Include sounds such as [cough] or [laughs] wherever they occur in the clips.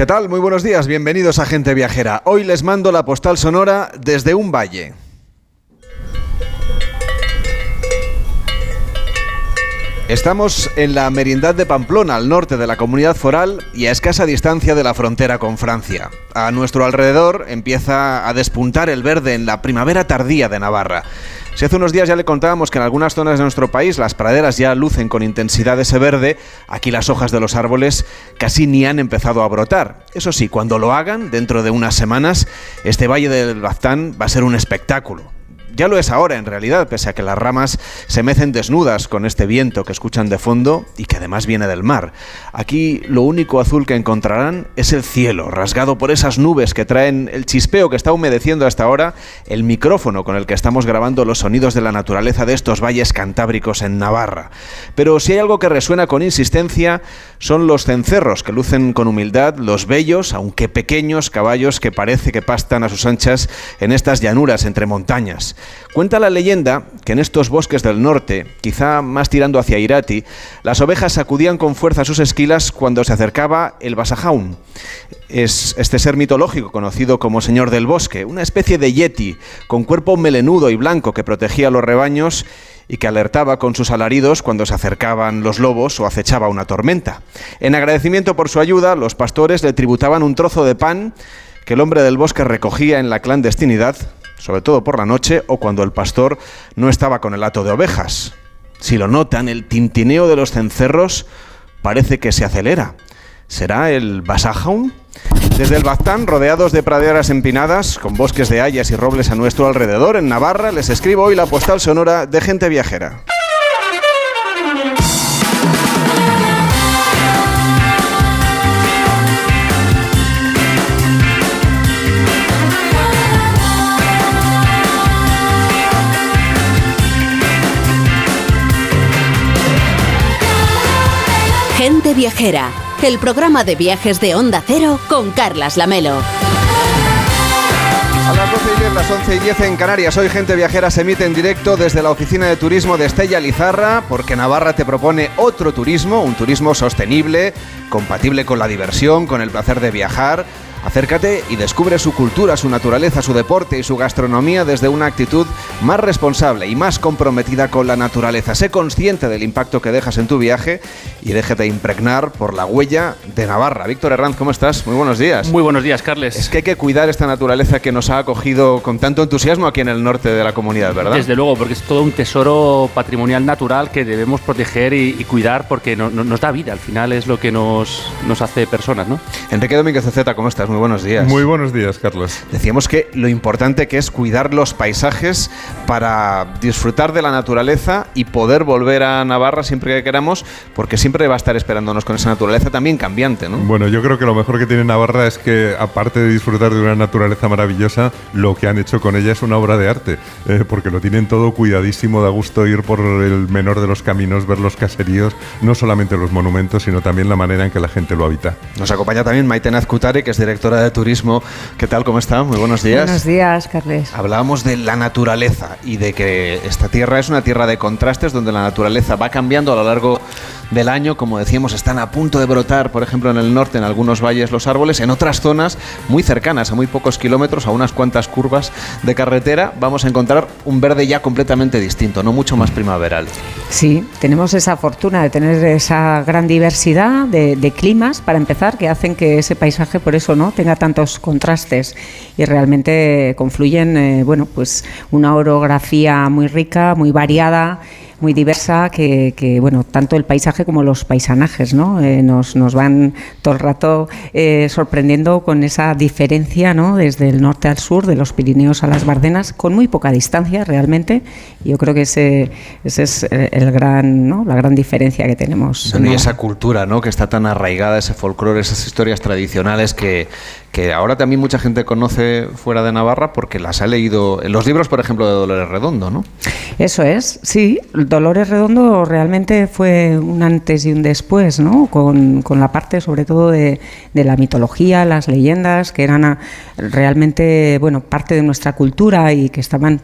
¿Qué tal? Muy buenos días, bienvenidos a Gente Viajera. Hoy les mando la postal sonora desde un valle. Estamos en la Merindad de Pamplona, al norte de la comunidad foral y a escasa distancia de la frontera con Francia. A nuestro alrededor empieza a despuntar el verde en la primavera tardía de Navarra. Si hace unos días ya le contábamos que en algunas zonas de nuestro país las praderas ya lucen con intensidad ese verde, aquí las hojas de los árboles casi ni han empezado a brotar. Eso sí, cuando lo hagan, dentro de unas semanas, este valle del Baztán va a ser un espectáculo ya lo es ahora en realidad, pese a que las ramas se mecen desnudas con este viento que escuchan de fondo y que además viene del mar. Aquí lo único azul que encontrarán es el cielo, rasgado por esas nubes que traen el chispeo que está humedeciendo hasta ahora el micrófono con el que estamos grabando los sonidos de la naturaleza de estos valles cantábricos en Navarra. Pero si hay algo que resuena con insistencia son los cencerros que lucen con humildad los bellos, aunque pequeños caballos que parece que pastan a sus anchas en estas llanuras entre montañas. Cuenta la leyenda que en estos bosques del norte, quizá más tirando hacia Irati, las ovejas sacudían con fuerza sus esquilas cuando se acercaba el Basajaun. Es este ser mitológico conocido como Señor del Bosque, una especie de yeti con cuerpo melenudo y blanco que protegía a los rebaños y que alertaba con sus alaridos cuando se acercaban los lobos o acechaba una tormenta. En agradecimiento por su ayuda, los pastores le tributaban un trozo de pan que el hombre del bosque recogía en la clandestinidad sobre todo por la noche o cuando el pastor no estaba con el hato de ovejas. Si lo notan, el tintineo de los cencerros parece que se acelera. ¿Será el Basajaun? Desde el Baztán, rodeados de praderas empinadas, con bosques de hayas y robles a nuestro alrededor, en Navarra, les escribo hoy la postal sonora de gente viajera. Gente Viajera, el programa de viajes de Onda Cero con Carlas Lamelo. A las 12 y 10, las 11 y 10 en Canarias, hoy Gente Viajera se emite en directo desde la oficina de turismo de Estella Lizarra, porque Navarra te propone otro turismo, un turismo sostenible, compatible con la diversión, con el placer de viajar Acércate y descubre su cultura, su naturaleza, su deporte y su gastronomía desde una actitud más responsable y más comprometida con la naturaleza. Sé consciente del impacto que dejas en tu viaje y déjate impregnar por la huella de Navarra. Víctor Herranz, ¿cómo estás? Muy buenos días. Muy buenos días, Carles. Es que hay que cuidar esta naturaleza que nos ha acogido con tanto entusiasmo aquí en el norte de la comunidad, ¿verdad? Desde luego, porque es todo un tesoro patrimonial natural que debemos proteger y, cuidar porque nos da vida. Al final es lo que nos, nos hace personas, ¿no? Enrique Domínguez Zeta, ¿cómo estás? Muy buenos días. Muy buenos días, Carlos. Decíamos que lo importante que es cuidar los paisajes para disfrutar de la naturaleza y poder volver a Navarra siempre que queramos, porque siempre va a estar esperándonos con esa naturaleza también cambiante, ¿no? Bueno, yo creo que lo mejor que tiene Navarra es que, aparte de disfrutar de una naturaleza maravillosa, lo que han hecho con ella es una obra de arte, eh, porque lo tienen todo cuidadísimo, da gusto ir por el menor de los caminos, ver los caseríos, no solamente los monumentos, sino también la manera en que la gente lo habita. Nos acompaña también Maite Nazcutari, que es director directora de turismo. ¿Qué tal? ¿Cómo está? Muy buenos días. Buenos días, Carles. Hablábamos de la naturaleza y de que esta tierra es una tierra de contrastes donde la naturaleza va cambiando a lo largo del año. Como decíamos, están a punto de brotar, por ejemplo, en el norte, en algunos valles, los árboles. En otras zonas muy cercanas, a muy pocos kilómetros, a unas cuantas curvas de carretera, vamos a encontrar un verde ya completamente distinto, no mucho más primaveral. Sí, tenemos esa fortuna de tener esa gran diversidad de, de climas, para empezar, que hacen que ese paisaje, por eso, ¿no? Tenga tantos contrastes y realmente confluyen, eh, bueno, pues una orografía muy rica, muy variada muy diversa que, bueno, tanto el paisaje como los paisanajes ¿no? Eh, nos, nos van todo el rato eh, sorprendiendo con esa diferencia ¿no? desde el norte al sur, de los Pirineos a las Bardenas, con muy poca distancia realmente. Yo creo que ese, ese es el gran, ¿no? la gran diferencia que tenemos. y esa cultura ¿no? que está tan arraigada, ese folclore, esas historias tradicionales que, que ahora también mucha gente conoce fuera de Navarra porque las ha leído en los libros, por ejemplo, de Dolores Redondo, ¿no? Eso es, sí. Dolores Redondo realmente fue un antes y un después, ¿no? Con, con la parte, sobre todo, de, de, la mitología, las leyendas, que eran realmente, bueno, parte de nuestra cultura y que estaban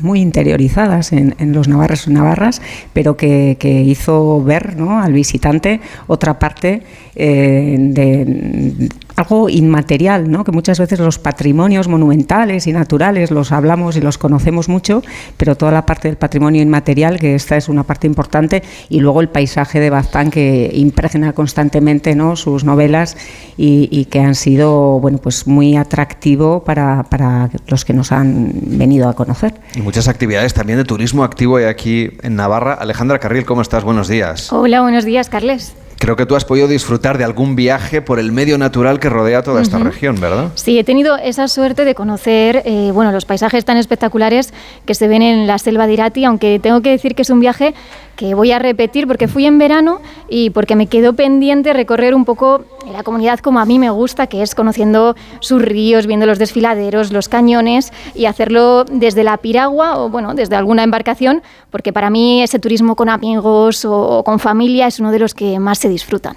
muy interiorizadas en, los navarros y navarras, pero que, hizo ver ¿no? al visitante otra parte eh, de algo inmaterial, ¿no? que muchas veces los patrimonios monumentales y naturales los hablamos y los conocemos mucho, pero toda la parte del patrimonio inmaterial, que esta es una parte importante, y luego el paisaje de Baztán que impregna constantemente ¿no? sus novelas y, que han sido bueno, pues muy atractivo para, para los que nos han venido a conocer. Y muchas actividades también de turismo activo aquí en Navarra. Alejandra Carril, ¿cómo estás? Buenos días. Hola, buenos días, Carles. Creo que tú has podido disfrutar de algún viaje por el medio natural que rodea toda esta región, ¿verdad? Sí, he tenido esa suerte de conocer eh, bueno, los paisajes tan espectaculares que se ven en la selva de Irati, aunque tengo que decir que es un viaje que voy a repetir porque fui en verano y porque me quedó pendiente recorrer un poco la comunidad como a mí me gusta, que es conociendo sus ríos, viendo los desfiladeros, los cañones y hacerlo desde la piragua o bueno, desde alguna embarcación, porque para mí ese turismo con amigos o con familia es uno de los que más se disfrutan.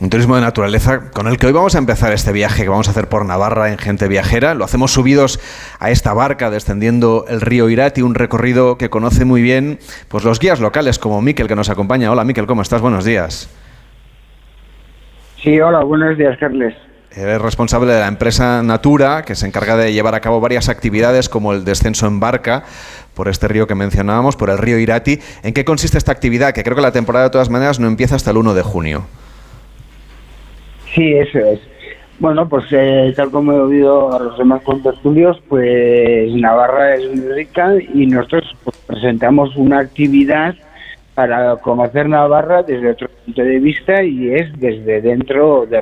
Un turismo de naturaleza con el que hoy vamos a empezar este viaje que vamos a hacer por Navarra en Gente Viajera. Lo hacemos subidos a esta barca descendiendo el río Irati, un recorrido que conoce muy bien pues los guías locales como Miquel que nos acompaña. Hola Miquel, ¿cómo estás? Buenos días. Sí, hola, buenos días, Carles. Eres responsable de la empresa Natura, que se encarga de llevar a cabo varias actividades como el descenso en barca por este río que mencionábamos, por el río Irati. ¿En qué consiste esta actividad? Que creo que la temporada de todas maneras no empieza hasta el 1 de junio. Sí, eso es. Bueno, pues eh, tal como he oído a los demás contertulios, pues Navarra es muy rica y nosotros pues, presentamos una actividad para conocer Navarra desde otro punto de vista y es desde dentro de...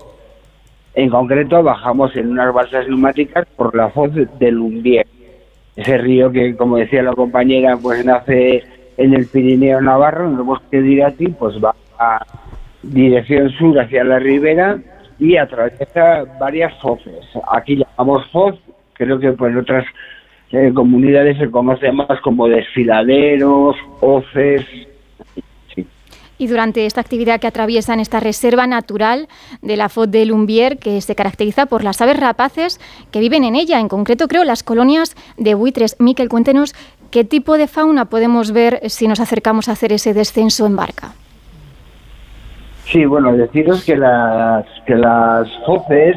En concreto bajamos en unas balsas neumáticas por la foz de Lumbier, ese río que, como decía la compañera, pues nace en el Pirineo Navarro, en el bosque de Irati, pues va a dirección sur hacia la ribera y atraviesa varias fozes. Aquí llamamos foz, creo que pues en otras eh, comunidades se conoce más como desfiladeros, hoces. Y durante esta actividad que atraviesan esta reserva natural de la Foz de Lumbier, que se caracteriza por las aves rapaces que viven en ella, en concreto creo las colonias de buitres. Miquel, cuéntenos qué tipo de fauna podemos ver si nos acercamos a hacer ese descenso en barca. Sí, bueno, deciros que las, que las foces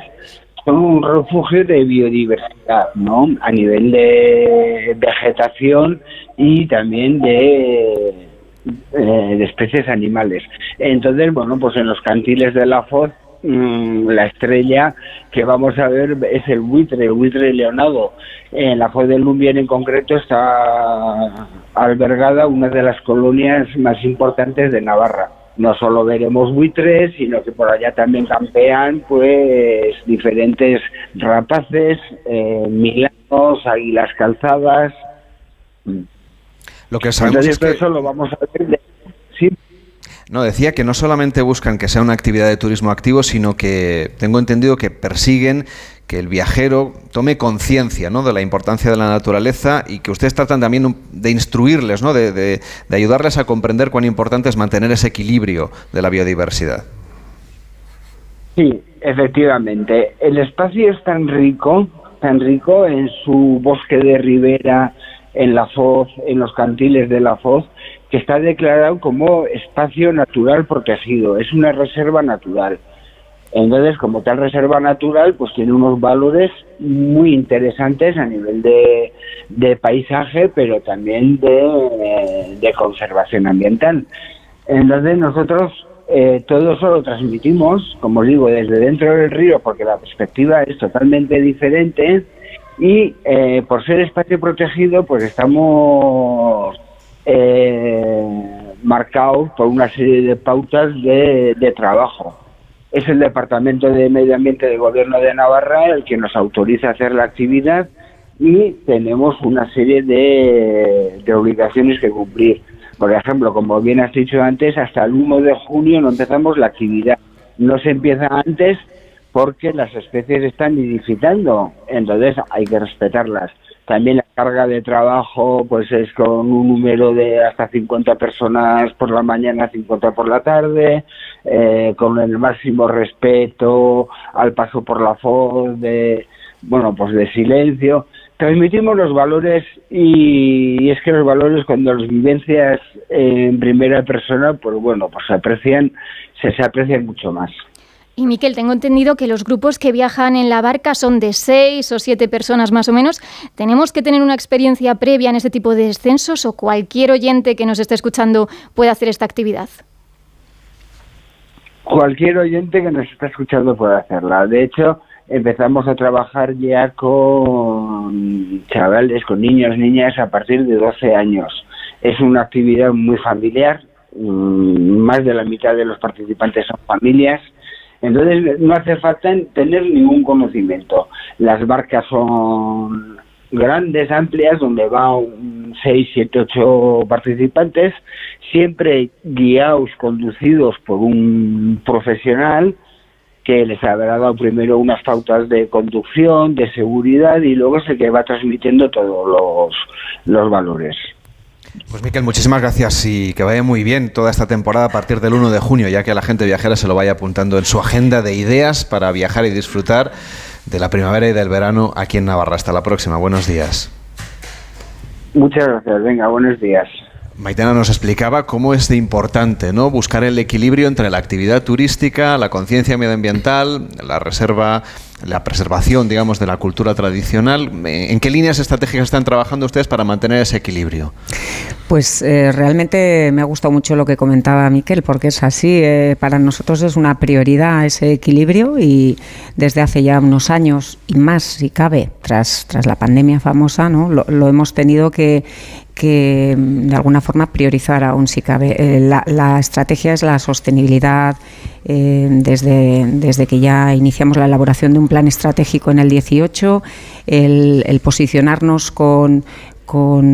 son un refugio de biodiversidad, ¿no? A nivel de vegetación y también de, eh, de especies animales. Entonces, bueno, pues en los cantiles de la foz mm, la estrella que vamos a ver es el buitre, el buitre leonado. En la Foz del Lumbien en concreto está albergada una de las colonias más importantes de Navarra no solo veremos buitres, sino que por allá también campean pues diferentes rapaces, eh, milanos, águilas calzadas. Lo que sabemos es que... eso lo vamos a ver sí. No, decía que no solamente buscan que sea una actividad de turismo activo, sino que tengo entendido que persiguen que el viajero tome conciencia ¿no? de la importancia de la naturaleza y que ustedes tratan también de instruirles, ¿no? de, de, ayudarles a comprender cuán importante es mantener ese equilibrio de la biodiversidad. Sí, efectivamente. El espacio es tan rico, tan rico en su bosque de ribera, en la foz, en los cantiles de la foz, que está declarado como espacio natural protegido. Es una reserva natural. Entonces, como tal reserva natural, pues tiene unos valores muy interesantes a nivel de, paisaje, pero también de, conservación ambiental. Entonces, nosotros eh, todo eso lo transmitimos, como os digo, desde dentro del río, porque la perspectiva es totalmente diferente y eh, por ser espacio protegido, pues estamos eh, marcados por una serie de pautas de trabajo es el Departamento de Medio Ambiente del Gobierno de Navarra el que nos autoriza a hacer la actividad y tenemos una serie de, obligaciones que cumplir. Por ejemplo, como bien has dicho antes, hasta el 1 de junio no empezamos la actividad. No se empieza antes porque las especies están nidificando, entonces hay que respetarlas. También la carga de trabajo pues es con un número de hasta 50 personas por la mañana, 50 por la tarde, eh, con el máximo respeto al paso por la voz de bueno pues de silencio. Transmitimos los valores y, es que los valores cuando los vivencias en primera persona pues bueno pues se aprecian se, se aprecian mucho más. Y Miquel, tengo entendido que los grupos que viajan en la barca son de seis o siete personas más o menos. ¿Tenemos que tener una experiencia previa en ese tipo de descensos o cualquier oyente que nos esté escuchando puede hacer esta actividad? Cualquier oyente que nos está escuchando puede hacerla. De hecho, empezamos a trabajar ya con chavales, con niños, niñas a partir de 12 años. Es una actividad muy familiar, mm, más de la mitad de los participantes son familias, entonces no hace falta tener ningún conocimiento. Las barcas son grandes, amplias, donde van 6, 7, 8 participantes, siempre guiados, conducidos por un profesional que les habrá dado primero unas pautas de conducción, de seguridad y luego es el que va transmitiendo todos los, los valores. Pues Miquel, muchísimas gracias y que vaya muy bien toda esta temporada a partir del 1 de junio, ya que a la gente viajera se lo vaya apuntando en su agenda de ideas para viajar y disfrutar de la primavera y del verano aquí en Navarra. Hasta la próxima, buenos días. Muchas gracias, venga, buenos días. Maitena nos explicaba cómo es de importante ¿no? buscar el equilibrio entre la actividad turística, la conciencia medioambiental, la reserva la preservación, digamos, de la cultura tradicional. ¿En qué líneas estratégicas están trabajando ustedes para mantener ese equilibrio? Pues eh, realmente me ha gustado mucho lo que comentaba Miquel, porque es así. Eh, para nosotros es una prioridad ese equilibrio y desde hace ya unos años y más, si cabe, tras, tras la pandemia famosa, ¿no? lo hemos tenido que que mm, de alguna forma priorizar aún si cabe. Eh, la, estrategia es la sostenibilidad eh, desde, desde que ya iniciamos la elaboración de un plan estratégico en el 18, el posicionarnos con,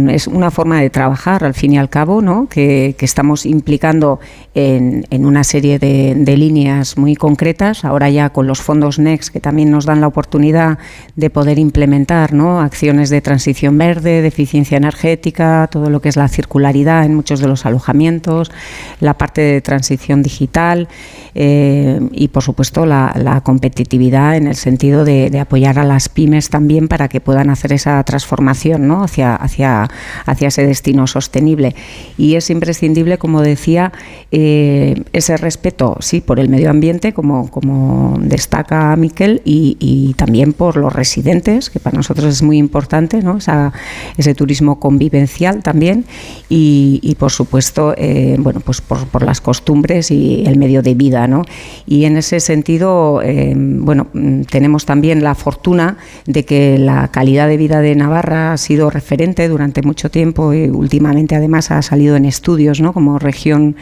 es una forma de trabajar al fin y al cabo, ¿no? que, estamos implicando en, una serie de, líneas muy concretas, ahora ya con los fondos NEXT que también nos dan la oportunidad de poder implementar acciones de transición verde, de eficiencia energética, todo lo que es la circularidad en muchos de los alojamientos, la parte de transición digital eh, y por supuesto la, competitividad en el sentido de, de, apoyar a las pymes también para que puedan hacer esa transformación ¿no? hacia hacia, hacia ese destino sostenible. Y es imprescindible, como decía, eh, ese respeto, sí, por el medio ambiente, como, como destaca Miquel, y, también por los residentes, que para nosotros es muy importante, ¿no? ese turismo convivencial también, y, por supuesto, eh, bueno, pues por, las costumbres y el medio de vida. ¿no? Y en ese sentido, eh, bueno, tenemos también la fortuna de que la calidad de vida de Navarra ha sido referente durante mucho tiempo y últimamente además ha salido en estudios ¿no? como región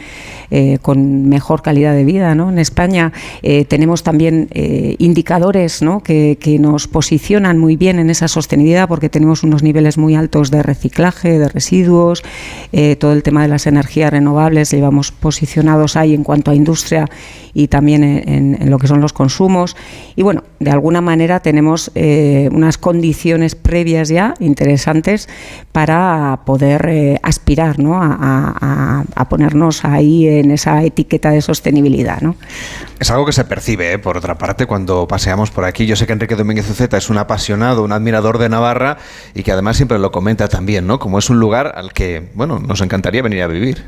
eh, con mejor calidad de vida. ¿no? En España eh, tenemos también eh, indicadores ¿no? que, nos posicionan muy bien en esa sostenibilidad porque tenemos unos niveles muy altos de reciclaje, de residuos, todo el tema de las energías renovables llevamos posicionados ahí en cuanto a industria y también en, lo que son los consumos. Y bueno, de alguna manera tenemos unas condiciones previas ya interesantes para poder eh, aspirar ¿no? a, ponernos ahí en esa etiqueta de sostenibilidad. ¿no? Es algo que se percibe, ¿eh? por otra parte, cuando paseamos por aquí. Yo sé que Enrique Domínguez Uceta es un apasionado, un admirador de Navarra y que además siempre lo comenta también, ¿no? Como es un lugar al que, bueno, nos encantaría venir a vivir.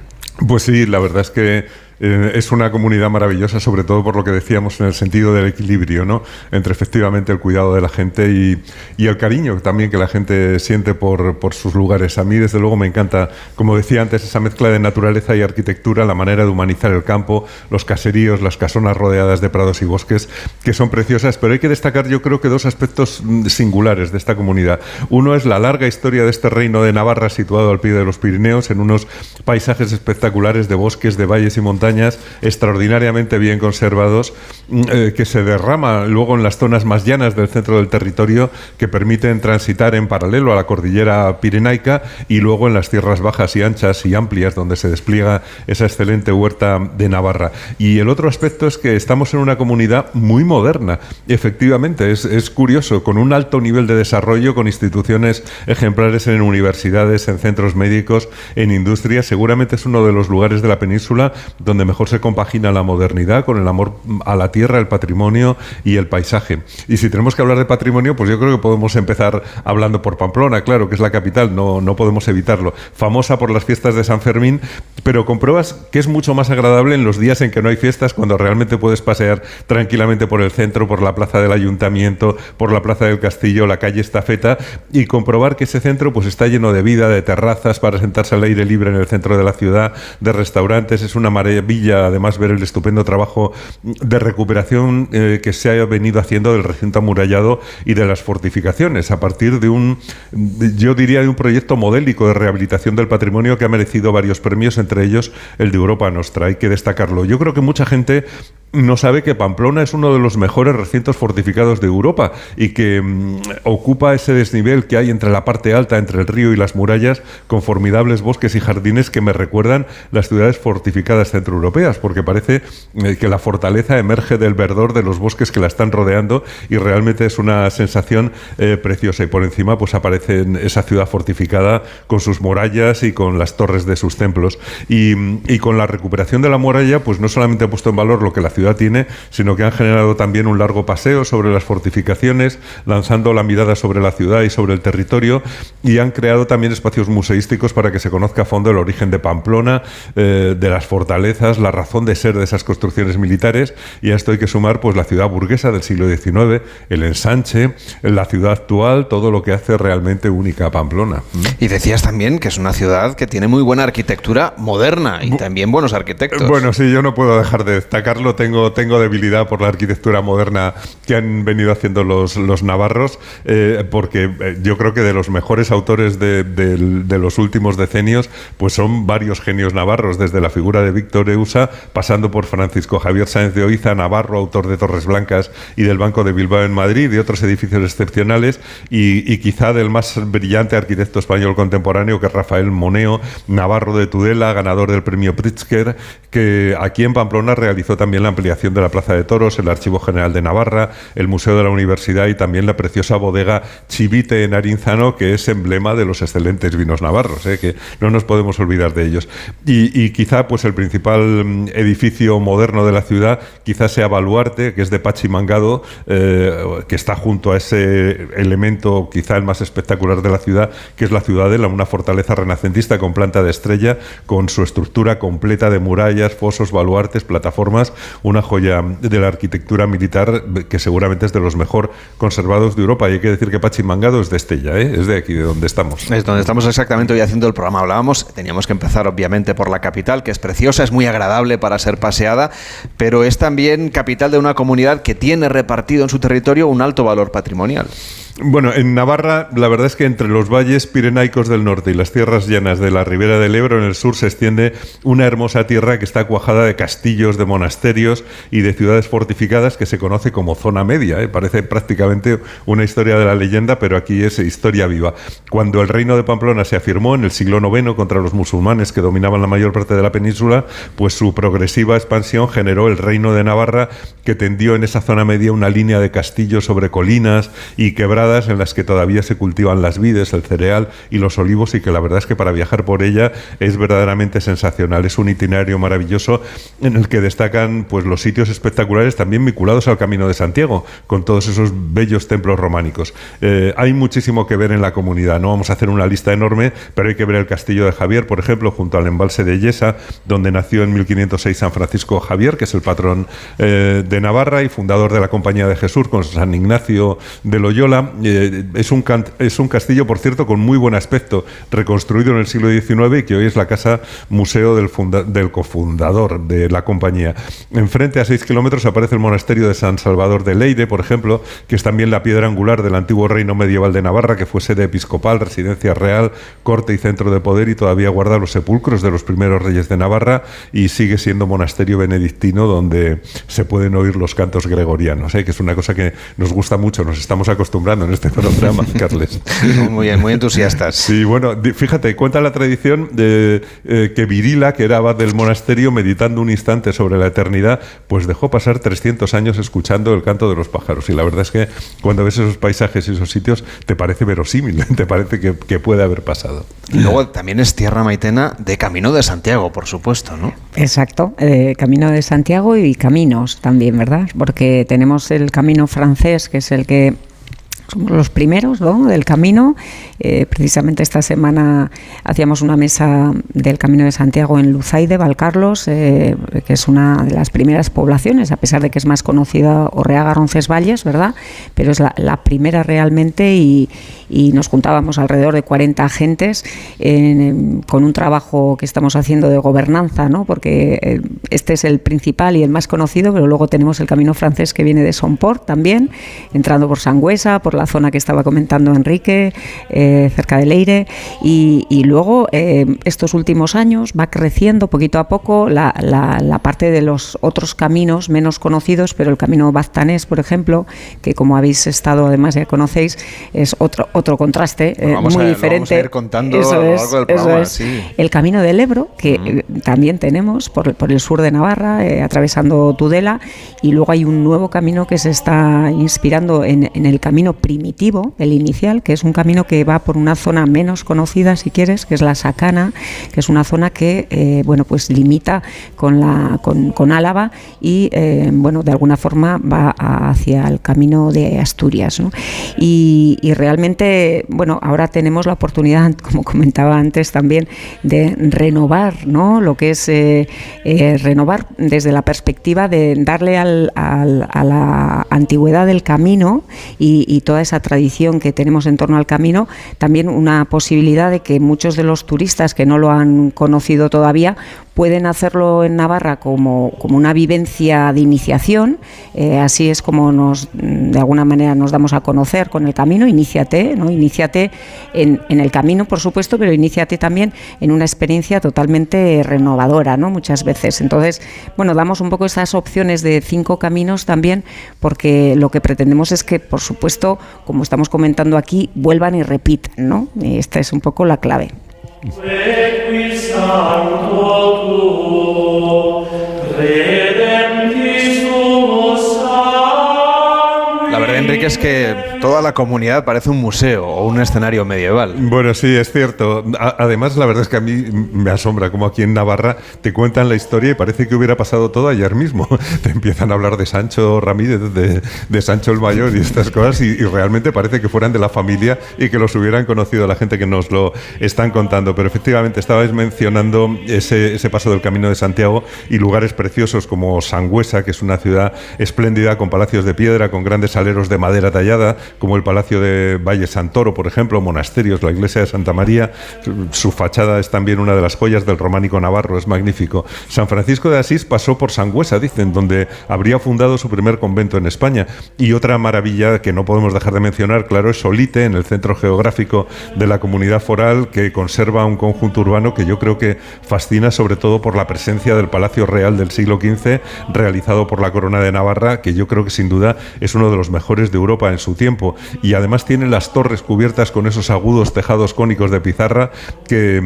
Pues sí, la verdad es que eh, es una comunidad maravillosa, sobre todo por lo que decíamos en el sentido del equilibrio, ¿no? Entre efectivamente el cuidado de la gente y, el cariño también que la gente siente por, sus lugares. A mí, desde luego, me encanta, como decía antes, esa mezcla de naturaleza y arquitectura, la manera de humanizar el campo, los caseríos, las casonas rodeadas de prados y bosques, que son preciosas, pero hay que destacar, yo creo que dos aspectos mm, singulares de esta comunidad. Uno es la larga historia de este reino de Navarra situado al pie de los Pirineos, en unos paisajes espectaculares de bosques, de valles y montañas extraordinariamente bien conservados mm, eh, que se derrama luego en las zonas más llanas del centro del territorio que permiten transitar en paralelo a la cordillera pirenaica y luego en las tierras bajas y anchas y amplias donde se despliega esa excelente huerta de Navarra. Y el otro aspecto es que estamos en una comunidad muy moderna. Efectivamente, es, es curioso, con un alto nivel de desarrollo, con instituciones ejemplares en universidades, en centros médicos, en industrias. Seguramente es uno de los lugares de la península donde donde mejor se compagina la modernidad con el amor a la tierra, el patrimonio y el paisaje. Y si tenemos que hablar de patrimonio, pues yo creo que podemos empezar hablando por Pamplona, claro, que es la capital, no, no podemos evitarlo. Famosa por las fiestas de San Fermín, pero compruebas que es mucho más agradable en los días en que no hay fiestas, cuando realmente puedes pasear tranquilamente por el centro, por la plaza del ayuntamiento, por la plaza del castillo, la calle Estafeta, y comprobar que ese centro pues está lleno de vida, de terrazas para sentarse al aire libre en el centro de la ciudad, de restaurantes. Es una maravilla además ver el estupendo trabajo de recuperación eh, que se ha venido haciendo del recinto amurallado y de las fortificaciones, a partir de un, yo diría, de un proyecto modélico de rehabilitación del patrimonio que ha merecido varios premios, entre ellos el de Europa Nostra. Hay que destacarlo. Yo creo que mucha gente no sabe que Pamplona es uno de los mejores recintos fortificados de Europa y que mm, ocupa ese desnivel que hay entre la parte alta, entre el río y las murallas, con formidables bosques y jardines que me recuerdan las ciudades fortificadas centroeuropeas, porque parece eh, que la fortaleza emerge del verdor de los bosques que la están rodeando y realmente es una sensación eh, preciosa. Y por encima pues aparece esa ciudad fortificada con sus murallas y con las torres de sus templos. Y, y con la recuperación de la muralla, pues no solamente ha puesto en valor lo que la ciudad ciudad tiene, sino que han generado también un largo paseo sobre las fortificaciones, lanzando la mirada sobre la ciudad y sobre el territorio, y han creado también espacios museísticos para que se conozca a fondo el origen de Pamplona, eh, de las fortalezas, la razón de ser de esas construcciones militares, y a esto hay que sumar pues la ciudad burguesa del siglo XIX, el ensanche, la ciudad actual, todo lo que hace realmente única a Pamplona. Y decías también que es una ciudad que tiene muy buena arquitectura moderna y también buenos arquitectos. Bueno, sí, yo no puedo dejar de destacarlo. Tengo tengo, debilidad por la arquitectura moderna que han venido haciendo los, los navarros, eh, porque eh, yo creo que de los mejores autores de, los últimos decenios, pues son varios genios navarros, desde la figura de Víctor Eusa, pasando por Francisco Javier Sáenz de Oiza, Navarro, autor de Torres Blancas y del Banco de Bilbao en Madrid, y otros edificios excepcionales, y, y quizá del más brillante arquitecto español contemporáneo, que es Rafael Moneo, Navarro de Tudela, ganador del premio Pritzker, que aquí en Pamplona realizó también la ampliación de la Plaza de Toros, el Archivo General de Navarra, el Museo de la Universidad y también la preciosa bodega Chivite en Arinzano, que es emblema de los excelentes vinos navarros, ¿eh? que no nos podemos olvidar de ellos. Y, quizá pues el principal mm, edificio moderno de la ciudad quizás sea Baluarte, que es de Pachimangado, eh, que está junto a ese elemento quizá el más espectacular de la ciudad, que es la Ciudadela, una fortaleza renacentista con planta de estrella, con su estructura completa de murallas, fosos, baluartes, plataformas, una joya de la arquitectura militar que seguramente es de los mejor conservados de Europa. Y hay que decir que Pachimangado es de Estella, ¿eh? es de aquí, de donde estamos. Es donde estamos exactamente hoy haciendo el programa. Hablábamos, teníamos que empezar obviamente por la capital, que es preciosa, es muy agradable para ser paseada, pero es también capital de una comunidad que tiene repartido en su territorio un alto valor patrimonial. Bueno, en Navarra, la verdad es que entre los valles pirenaicos del norte y las tierras llanas de la ribera del Ebro en el sur se extiende una hermosa tierra que está cuajada de castillos, de monasterios y de ciudades fortificadas que se conoce como zona media. ¿eh? Parece prácticamente una historia de la leyenda, pero aquí es historia viva. Cuando el reino de Pamplona se afirmó en el siglo IX contra los musulmanes que dominaban la mayor parte de la península, pues su progresiva expansión generó el reino de Navarra que tendió en esa zona media una línea de castillos sobre colinas y quebradas en las que todavía se cultivan las vides, el cereal y los olivos y que la verdad es que para viajar por ella es verdaderamente sensacional. Es un itinerario maravilloso en el que destacan pues los sitios espectaculares también vinculados al Camino de Santiago, con todos esos bellos templos románicos. Eh, hay muchísimo que ver en la comunidad, no vamos a hacer una lista enorme, pero hay que ver el castillo de Javier, por ejemplo, junto al embalse de Yesa, donde nació en 1506 San Francisco Javier, que es el patrón eh, de Navarra y fundador de la Compañía de Jesús con San Ignacio de Loyola. Eh, es, un es un castillo, por cierto, con muy buen aspecto, reconstruido en el siglo XIX y que hoy es la casa museo del, del cofundador de la compañía. Enfrente, a seis kilómetros, aparece el monasterio de San Salvador de Leire, por ejemplo, que es también la piedra angular del antiguo reino medieval de Navarra, que fue sede episcopal, residencia real, corte y centro de poder y todavía guarda los sepulcros de los primeros reyes de Navarra y sigue siendo monasterio benedictino donde se pueden oír los cantos gregorianos, ¿eh? que es una cosa que nos gusta mucho, nos estamos acostumbrando mano en este programa, [laughs] Carles. Muy bien, muy entusiastas. Sí, bueno, fíjate, cuenta la tradición de eh, que Virila, que era abad del monasterio, meditando un instante sobre la eternidad, pues dejó pasar 300 años escuchando el canto de los pájaros. Y la verdad es que cuando ves esos paisajes y esos sitios, te parece verosímil, [laughs] te parece que, que puede haber pasado. Y luego también es tierra maitena de Camino de Santiago, por supuesto, ¿no? Exacto, eh, Camino de Santiago y caminos también, ¿verdad? Porque tenemos el camino francés, que es el que los primeros ¿no? del camino. Eh, precisamente esta semana hacíamos una mesa del Camino de Santiago en Luzaide, Valcarlos, eh, que es una de las primeras poblaciones, a pesar de que es más conocida Orreaga, Roncesvalles, ¿verdad? Pero es la, primera realmente y, nos juntábamos alrededor de 40 agentes con un trabajo que estamos haciendo de gobernanza, ¿no? Porque eh, este es el principal y el más conocido, pero luego tenemos el camino francés que viene de Somport también, entrando por Sangüesa, por la zona que estaba comentando Enrique, eh, cerca de Leire, y, luego eh, estos últimos años va creciendo poquito a poco la, parte de los otros caminos menos conocidos, pero el camino baztanés, por ejemplo, que como habéis estado, además ya conocéis, es otro otro contraste eh, muy diferente. Vamos a contando eso es, eso El camino del Ebro, que también tenemos por, por, el sur de Navarra, atravesando Tudela, y luego hay un nuevo camino que se está inspirando en, en el camino primitivo, el inicial, que es un camino que va por una zona menos conocida, si quieres, que es la Sacana, que es una zona que, eh, bueno, pues limita con, la, con, Álava y, eh, bueno, de alguna forma va hacia el camino de Asturias. Y, realmente, bueno, ahora tenemos la oportunidad, [laughs] como comentaba antes también, de renovar, ¿no? Lo que es eh, renovar desde la perspectiva de darle a la antigüedad del camino y toda esa tradición que tenemos en torno al camino, también una posibilidad de que muchos de los turistas que no lo han conocido todavía pueden hacerlo en Navarra como, como una vivencia de iniciación, eh, así es como nos, de alguna manera nos damos a conocer con el camino, iníciate, ¿no? iníciate en, en el camino, por supuesto, pero iníciate también en una experiencia totalmente renovadora, ¿no? muchas veces. Entonces, bueno, damos un poco esas opciones de cinco caminos también, porque lo que pretendemos es que, por supuesto, como estamos comentando aquí, vuelvan y repitan, ¿no? esta es un poco la clave. La verdad, Es que toda la comunidad parece un museo o un escenario medieval. Bueno, sí, es cierto. además, la verdad es que a mí me asombra como aquí en Navarra te cuentan la historia y parece que hubiera pasado todo ayer mismo. [laughs] te empiezan a hablar de Sancho Ramírez, de, Sancho el Mayor y estas cosas y, realmente parece que fueran de la familia y que los hubieran conocido la gente que nos lo están contando. Pero efectivamente, estabais mencionando ese, ese paso del Camino de Santiago y lugares preciosos como Sangüesa, que es una ciudad espléndida con palacios de piedra, con grandes aleros de madera tallada como el Palacio de Valle Santoro, por ejemplo, monasterios, la iglesia de Santa María, su fachada es también una de las joyas del románico navarro, es magnífico. San Francisco de Asís pasó por Sangüesa, dicen, donde habría fundado su primer convento en España. Y otra maravilla que no podemos dejar de mencionar, claro, es Solite, en el centro geográfico de la comunidad foral, que conserva un conjunto urbano que yo creo que fascina sobre todo por la presencia del Palacio Real del siglo XV, realizado por la Corona de Navarra, que yo creo que sin duda es uno de los mejores de Europa en su tiempo y además tiene las torres cubiertas con esos agudos tejados cónicos de pizarra que,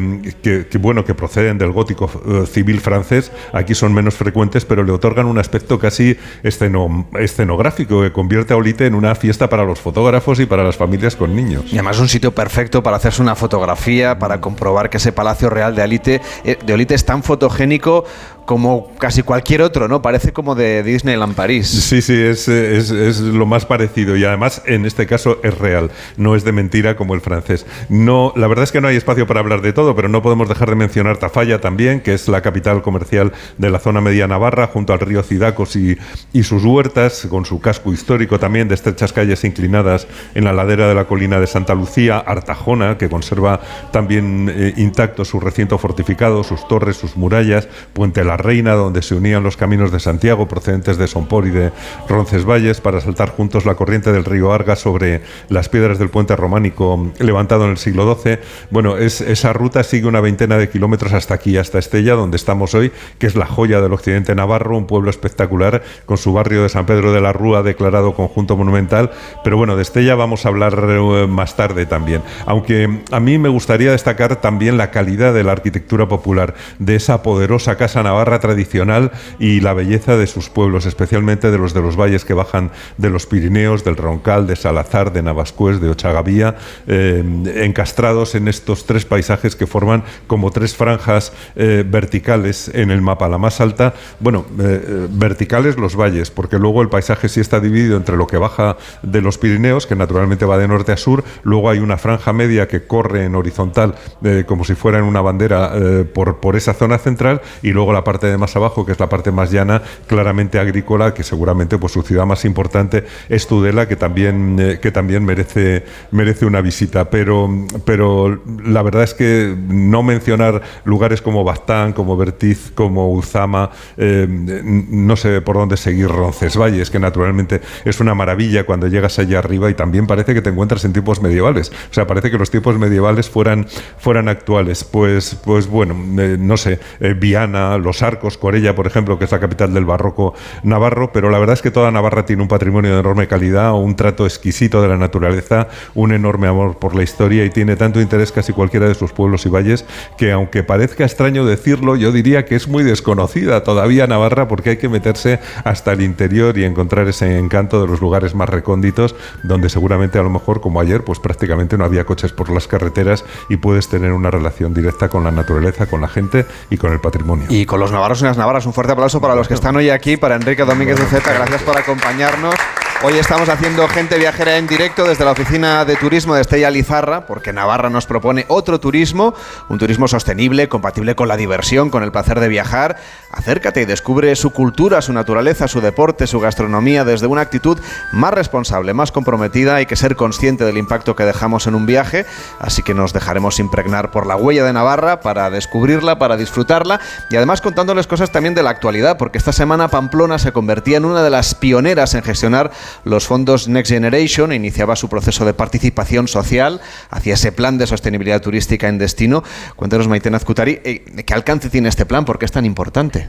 bueno, que proceden del gótico eh, civil francés. Aquí son menos frecuentes, pero le otorgan un aspecto casi escenográfico que convierte a Olite en una fiesta para los fotógrafos y para las familias con niños. Y además un sitio perfecto para hacerse una fotografía, para comprobar que ese palacio real de Olite, eh, de Olite es tan fotogénico como casi cualquier otro, ¿no? Parece como de Disneyland París. Sí, sí, es, es, lo más parecido y además en este caso es real, no es de mentira como el francés. No, la verdad es que no hay espacio para hablar de todo, pero no podemos dejar de mencionar Tafalla también, que es la capital comercial de la zona media navarra, junto al río Cidacos y, y sus huertas, con su casco histórico también de estrechas calles inclinadas en la ladera de la colina de Santa Lucía, Artajona, que conserva también eh, intacto su recinto fortificado, sus torres, sus murallas, Puente la Reina, donde se unían los caminos de Santiago procedentes de Sompor y de Roncesvalles para saltar juntos la corriente del río Arga sobre las piedras del puente románico levantado en el siglo XII. Bueno, es, esa ruta sigue una veintena de kilómetros hasta aquí, hasta Estella, donde estamos hoy, que es la joya del occidente navarro, un pueblo espectacular con su barrio de San Pedro de la Rúa declarado conjunto monumental. Pero bueno, de Estella vamos a hablar eh, más tarde también. Aunque a mí me gustaría destacar también la calidad de la arquitectura popular, de esa poderosa casa navarra tradicional y la belleza de sus pueblos, especialmente de los de los valles que bajan de los Pirineos, del Roncal, de Salazar, de Navascués, de Ochagavía, eh, encastrados en estos tres paisajes que forman como tres franjas eh, verticales en el mapa. La más alta, bueno, eh, verticales los valles, porque luego el paisaje sí está dividido entre lo que baja de los Pirineos, que naturalmente va de norte a sur, luego hay una franja media que corre en horizontal como si fuera en una bandera por, por esa zona central y luego la parte de más abajo, que es la parte más llana, claramente agrícola, que seguramente pues su ciudad más importante es Tudela, que también, eh, que también merece, merece una visita. Pero, pero la verdad es que no mencionar lugares como Bastán, como Bertiz, como Uzama, eh, no sé por dónde seguir Roncesvalles, que naturalmente es una maravilla cuando llegas allá arriba y también parece que te encuentras en tiempos medievales. O sea, parece que los tiempos medievales fueran, fueran actuales. Pues, pues bueno, eh, no sé, Viana, Los Arcos, Corella, por ejemplo, que es la capital del barroco navarro, pero la verdad es que toda Navarra tiene un patrimonio de enorme calidad, un trato exquisito de la naturaleza, un enorme amor por la historia y tiene tanto interés casi cualquiera de sus pueblos y valles que aunque parezca extraño decirlo, yo diría que es muy desconocida todavía Navarra porque hay que meterse hasta el interior y encontrar ese encanto de los lugares más recónditos donde seguramente a lo mejor como ayer pues prácticamente no había coches por las carreteras y puedes tener una relación directa con la naturaleza, con la gente y con el patrimonio. Y con los navarros y las navarras, un fuerte aplauso para los que están hoy aquí, para Enrique Domínguez de Zeta, gracias por acompañarnos. Hoy estamos haciendo gente viajera en directo desde la oficina de turismo de Estella Lizarra, porque Navarra nos propone otro turismo, un turismo sostenible, compatible con la diversión, con el placer de viajar. Acércate y descubre su cultura, su naturaleza, su deporte, su gastronomía desde una actitud más responsable, más comprometida. Hay que ser consciente del impacto que dejamos en un viaje, así que nos dejaremos impregnar por la huella de Navarra para descubrirla, para disfrutarla y además contándoles cosas también de la actualidad, porque esta semana Pamplona se convertía en una de las pioneras en gestionar los fondos Next Generation, iniciaba su proceso de participación social hacia ese plan de sostenibilidad turística en destino. Cuéntanos, Maite Azcutari, eh, ¿qué alcance tiene este plan? ¿Por qué es tan importante?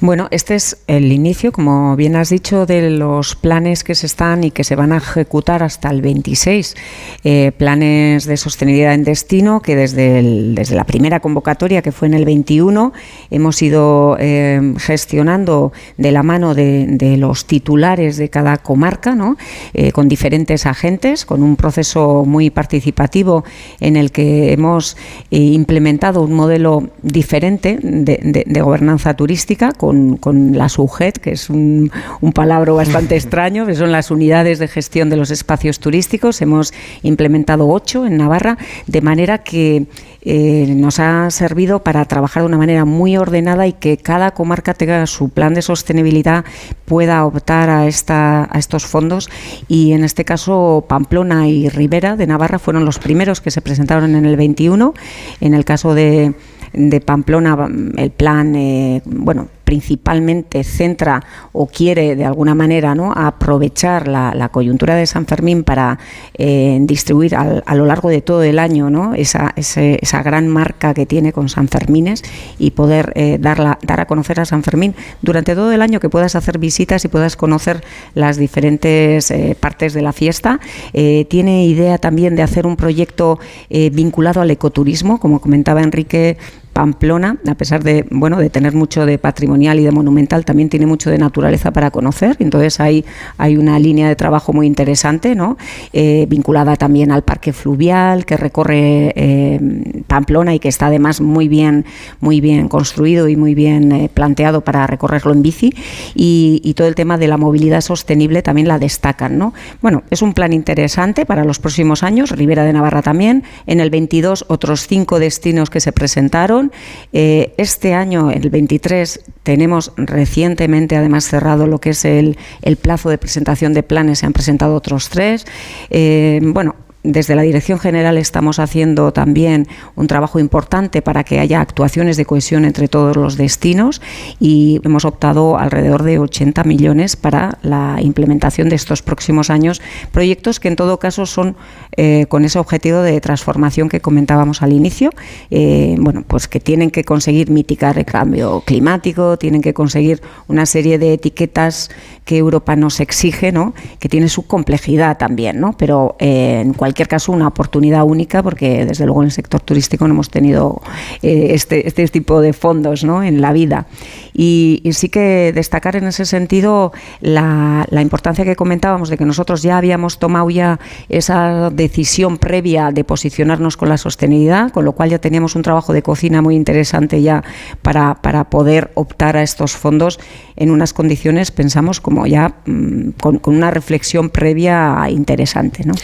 Bueno, este es el inicio, como bien has dicho, de los planes que se están y que se van a ejecutar hasta el 26. Eh, planes de sostenibilidad en destino que desde, desde la primera convocatoria, que fue en el 21, hemos ido eh, gestionando de la mano de, los titulares de cada comarca, ¿no? Eh, con diferentes agentes, con un proceso muy participativo en el que hemos implementado un modelo diferente de, de gobernanza turística con, la SUGET, que es un, palabra bastante [laughs] extraño, que son las unidades de gestión de los espacios turísticos. Hemos implementado ocho en Navarra, de manera que eh, nos ha servido para trabajar de una manera muy ordenada y que cada comarca tenga su plan de sostenibilidad, pueda optar a, esta, a estos fondos. Y en este caso, Pamplona y Rivera de Navarra fueron los primeros que se presentaron en el 21. En el caso de de Pamplona, el plan, eh, bueno, principalmente centra o quiere de alguna manera ¿no? aprovechar la, coyuntura de San Fermín para eh, distribuir a lo largo de todo el año ¿no? esa, esa, gran marca que tiene con San Fermines y poder eh, darla, dar a conocer a San Fermín durante todo el año que puedas hacer visitas y puedas conocer las diferentes eh, partes de la fiesta. tiene idea también de hacer un proyecto vinculado al ecoturismo, como comentaba Enrique Pamplona, a pesar de bueno de tener mucho de patrimonial y de monumental, también tiene mucho de naturaleza para conocer. Entonces hay, hay una línea de trabajo muy interesante, ¿no? Eh, vinculada también al parque fluvial que recorre eh, Pamplona y que está además muy bien, muy bien construido y muy bien eh, planteado para recorrerlo en bici. Y, y, todo el tema de la movilidad sostenible también la destacan, ¿no? Bueno, es un plan interesante para los próximos años. Ribera de Navarra también. En el 22 otros cinco destinos que se presentaron eh, este año, el 23, tenemos recientemente además cerrado lo que es el, plazo de presentación de planes, se han presentado otros tres. Eh, bueno, desde la Dirección General estamos haciendo también un trabajo importante para que haya actuaciones de cohesión entre todos los destinos y hemos optado alrededor de 80 millones para la implementación de estos próximos años, proyectos que en todo caso son eh, con ese objetivo de transformación que comentábamos al inicio, eh, bueno, pues que tienen que conseguir mitigar el cambio climático, tienen que conseguir una serie de etiquetas que Europa nos exige, ¿no? que tiene su complejidad también, ¿no? pero eh, en cualquier caso una oportunidad única porque desde luego en el sector turístico no hemos tenido eh, este, este, tipo de fondos ¿no? en la vida. Y, sí que destacar en ese sentido la, importancia que comentábamos de que nosotros ya habíamos tomado ya esa decisión previa de posicionarnos con la sostenibilidad, con lo cual ya teníamos un trabajo de cocina muy interesante ya para, para poder optar a estos fondos en unas condiciones, pensamos, como ya mm, con, una reflexión previa interesante. ¿no?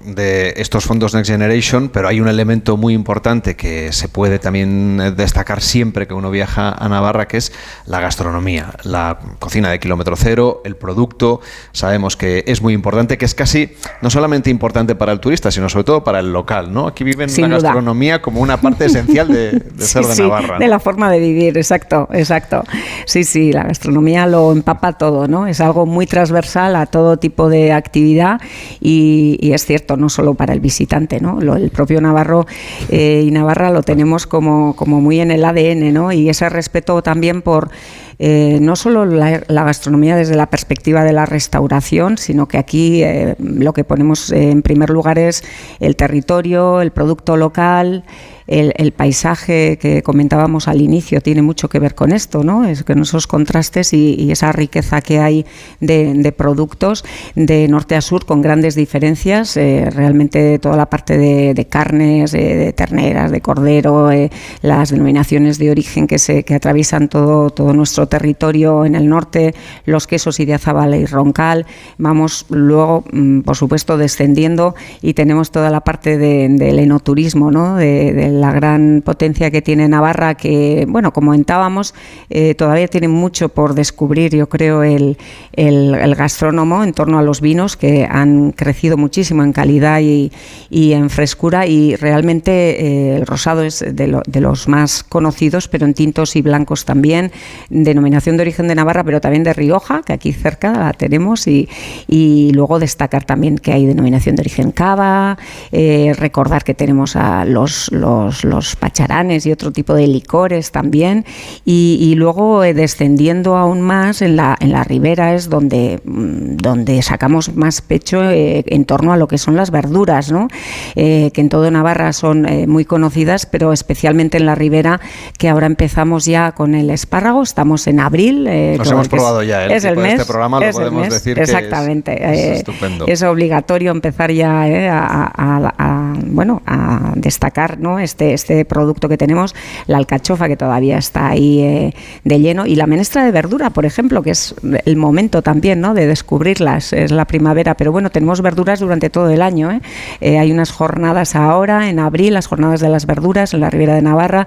De estos fondos Next Generation, pero hay un elemento muy importante que se puede también destacar siempre que uno viaja a Navarra, que es la gastronomía, la cocina de kilómetro cero, el producto. Sabemos que es muy importante, que es casi no solamente importante para el turista, sino sobre todo para el local. ¿no? Aquí viven la gastronomía como una parte esencial de, [laughs] ser de Navarra. De la forma de vivir, exacto, exacto. Sí, sí, la gastronomía lo empapa todo, ¿no? Es algo muy transversal a todo tipo de actividad y, es cierto, no solo para el visitante, ¿no? el propio Navarro eh, y Navarra lo tenemos como, como muy en el ADN, ¿no? Y ese respeto también por eh, no solo la, gastronomía desde la perspectiva de la restauración, sino que aquí eh, lo que ponemos en primer lugar es el territorio, el producto local, el, paisaje que comentábamos al inicio tiene mucho que ver con esto, ¿no? Es que esos contrastes y, esa riqueza que hay de, productos de norte a sur con grandes diferencias, eh, realmente toda la parte de, carnes, de terneras, de cordero, eh, las denominaciones de origen que se que atraviesan todo, todo nuestro territorio en el norte, los quesos y de Azabal y Roncal, vamos luego, mm, por supuesto, descendiendo y tenemos toda la parte del enoturismo, ¿no? de la gran potencia que tiene Navarra, que, bueno, como comentábamos, eh, todavía tiene mucho por descubrir, yo creo, el, el, gastrónomo en torno a los vinos, que han crecido muchísimo en calidad y, y en frescura, y realmente eh, el rosado es de, los más conocidos, pero en tintos y blancos también, denominación de origen de Navarra, pero también de Rioja, que aquí cerca la tenemos, y, y luego destacar también que hay denominación de origen cava, eh, recordar que tenemos a los, los los, pacharanes y otro tipo de licores también. Y, luego eh, descendiendo aún más en la, en la ribera es donde, mm, donde sacamos más pecho eh, en torno a lo que son las verduras, ¿no? Eh, que en todo Navarra son muy conocidas, pero especialmente en la ribera, que ahora empezamos ya con el espárrago, estamos en abril. Nos hemos probado ya, es el mes, este programa lo podemos decir Exactamente. Que es, es, obligatorio empezar ya a, bueno, a destacar ¿no? Este este, producto que tenemos, la alcachofa que todavía está ahí eh, de lleno y la menestra de verdura, por ejemplo, que es el momento también ¿no? de descubrirlas, es la primavera, pero bueno, tenemos verduras durante todo el año. ¿eh? Eh, hay unas jornadas ahora, en abril, las jornadas de las verduras en la Ribera de Navarra,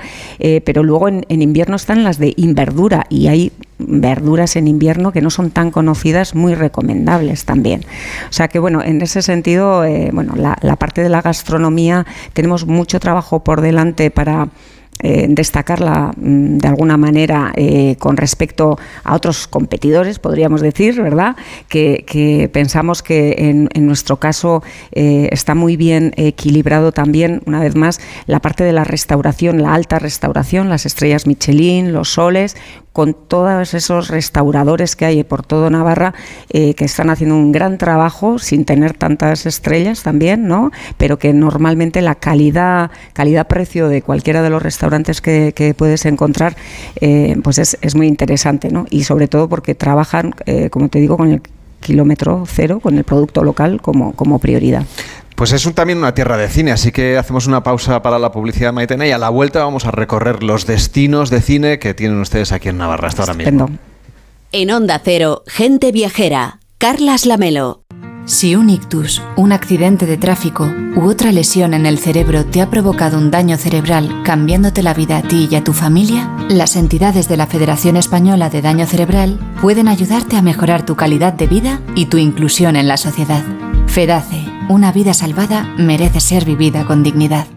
pero luego en, invierno están las de inverdura y hay verduras en invierno que no son tan conocidas, muy recomendables también. O sea que bueno, en ese sentido, bueno, la, la parte de la gastronomía tenemos mucho trabajo por delante para eh, destacarla mm, de alguna manera eh, con respecto a otros competidores, podríamos decir, ¿verdad? Que, pensamos que en, en nuestro caso eh, está muy bien equilibrado también, una vez más, la parte de la restauración, la alta restauración, las estrellas Michelin, los soles, con todos esos restauradores que hay por todo Navarra que están haciendo un gran trabajo sin tener tantas estrellas también, ¿no? Pero que normalmente la calidad, calidad-precio de cualquiera de los restaurantes que, puedes encontrar, eh, pues es, es, muy interesante, ¿no? Y sobre todo porque trabajan, eh, como te digo, con el kilómetro cero, con el producto local como, como prioridad. Pues es también una tierra de cine, así que hacemos una pausa para la publicidad Maitena y a la vuelta vamos a recorrer los destinos de cine que tienen ustedes aquí en Navarra hasta ahora mismo. En Onda Cero, gente viajera, Carlas Lamelo. Si un ictus, un accidente de tráfico u otra lesión en el cerebro te ha provocado un daño cerebral cambiándote la vida a ti y a tu familia, las entidades de la Federación Española de Daño Cerebral pueden ayudarte a mejorar tu calidad de vida y tu inclusión en la sociedad. FEDACE Una vida salvada merece ser vivida con dignidad.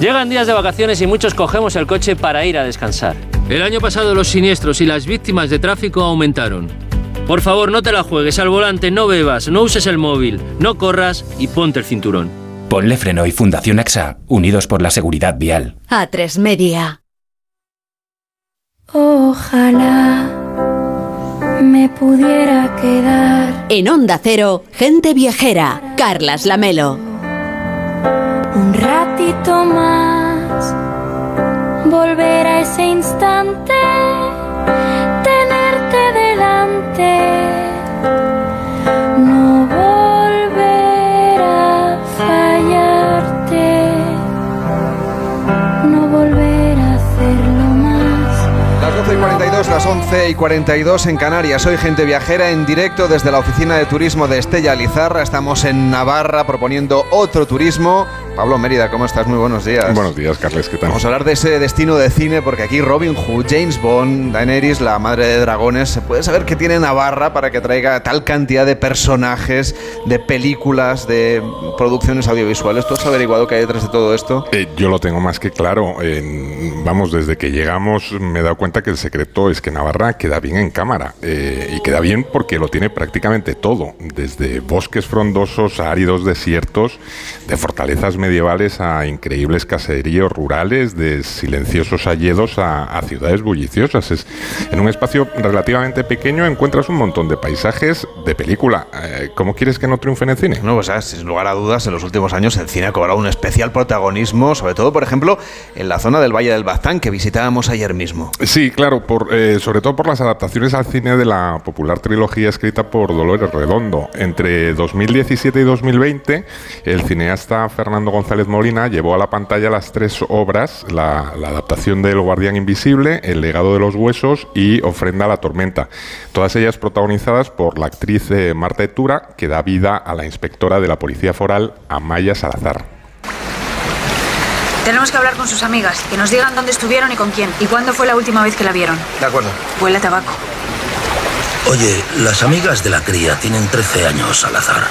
Llegan días de vacaciones y muchos cogemos el coche para ir a descansar. El año pasado los siniestros y las víctimas de tráfico aumentaron. Por favor, no te la juegues al volante, no bebas, no uses el móvil, no corras y ponte el cinturón. Ponle freno y Fundación AXA, unidos por la seguridad vial. A3 Media. Ojalá me pudiera quedar. En Onda Cero, gente viajera, Carlas Lamelo ratito más, volver a ese instante, tenerte delante, no volver a fallarte, no volver a hacerlo más. Las 12 y 42, las 11 y 42 en Canarias. Soy gente viajera en directo desde la oficina de turismo de Estella Lizarra. Estamos en Navarra proponiendo otro turismo Pablo Mérida, ¿cómo estás? Muy buenos días. Buenos días, Carles, ¿qué tal? Vamos a hablar de ese destino de cine porque aquí Robin Hood, James Bond, Daenerys, la madre de dragones, se puede saber qué tiene Navarra para que traiga tal cantidad de personajes, de películas, de producciones audiovisuales. ¿Tú has averiguado qué hay detrás de todo esto? Eh, yo lo tengo más que claro. vamos, desde que llegamos me he dado cuenta que el secreto es que Navarra queda bien en cámara eh, y queda bien porque lo tiene prácticamente todo, desde bosques frondosos a áridos desiertos, de fortalezas medievales a increíbles caseríos rurales, de silenciosos alledos a, ciudades bulliciosas. Es, en un espacio relativamente pequeño encuentras un montón de paisajes de película. Eh, ¿Cómo quieres que no triunfe en el cine? No, pues sin lugar a dudas, en los últimos años el cine ha cobrado un especial protagonismo, sobre todo, por ejemplo, en la zona del Valle del Baztán, que visitábamos ayer mismo. Sí, claro, por, eh, sobre todo por las adaptaciones al cine de la popular trilogía escrita por Dolores Redondo. Entre 2017 y 2020, el cineasta Fernando González Molina llevó a la pantalla las tres obras, la, adaptación del Guardián Invisible, El legado de los huesos y Ofrenda a la tormenta, todas ellas protagonizadas por la actriz eh, Marta Etura, que da vida a la inspectora de la Policía Foral, Amaya Salazar. Tenemos que hablar con sus amigas, que nos digan dónde estuvieron y con quién, y cuándo fue la última vez que la vieron. De acuerdo. Huele a tabaco. Oye, las amigas de la cría tienen 13 años, Salazar.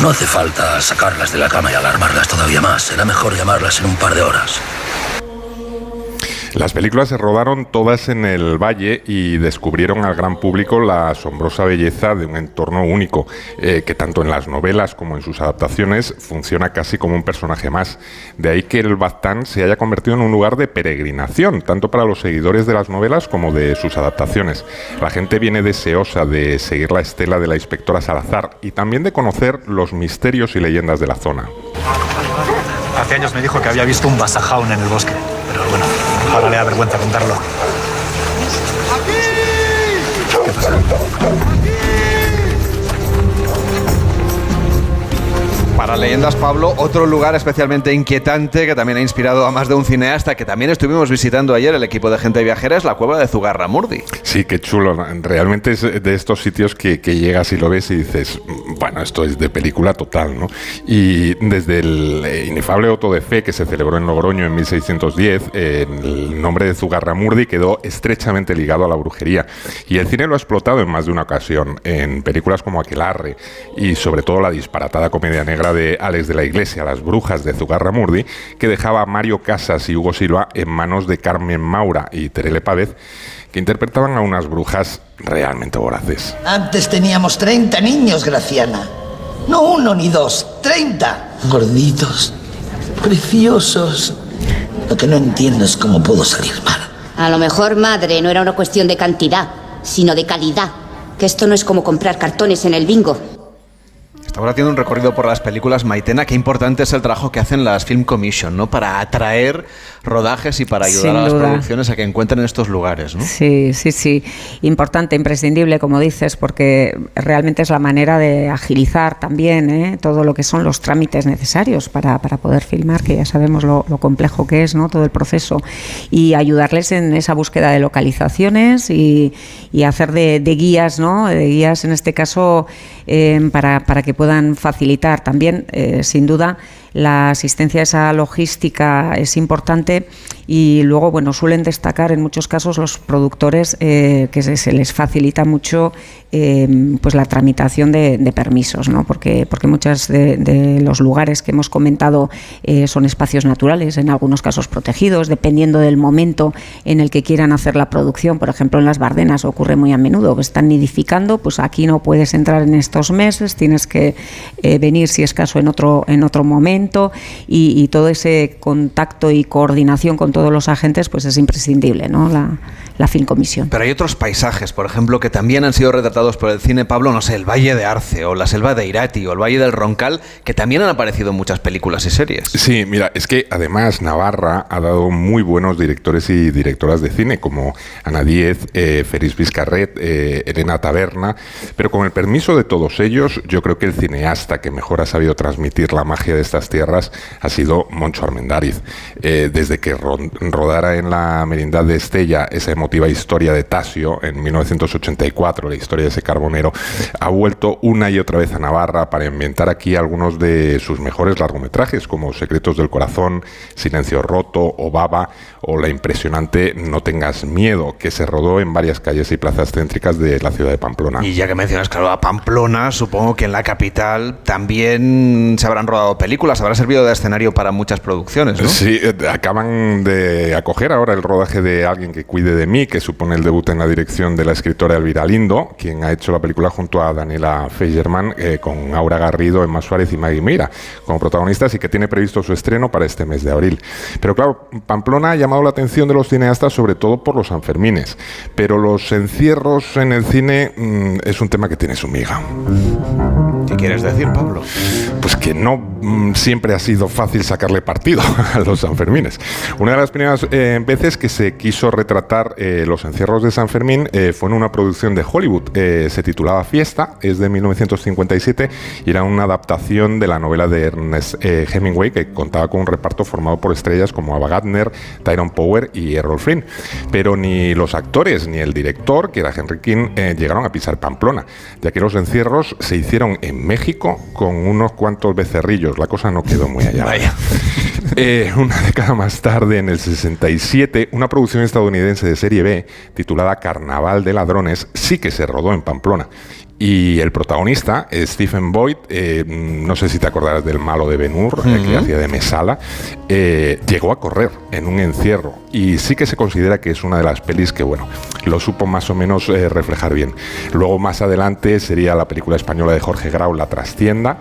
No hace falta sacarlas de la cama y alarmarlas todavía más. Será mejor llamarlas en un par de horas. Las películas se rodaron todas en el valle y descubrieron al gran público la asombrosa belleza de un entorno único, eh, que tanto en las novelas como en sus adaptaciones funciona casi como un personaje más. De ahí que el Baztán se haya convertido en un lugar de peregrinación, tanto para los seguidores de las novelas como de sus adaptaciones. La gente viene deseosa de seguir la estela de la inspectora Salazar y también de conocer los misterios y leyendas de la zona. Hace años me dijo que había visto un basajaun en el bosque, pero bueno, Ahora le da vergüenza contarlo. Para Leyendas Pablo, otro lugar especialmente inquietante que también ha inspirado a más de un cineasta que también estuvimos visitando ayer el equipo de gente viajera es la cueva de Zugarramurdi. Sí, qué chulo. Realmente es de estos sitios que, llegas y lo ves y dices, bueno, esto es de película total, ¿no? Y desde el eh, inefable Oto de Fe que se celebró en Logroño en 1610, el nombre de Zugarramurdi quedó estrechamente ligado a la brujería. Y el cine lo ha explotado en más de una ocasión, en películas como Aquelarre y sobre todo la disparatada comedia negra de Alex de la Iglesia, Las Brujas de Zugarramurdi, que dejaba a Mario Casas y Hugo Silva en manos de Carmen Maura y Terele Pávez, que interpretaban a unas brujas realmente voraces. Antes teníamos 30 niños, Graciana. No uno ni dos, 30. Gorditos, preciosos. Lo que no entiendo es cómo pudo salir mal. A lo mejor, madre, no era una cuestión de cantidad, sino de calidad. Que esto no es como comprar cartones en el bingo Ahora tiene un recorrido por las películas Maitena. Qué importante es el trabajo que hacen las Film Commission, ¿no? Para atraer rodajes y para ayudar Sin a las duda. producciones a que encuentren estos lugares, ¿no? Sí, sí, sí. Importante, imprescindible, como dices, porque realmente es la manera de agilizar también ¿eh? todo lo que son los trámites necesarios para, para poder filmar, que ya sabemos lo, lo complejo que es ¿no? todo el proceso, y ayudarles en esa búsqueda de localizaciones y, y hacer de, de guías, ¿no? de guías en este caso eh, para, para que puedan facilitar también, eh, sin duda, la asistencia a esa logística es importante y luego, bueno, suelen destacar en muchos casos los productores eh, que se, les facilita mucho eh, pues la tramitación de, permisos, ¿no? Porque, porque muchos de, los lugares que hemos comentado eh, son espacios naturales, en algunos casos protegidos, dependiendo del momento en el que quieran hacer la producción. Por ejemplo, en las Bardenas ocurre muy a menudo están nidificando, pues aquí no puedes entrar en estos meses, tienes que venir si es caso en otro, en otro momento y, y todo ese contacto y coordinación con todos los agentes pues es imprescindible, ¿no? La, la Film Comisión. Pero hay otros paisajes, por ejemplo, que también han sido retratados por el cine, Pablo, no sé, el Valle de Arce o la Selva de Irati o el Valle del Roncal, que también han aparecido en muchas películas y series. Sí, mira, es que además Navarra ha dado muy buenos directores y directoras de cine, como Ana Díez, eh, Feris Vizcarret, eh, Elena Taberna, pero con el permiso de todos ellos, yo creo que el cineasta que mejor ha sabido transmitir la magia de estas tierras ha sido Moncho Armendáriz. Eh, desde que ro- rodara en la Merindad de Estella esa emotiva historia de Tasio en 1984, la historia de ese carbonero, ha vuelto una y otra vez a Navarra para inventar aquí algunos de sus mejores largometrajes, como Secretos del Corazón, Silencio Roto o Baba, o la impresionante No tengas miedo, que se rodó en varias calles y plazas céntricas de la ciudad de Pamplona. Y ya que mencionas, claro, a Pamplona, supongo que en la capital también se habrán rodado películas, habrá servido de escenario para muchas producciones, ¿no? Sí, eh, acaban de acoger ahora el rodaje de Alguien que cuide de mí, que supone el debut en la dirección de la escritora Elvira Lindo, quien ha hecho la película junto a Daniela Feyerman, eh, con Aura Garrido, Emma Suárez y Maggie Meira como protagonistas y que tiene previsto su estreno para este mes de abril. Pero claro, Pamplona ha llamado la atención de los cineastas sobre todo por los Sanfermines, pero los encierros en el cine mm, es un tema que tiene su miga. ¿Qué quieres decir, Pablo? Pues que no mm, siempre ha sido fácil sacarle partido [laughs] a los Sanfermines. Una de las primeras eh, veces que se quiso retratar eh, los encierros de San Fermín eh, fue en una producción de Hollywood. Eh, se titulaba Fiesta, es de 1957 y era una adaptación de la novela de Ernest eh, Hemingway que contaba con un reparto formado por estrellas como Ava Gardner, Tyrone Power y Errol Flynn. Pero ni los actores ni el director, que era Henry King, eh, llegaron a pisar Pamplona, ya que los encierros se hicieron en México con unos cuantos becerrillos. La cosa no quedó muy allá. [laughs] Eh, una década más tarde, en el 67, una producción estadounidense de serie B titulada Carnaval de Ladrones sí que se rodó en Pamplona. Y el protagonista, Stephen Boyd, eh, no sé si te acordarás del malo de Ben Hur, eh, que hacía de Mesala, eh, llegó a correr en un encierro. Y sí que se considera que es una de las pelis que, bueno, lo supo más o menos eh, reflejar bien. Luego, más adelante, sería la película española de Jorge Grau, La Trastienda,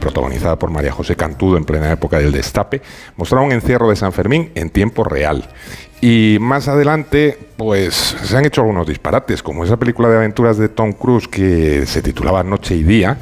protagonizada por María José Cantudo en plena época del Destape. Mostraba un encierro de San Fermín en tiempo real. Y más adelante, pues se han hecho algunos disparates, como esa película de aventuras de Tom Cruise que se titulaba Noche y Día,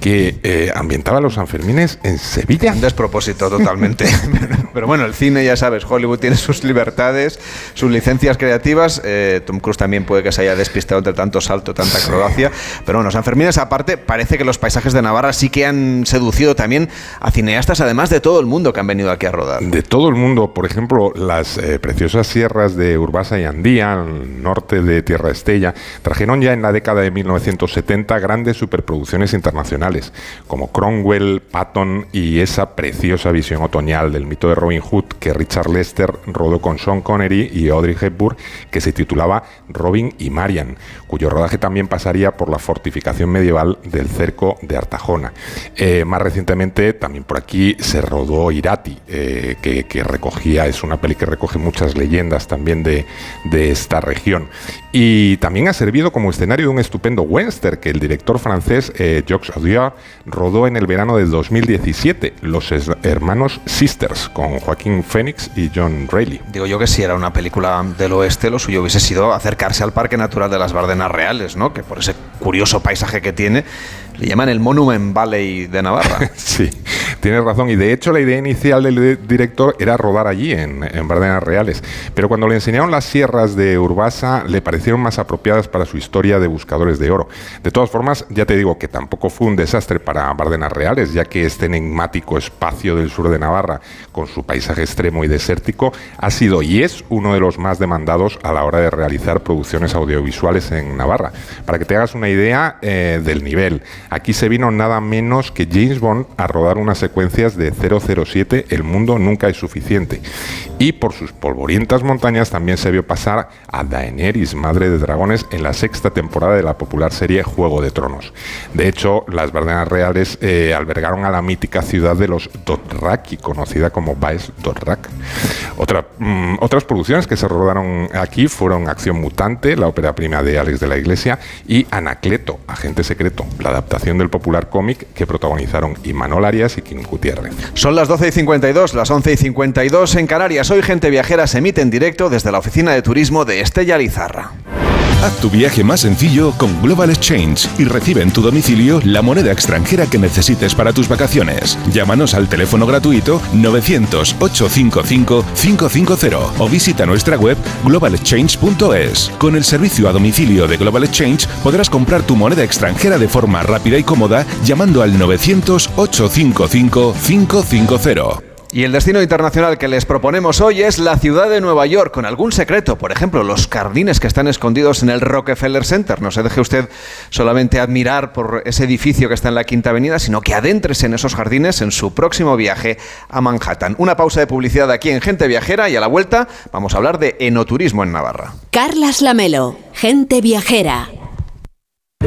que eh, ambientaba los Sanfermines en Sevilla. Un despropósito totalmente. [laughs] [laughs] Pero bueno, el cine, ya sabes, Hollywood tiene sus libertades, sus licencias creativas. Eh, Tom Cruise también puede que se haya despistado entre tanto salto, tanta acrobacia. Pero bueno, San Fermín, aparte, parece que los paisajes de Navarra sí que han seducido también a cineastas, además de todo el mundo que han venido aquí a rodar. De todo el mundo, por ejemplo, las eh, preciosas sierras de Urbasa y Andía, al norte de Tierra Estella, trajeron ya en la década de 1970 grandes superproducciones internacionales, como Cromwell, Patton y esa preciosa visión otoñal del mito de Robin Hood que Richard Lester rodó con Sean Connery y Audrey Hepburn, que se titulaba Robin y Marian, cuyo rodaje también pasaría por la fortificación medieval del cerco de Artajona. Eh, más recientemente, también por aquí se rodó Irati, eh, que, recogía, es una peli que recoge muchas leyendas también de esta región. Y también ha servido como escenario de un estupendo western que el director francés eh, Jacques Audiard rodó en el verano de 2017, Los Hermanos Sisters, con Joaquín Phoenix y John Reilly. Digo yo que si era una película del oeste, lo suyo hubiese sido acercarse al Parque Natural de las Bardenas Reales, ¿no? Que por ese curioso paisaje que tiene, Le llaman el Monument Valley de Navarra. [laughs] sí, tienes razón. Y de hecho la idea inicial del director era rodar allí, en, en Bardenas Reales. Pero cuando le enseñaron las sierras de Urbasa, le parecieron más apropiadas para su historia de buscadores de oro. De todas formas, ya te digo que tampoco fue un desastre para Bardenas Reales, ya que este enigmático espacio del sur de Navarra, con su paisaje extremo y desértico, ha sido y es uno de los más demandados a la hora de realizar producciones audiovisuales en Navarra. Para que te hagas una idea eh, del nivel, aquí se vino nada menos que James Bond a rodar unas secuencias de 007, El mundo nunca es suficiente. Y por sus polvorientas montañas también se vio pasar a Daenerys, madre de dragones, en la sexta temporada de la popular serie Juego de Tronos. De hecho, las Bardenas Reales eh, albergaron a la mítica ciudad de los Dothraki, conocida como Baes Dothraki. Otra, mm, otras producciones que se rodaron aquí fueron Acción Mutante, la ópera prima de Alex de la Iglesia, y Anacleto, Agente Secreto, la adaptación del popular cómic que protagonizaron Imanol Arias y Kim Gutiérrez. Son las 12 y 52, las 11 y 52 en Canarias. Hoy Gente Viajera se emite en directo desde la oficina de turismo de Estella Lizarra. Haz tu viaje más sencillo con Global Exchange y recibe en tu domicilio la moneda extranjera que necesites para tus vacaciones. Llámanos al teléfono gratuito 900-855-550 o visita nuestra web globalexchange.es. Con el servicio a domicilio de Global Exchange podrás comprar tu moneda extranjera de forma rápida y cómoda llamando al 900-855-550. Y el destino internacional que les proponemos hoy es la ciudad de Nueva York, con algún secreto. Por ejemplo, los jardines que están escondidos en el Rockefeller Center. No se deje usted solamente admirar por ese edificio que está en la Quinta Avenida, sino que adéntrese en esos jardines en su próximo viaje a Manhattan. Una pausa de publicidad aquí en Gente Viajera y a la vuelta vamos a hablar de enoturismo en Navarra. Carlas Lamelo, Gente Viajera.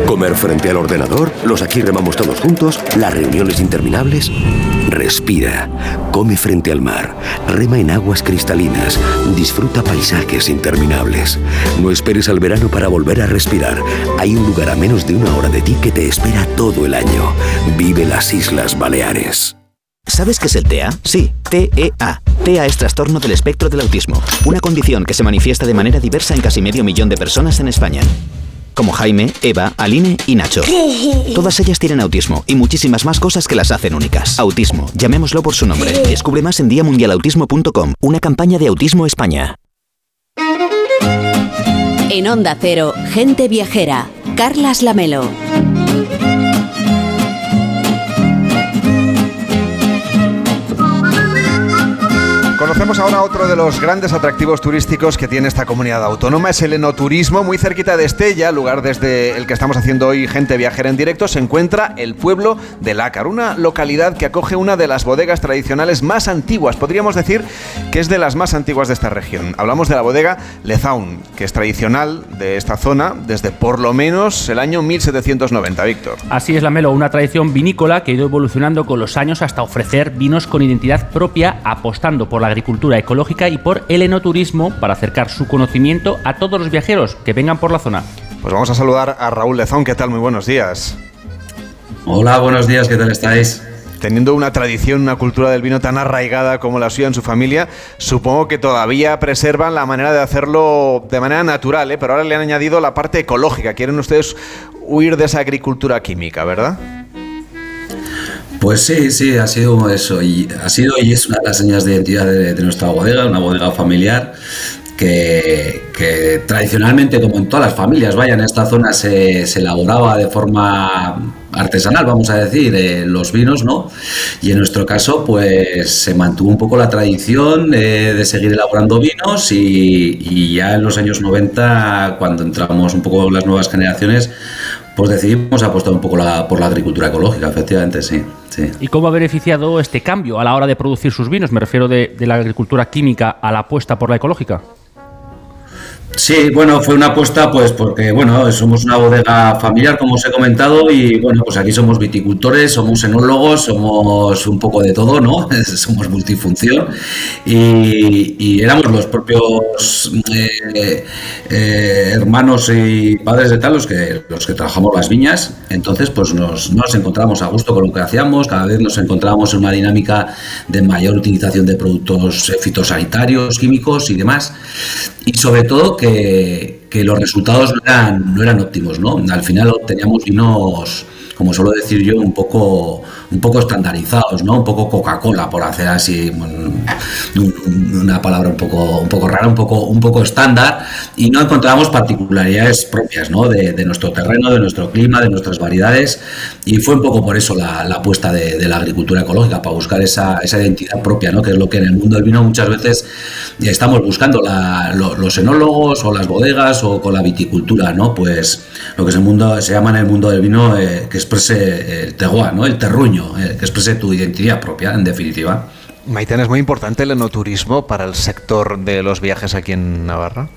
Comer frente al ordenador, los aquí remamos todos juntos, las reuniones interminables. Respira, come frente al mar, rema en aguas cristalinas, disfruta paisajes interminables. No esperes al verano para volver a respirar. Hay un lugar a menos de una hora de ti que te espera todo el año. Vive las Islas Baleares. ¿Sabes qué es el TEA? Sí, TEA. TEA es trastorno del espectro del autismo, una condición que se manifiesta de manera diversa en casi medio millón de personas en España como Jaime, Eva, Aline y Nacho. Todas ellas tienen autismo y muchísimas más cosas que las hacen únicas. Autismo, llamémoslo por su nombre. Descubre más en diamundialautismo.com, una campaña de Autismo España. En Onda Cero, Gente Viajera, Carlas Lamelo. Conocemos ahora otro de los grandes atractivos turísticos que tiene esta comunidad autónoma, es el enoturismo. Muy cerquita de Estella, lugar desde el que estamos haciendo hoy gente viajera en directo, se encuentra el pueblo de Lácar, una localidad que acoge una de las bodegas tradicionales más antiguas. Podríamos decir que es de las más antiguas de esta región. Hablamos de la bodega Lezaun, que es tradicional de esta zona desde por lo menos el año 1790, Víctor. Así es, Lamelo, una tradición vinícola que ha ido evolucionando con los años hasta ofrecer vinos con identidad propia, apostando por la agricultura ecológica y por el enoturismo para acercar su conocimiento a todos los viajeros que vengan por la zona. Pues vamos a saludar a Raúl Lezón. ¿Qué tal? Muy buenos días. Hola, buenos días. ¿Qué tal estáis? Teniendo una tradición, una cultura del vino tan arraigada como la suya en su familia, supongo que todavía preservan la manera de hacerlo de manera natural, ¿eh? pero ahora le han añadido la parte ecológica. Quieren ustedes huir de esa agricultura química, ¿verdad? Pues sí, sí, ha sido eso. Y ha sido y es una de las señas de identidad de, nuestra bodega, una bodega familiar. Que, tradicionalmente, como en todas las familias, vaya, en esta zona se, elaboraba de forma artesanal, vamos a decir, eh, los vinos, ¿no? Y en nuestro caso, pues se mantuvo un poco la tradición de seguir elaborando vinos y, y, ya en los años 90, cuando entramos un poco las nuevas generaciones, pues decidimos apostar un poco la, por la agricultura ecológica, efectivamente, sí. ¿Y cómo ha beneficiado este cambio a la hora de producir sus vinos? Me refiero de la agricultura química a la apuesta por la ecológica. Sí, bueno, fue una apuesta pues porque, bueno, somos una bodega familiar, como os he comentado, y bueno, pues aquí somos viticultores, somos enólogos, somos un poco de todo, ¿no? [laughs] somos multifunción y, éramos los propios eh, eh, hermanos y padres de tal los que, los que trabajamos las viñas, entonces pues nos, nos encontramos a gusto con lo que hacíamos, cada vez nos encontrábamos en una dinámica de mayor utilización de productos fitosanitarios, químicos y demás, y sobre todo que, los resultados no eran, no eran óptimos, ¿no? Al final obteníamos vinos como suelo decir yo, un poco, un poco estandarizados, ¿no? Un poco Coca-Cola, por hacer así una palabra un poco, un poco rara, un poco, un poco estándar, y no encontramos particularidades propias, ¿no? De, nuestro terreno, de nuestro clima, de nuestras variedades, y fue un poco por eso la, apuesta de, la agricultura ecológica, para buscar esa, esa identidad propia, ¿no? Que es lo que en el mundo del vino muchas veces estamos buscando, los enólogos o las bodegas o con la viticultura, ¿no? Pues lo que es el mundo, se llama en el mundo del vino eh, que exprese el ¿no? El terruño, eh, que exprese tu identidad propia, en definitiva. Maiten, ¿es muy importante el enoturismo para el sector de los viajes aquí en Navarra?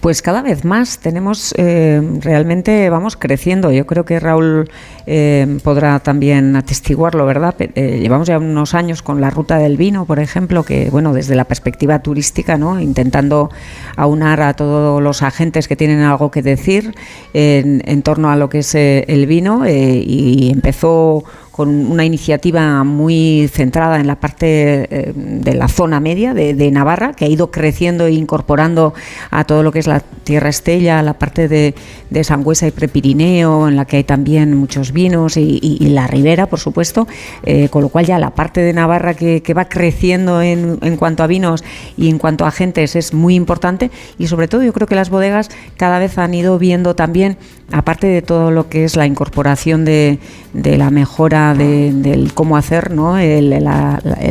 Pues cada vez más tenemos, eh, realmente vamos creciendo. Yo creo que Raúl eh, podrá también atestiguarlo, ¿verdad? Eh, llevamos ya unos años con la ruta del vino, por ejemplo, que, bueno, desde la perspectiva turística, ¿no? Intentando aunar a todos los agentes que tienen algo que decir en, en torno a lo que es el vino y empezó con una iniciativa muy centrada en la parte eh, de la zona media de, Navarra, que ha ido creciendo e incorporando a todo lo que es la Tierra Estella, la parte de, Sangüesa y Prepirineo, en la que hay también muchos vinos, y, la Ribera, por supuesto, eh, con lo cual ya la parte de Navarra que, va creciendo en, en, cuanto a vinos y en cuanto a agentes es muy importante, y sobre todo yo creo que las bodegas cada vez han ido viendo también, aparte de todo lo que es la incorporación de, la mejora del cómo hacer, ¿no? El,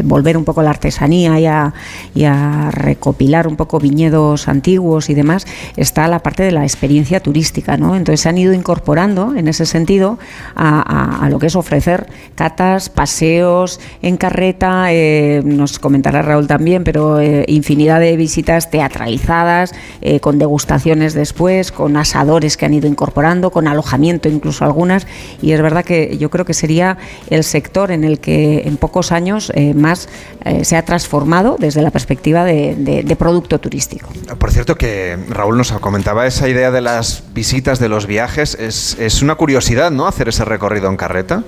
volver un poco a la artesanía y a, recopilar un poco viñedos antiguos y demás, está la parte de la experiencia turística. ¿no? Entonces se han ido incorporando en ese sentido a, lo que es ofrecer catas, paseos en carreta, eh, nos comentará Raúl también, pero eh, infinidad de visitas teatralizadas, eh, con degustaciones después, con asadores que han ido incorporando, con alojamiento incluso algunas, y es verdad que yo creo que sería el sector en el que en pocos años eh, más eh, se ha transformado desde la perspectiva de, producto turístico. Por cierto, que Raúl nos comentaba esa idea de las visitas, de los viajes. Es, es una curiosidad, ¿no? Hacer ese recorrido en carreta.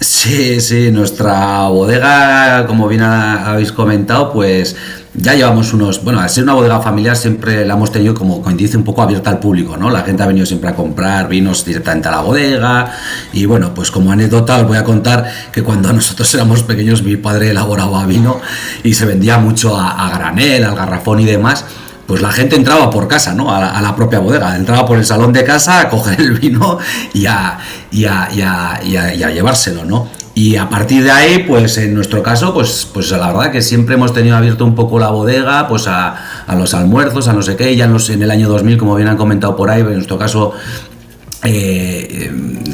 Sí, sí, nuestra bodega, como bien habéis comentado, pues ya llevamos unos, bueno, al ser una bodega familiar siempre la hemos tenido como, como dice, un poco abierta al público, ¿no? La gente ha venido siempre a comprar vinos directamente a la bodega y bueno, pues como anécdota os voy a contar que cuando nosotros éramos pequeños mi padre elaboraba vino y se vendía mucho a, a granel, al garrafón y demás pues la gente entraba por casa, ¿no? A la, propia bodega, entraba por el salón de casa a coger el vino y a, y a, y a, y a llevárselo, ¿no? Y a partir de ahí, pues en nuestro caso, pues, pues la verdad que siempre hemos tenido abierto un poco la bodega, pues a, a los almuerzos, a no sé qué, ya en, los, en el año 2000, como bien han comentado por ahí, en nuestro caso eh,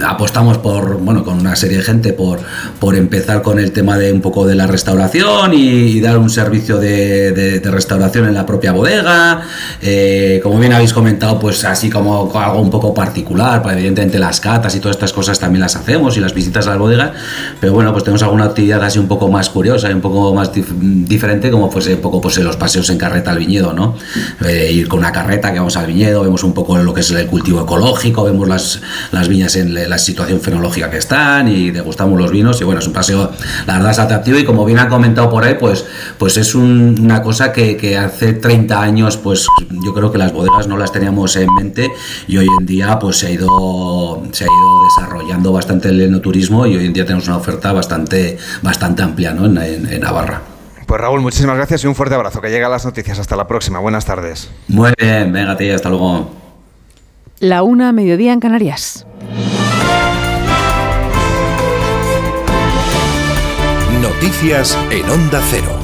apostamos por, bueno, con una serie de gente por, por empezar con el tema de un poco de la restauración y, dar un servicio de, restauración en la propia bodega. Eh, como bien habéis comentado, pues así como algo un poco particular, pues evidentemente las catas y todas estas cosas también las hacemos y las visitas a las bodegas, pero bueno, pues tenemos alguna actividad así un poco más curiosa y un poco más diferente, como fuese un poco pues los paseos en carreta al viñedo, ¿no? Eh, ir con una carreta que vamos al viñedo, vemos un poco lo que es el cultivo ecológico, vemos las las, viñas en la situación fenológica que están y degustamos los vinos y bueno, es un paseo, la verdad es atractivo y como bien ha comentado por ahí, pues, pues es una cosa que, que, hace 30 años pues yo creo que las bodegas no las teníamos en mente y hoy en día pues se ha ido, se ha ido desarrollando bastante el enoturismo y hoy en día tenemos una oferta bastante, bastante amplia ¿no? en, en Navarra. Pues Raúl, muchísimas gracias y un fuerte abrazo. Que llegue a las noticias. Hasta la próxima. Buenas tardes. Muy bien, venga, tía, hasta luego. La una, mediodía en Canarias. Noticias en Onda Cero.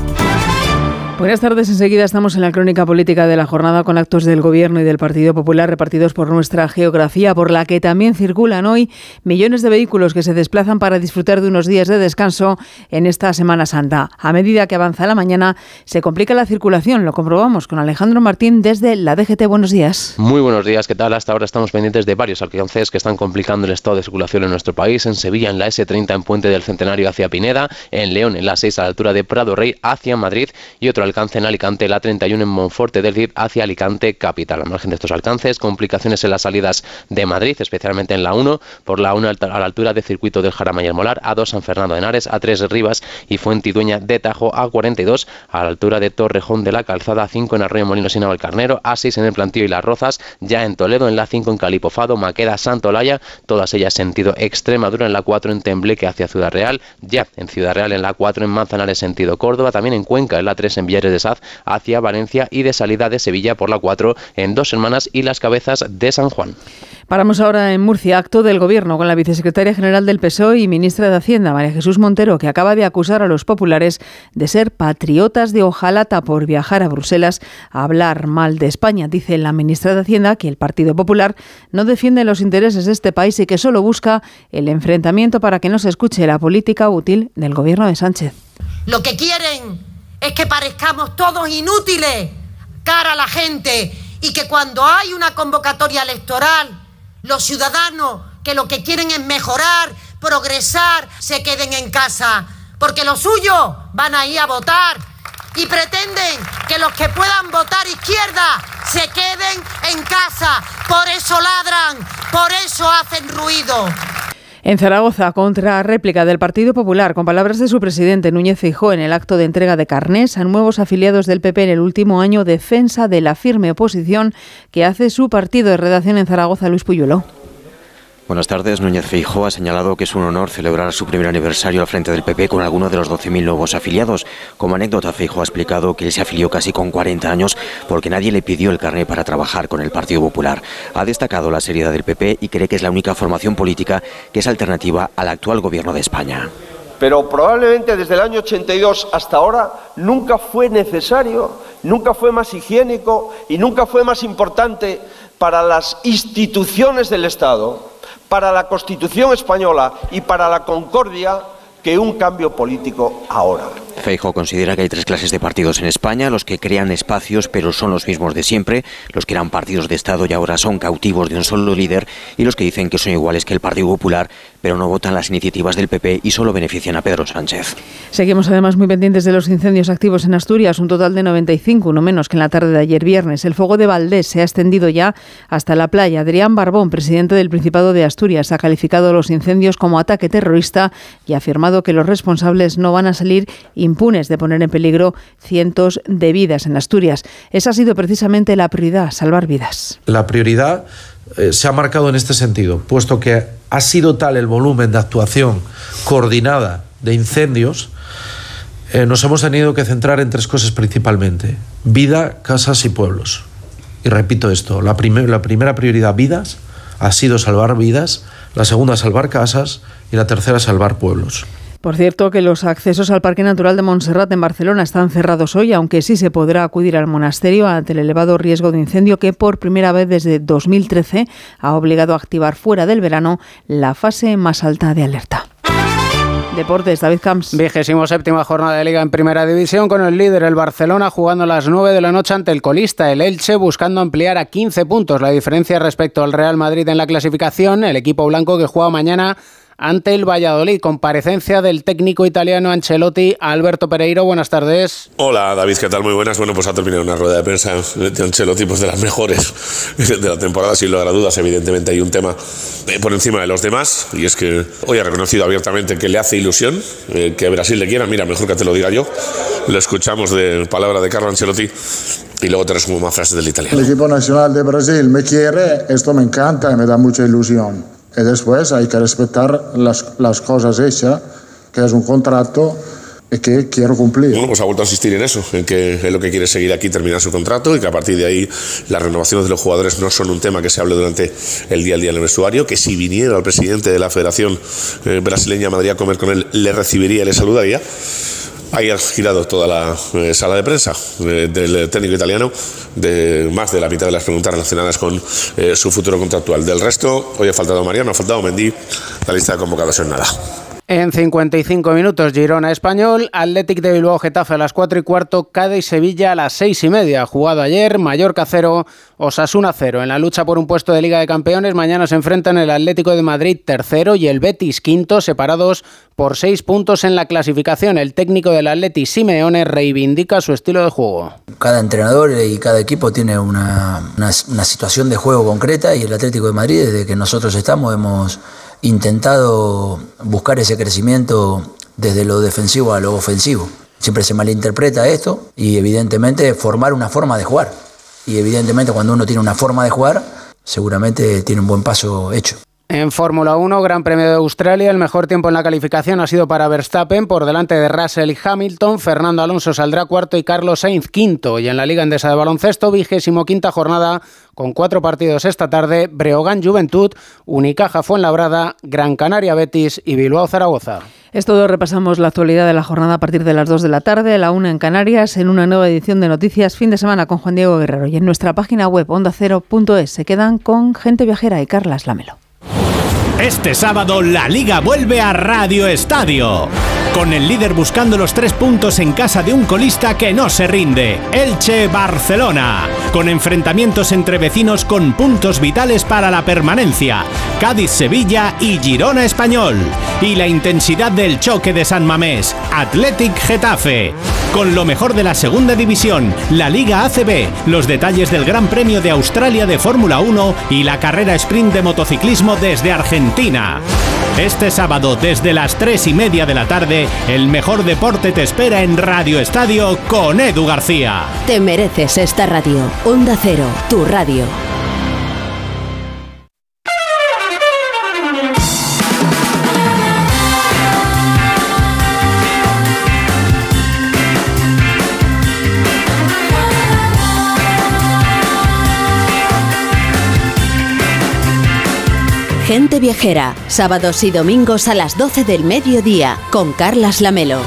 Buenas tardes. Enseguida estamos en la crónica política de la jornada con actos del Gobierno y del Partido Popular repartidos por nuestra geografía, por la que también circulan hoy millones de vehículos que se desplazan para disfrutar de unos días de descanso en esta Semana Santa. A medida que avanza la mañana, se complica la circulación. Lo comprobamos con Alejandro Martín desde la DGT. Buenos días. Muy buenos días. ¿Qué tal? Hasta ahora estamos pendientes de varios alcances que están complicando el estado de circulación en nuestro país. En Sevilla, en la S30 en Puente del Centenario hacia Pineda, en León, en la 6 a la altura de Prado Rey hacia Madrid y otro alcance en Alicante, la 31 en Monforte del Cid hacia Alicante capital. Al margen de estos alcances, complicaciones en las salidas de Madrid, especialmente en la 1, por la 1 a la altura del circuito del Jarama y el Molar, A2 San Fernando de Henares, A3 Rivas y Fuentidueña de Tajo, A42 a la altura de Torrejón de la Calzada, 5 en Arroyo Molinos y Carnero, A6 en el Plantío y Las Rozas, ya en Toledo, en la 5 en Calipofado, Maqueda, Santolaya, todas ellas sentido Extremadura, en la 4 en Tembleque hacia Ciudad Real, ya en Ciudad Real, en la 4 en Manzanares sentido Córdoba, también en Cuenca, en la 3 en Villares de Saz hacia Valencia y de salida de Sevilla por la 4 en Dos Hermanas y Las Cabezas de San Juan. Paramos ahora en Murcia, acto del Gobierno con la vicesecretaria general del PSOE y ministra de Hacienda, María Jesús Montero, que acaba de acusar a los populares de ser patriotas de hojalata por viajar a Bruselas a hablar mal de España. Dice la ministra de Hacienda que el Partido Popular no defiende los intereses de este país y que solo busca el enfrentamiento para que no se escuche la política útil del Gobierno de Sánchez. Lo que quieren es que parezcamos todos inútiles cara a la gente y que cuando hay una convocatoria electoral los ciudadanos que lo que quieren es mejorar, progresar, se queden en casa, porque los suyos van a ir a votar y pretenden que los que puedan votar izquierda se queden en casa. Por eso ladran, por eso hacen ruido. En Zaragoza, contra réplica del Partido Popular, con palabras de su presidente Núñez Feijóo en el acto de entrega de carnés a nuevos afiliados del PP en el último año, defensa de la firme oposición que hace su partido de redacción en Zaragoza, Luis Puyuelo. Buenas tardes. Núñez Feijóo ha señalado que es un honor celebrar su primer aniversario al frente del PP con alguno de los 12.000 nuevos afiliados. Como anécdota, Feijóo ha explicado que él se afilió casi con 40 años porque nadie le pidió el carné para trabajar con el Partido Popular. Ha destacado la seriedad del PP y cree que es la única formación política que es alternativa al actual gobierno de España. Pero probablemente desde el año 82 hasta ahora nunca fue necesario, nunca fue más higiénico y nunca fue más importante para las instituciones del Estado para la Constitución española y para la concordia que un cambio político ahora. Feijo considera que hay tres clases de partidos en España, los que crean espacios pero son los mismos de siempre, los que eran partidos de Estado y ahora son cautivos de un solo líder, y los que dicen que son iguales que el Partido Popular pero no votan las iniciativas del PP y solo benefician a Pedro Sánchez. Seguimos además muy pendientes de los incendios activos en Asturias, un total de 95, uno menos que en la tarde de ayer viernes. El fuego de Valdés se ha extendido ya hasta la playa. Adrián Barbón, presidente del Principado de Asturias, ha calificado los incendios como ataque terrorista y ha afirmado que los responsables no van a salir impunes de poner en peligro cientos de vidas en Asturias. Esa ha sido precisamente la prioridad, salvar vidas. La prioridad eh, se ha marcado en este sentido, puesto que ha sido tal el volumen de actuación coordinada de incendios, eh, nos hemos tenido que centrar en tres cosas principalmente. Vida, casas y pueblos. Y repito esto, la, la primera prioridad, vidas, ha sido salvar vidas, la segunda, salvar casas y la tercera, salvar pueblos. Por cierto, que los accesos al Parque Natural de Montserrat en Barcelona están cerrados hoy, aunque sí se podrá acudir al monasterio ante el elevado riesgo de incendio que por primera vez desde 2013 ha obligado a activar fuera del verano la fase más alta de alerta. Deportes, David Camps. Vigésimo séptima jornada de Liga en Primera División con el líder, el Barcelona, jugando a las 9 de la noche ante el colista, el Elche, buscando ampliar a 15 puntos la diferencia respecto al Real Madrid en la clasificación. El equipo blanco que juega mañana ante el Valladolid. Comparecencia del técnico italiano Ancelotti, Alberto Pereiro. Buenas tardes. Hola David, ¿qué tal? Muy buenas. Bueno, pues ha terminado una rueda de prensa de Ancelotti, pues de las mejores [laughs] de la temporada, sin lugar a dudas. Evidentemente hay un tema eh, por encima de los demás y es que hoy ha reconocido abiertamente que le hace ilusión eh, que Brasil le quiera. Mira, mejor que te lo diga yo. Lo escuchamos de palabra de Carlo Ancelotti y luego te resumo más frases del italiano. El equipo nacional de Brasil me quiere, esto me encanta y me da mucha ilusión y después hay que respetar las, las cosas hechas, que es un contrato que quiero cumplir. Bueno, pues ha vuelto a insistir en eso, en que es lo que quiere seguir aquí, terminar su contrato y que a partir de ahí las renovaciones de los jugadores no son un tema que se hable durante el día a día en el vestuario, que si viniera el presidente de la Federación eh, Brasileña Madrid a comer con él, le recibiría le saludaría. Ha girado toda la eh, sala de prensa eh, del técnico italiano, de más de la mitad de las preguntas relacionadas con eh, su futuro contractual. Del resto, hoy ha faltado Mariano, ha faltado Mendy, la lista de convocados en nada. En 55 minutos, Girona Español, Athletic de Bilbao Getafe a las 4 y cuarto, Cádiz Sevilla a las 6 y media. Jugado ayer, Mallorca 0, Osasuna 0. En la lucha por un puesto de Liga de Campeones, mañana se enfrentan el Atlético de Madrid tercero y el Betis quinto, separados por 6 puntos en la clasificación. El técnico del Athletic, Simeone, reivindica su estilo de juego. Cada entrenador y cada equipo tiene una, una, una situación de juego concreta y el Atlético de Madrid, desde que nosotros estamos, hemos intentado buscar ese crecimiento desde lo defensivo a lo ofensivo. Siempre se malinterpreta esto y evidentemente formar una forma de jugar. Y evidentemente cuando uno tiene una forma de jugar, seguramente tiene un buen paso hecho. En Fórmula 1, Gran Premio de Australia, el mejor tiempo en la calificación ha sido para Verstappen por delante de Russell y Hamilton. Fernando Alonso saldrá cuarto y Carlos Sainz quinto. Y en la Liga Endesa de Baloncesto, vigésimo quinta jornada con cuatro partidos esta tarde: Breogán Juventud, Unicaja Fuenlabrada, Gran Canaria Betis y Bilbao Zaragoza. Es todo, repasamos la actualidad de la jornada a partir de las 2 de la tarde, la 1 en Canarias, en una nueva edición de Noticias Fin de Semana con Juan Diego Guerrero. Y en nuestra página web ondacero.es se quedan con Gente Viajera y Carlas Lamelo. Este sábado la liga vuelve a Radio Estadio. Con el líder buscando los tres puntos en casa de un colista que no se rinde, Elche Barcelona. Con enfrentamientos entre vecinos con puntos vitales para la permanencia, Cádiz Sevilla y Girona Español. Y la intensidad del choque de San Mamés, Athletic Getafe. Con lo mejor de la segunda división, la Liga ACB, los detalles del Gran Premio de Australia de Fórmula 1 y la carrera sprint de motociclismo desde Argentina. Este sábado, desde las 3 y media de la tarde, el mejor deporte te espera en Radio Estadio con Edu García. Te mereces esta radio. Onda Cero, tu radio. Gente Viajera, sábados y domingos a las 12 del mediodía, con Carlas Lamelo.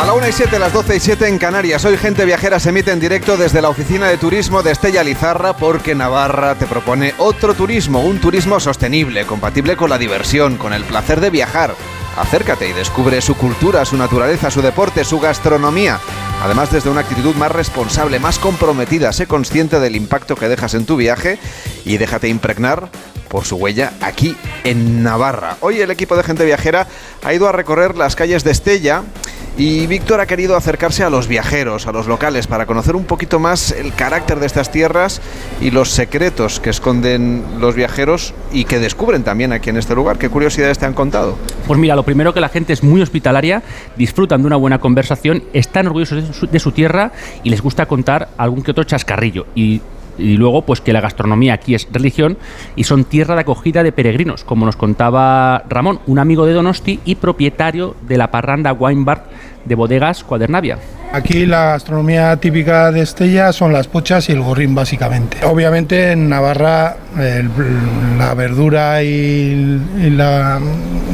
A la 1 y 7, las 12 y 7 en Canarias. Hoy Gente Viajera se emite en directo desde la oficina de turismo de Estella Lizarra porque Navarra te propone otro turismo, un turismo sostenible, compatible con la diversión, con el placer de viajar. Acércate y descubre su cultura, su naturaleza, su deporte, su gastronomía. Además, desde una actitud más responsable, más comprometida, sé consciente del impacto que dejas en tu viaje y déjate impregnar por su huella aquí en Navarra. Hoy el equipo de gente viajera ha ido a recorrer las calles de Estella y Víctor ha querido acercarse a los viajeros, a los locales, para conocer un poquito más el carácter de estas tierras y los secretos que esconden los viajeros y que descubren también aquí en este lugar. ¿Qué curiosidades te han contado? Pues mira, lo primero que la gente es muy hospitalaria, disfrutan de una buena conversación, están orgullosos de su, tierra y les gusta contar algún que otro chascarrillo. Y luego pues que la gastronomía aquí es religión y son tierra de acogida de peregrinos, como nos contaba Ramón, un amigo de Donosti y propietario de la parranda Wine Bar de bodegas Cuadernavia. Aquí la gastronomía típica de Estella son las pochas y el gorrín básicamente. Obviamente en Navarra la verdura y,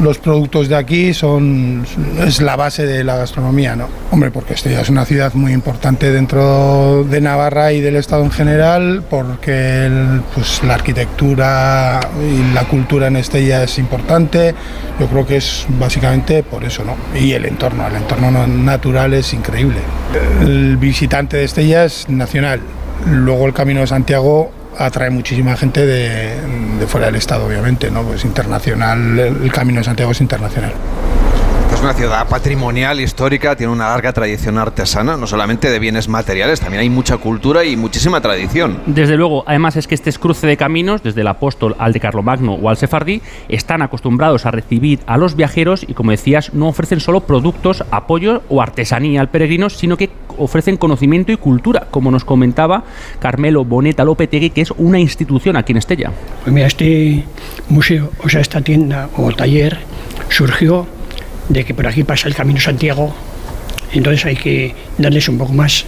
los productos de aquí son es la base de la gastronomía, ¿no? Hombre, porque Estella es una ciudad muy importante dentro de Navarra y del Estado en general, porque pues, la arquitectura y la cultura en Estella es importante. Yo creo que es básicamente por eso, ¿no? Y el entorno, el entorno no- natural es increíble. El visitante de Estella es nacional. Luego el Camino de Santiago atrae muchísima gente de, de fuera del estado, obviamente, ¿no? Pues internacional, el Camino de Santiago es internacional. Es una ciudad patrimonial, histórica, tiene una larga tradición artesana, no solamente de bienes materiales, también hay mucha cultura y muchísima tradición. Desde luego, además es que este es cruce de caminos, desde el apóstol al de Carlomagno o al sefardí, están acostumbrados a recibir a los viajeros y, como decías, no ofrecen solo productos, apoyo o artesanía al peregrino, sino que ofrecen conocimiento y cultura, como nos comentaba Carmelo Boneta Lopetegui, que es una institución aquí en Estella. Pues mira, este museo, o sea, esta tienda o taller surgió de que por aquí pasa el Camino Santiago, entonces hay que darles un poco más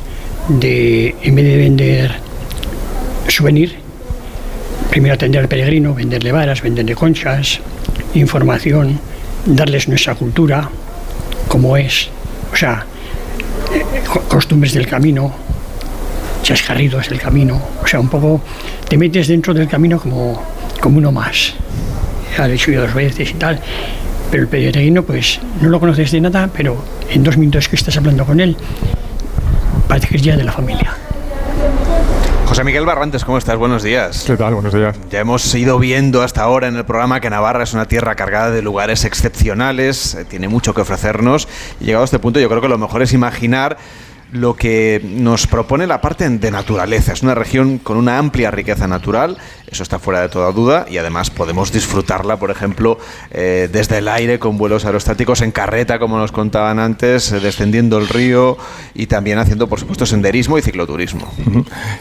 de, en vez de vender souvenir, primero atender al peregrino, venderle varas, venderle conchas, información, darles nuestra cultura, como es, o sea, eh, co- costumbres del camino, chascarridos del camino, o sea, un poco te metes dentro del camino como, como uno más. Ya he subido dos veces y tal, pero el peregrino pues no lo conoces de nada, pero en dos minutos que estás hablando con él, parece que es ya de la familia. José Miguel Barrantes, ¿cómo estás? Buenos días. ¿Qué tal? Buenos días. Ya hemos ido viendo hasta ahora en el programa que Navarra es una tierra cargada de lugares excepcionales, eh, tiene mucho que ofrecernos. Y llegado a este punto, yo creo que lo mejor es imaginar lo que nos propone la parte de naturaleza. Es una región con una amplia riqueza natural, eso está fuera de toda duda, y además podemos disfrutarla, por ejemplo, eh, desde el aire con vuelos aerostáticos en carreta, como nos contaban antes, eh, descendiendo el río y también haciendo, por supuesto, senderismo y cicloturismo.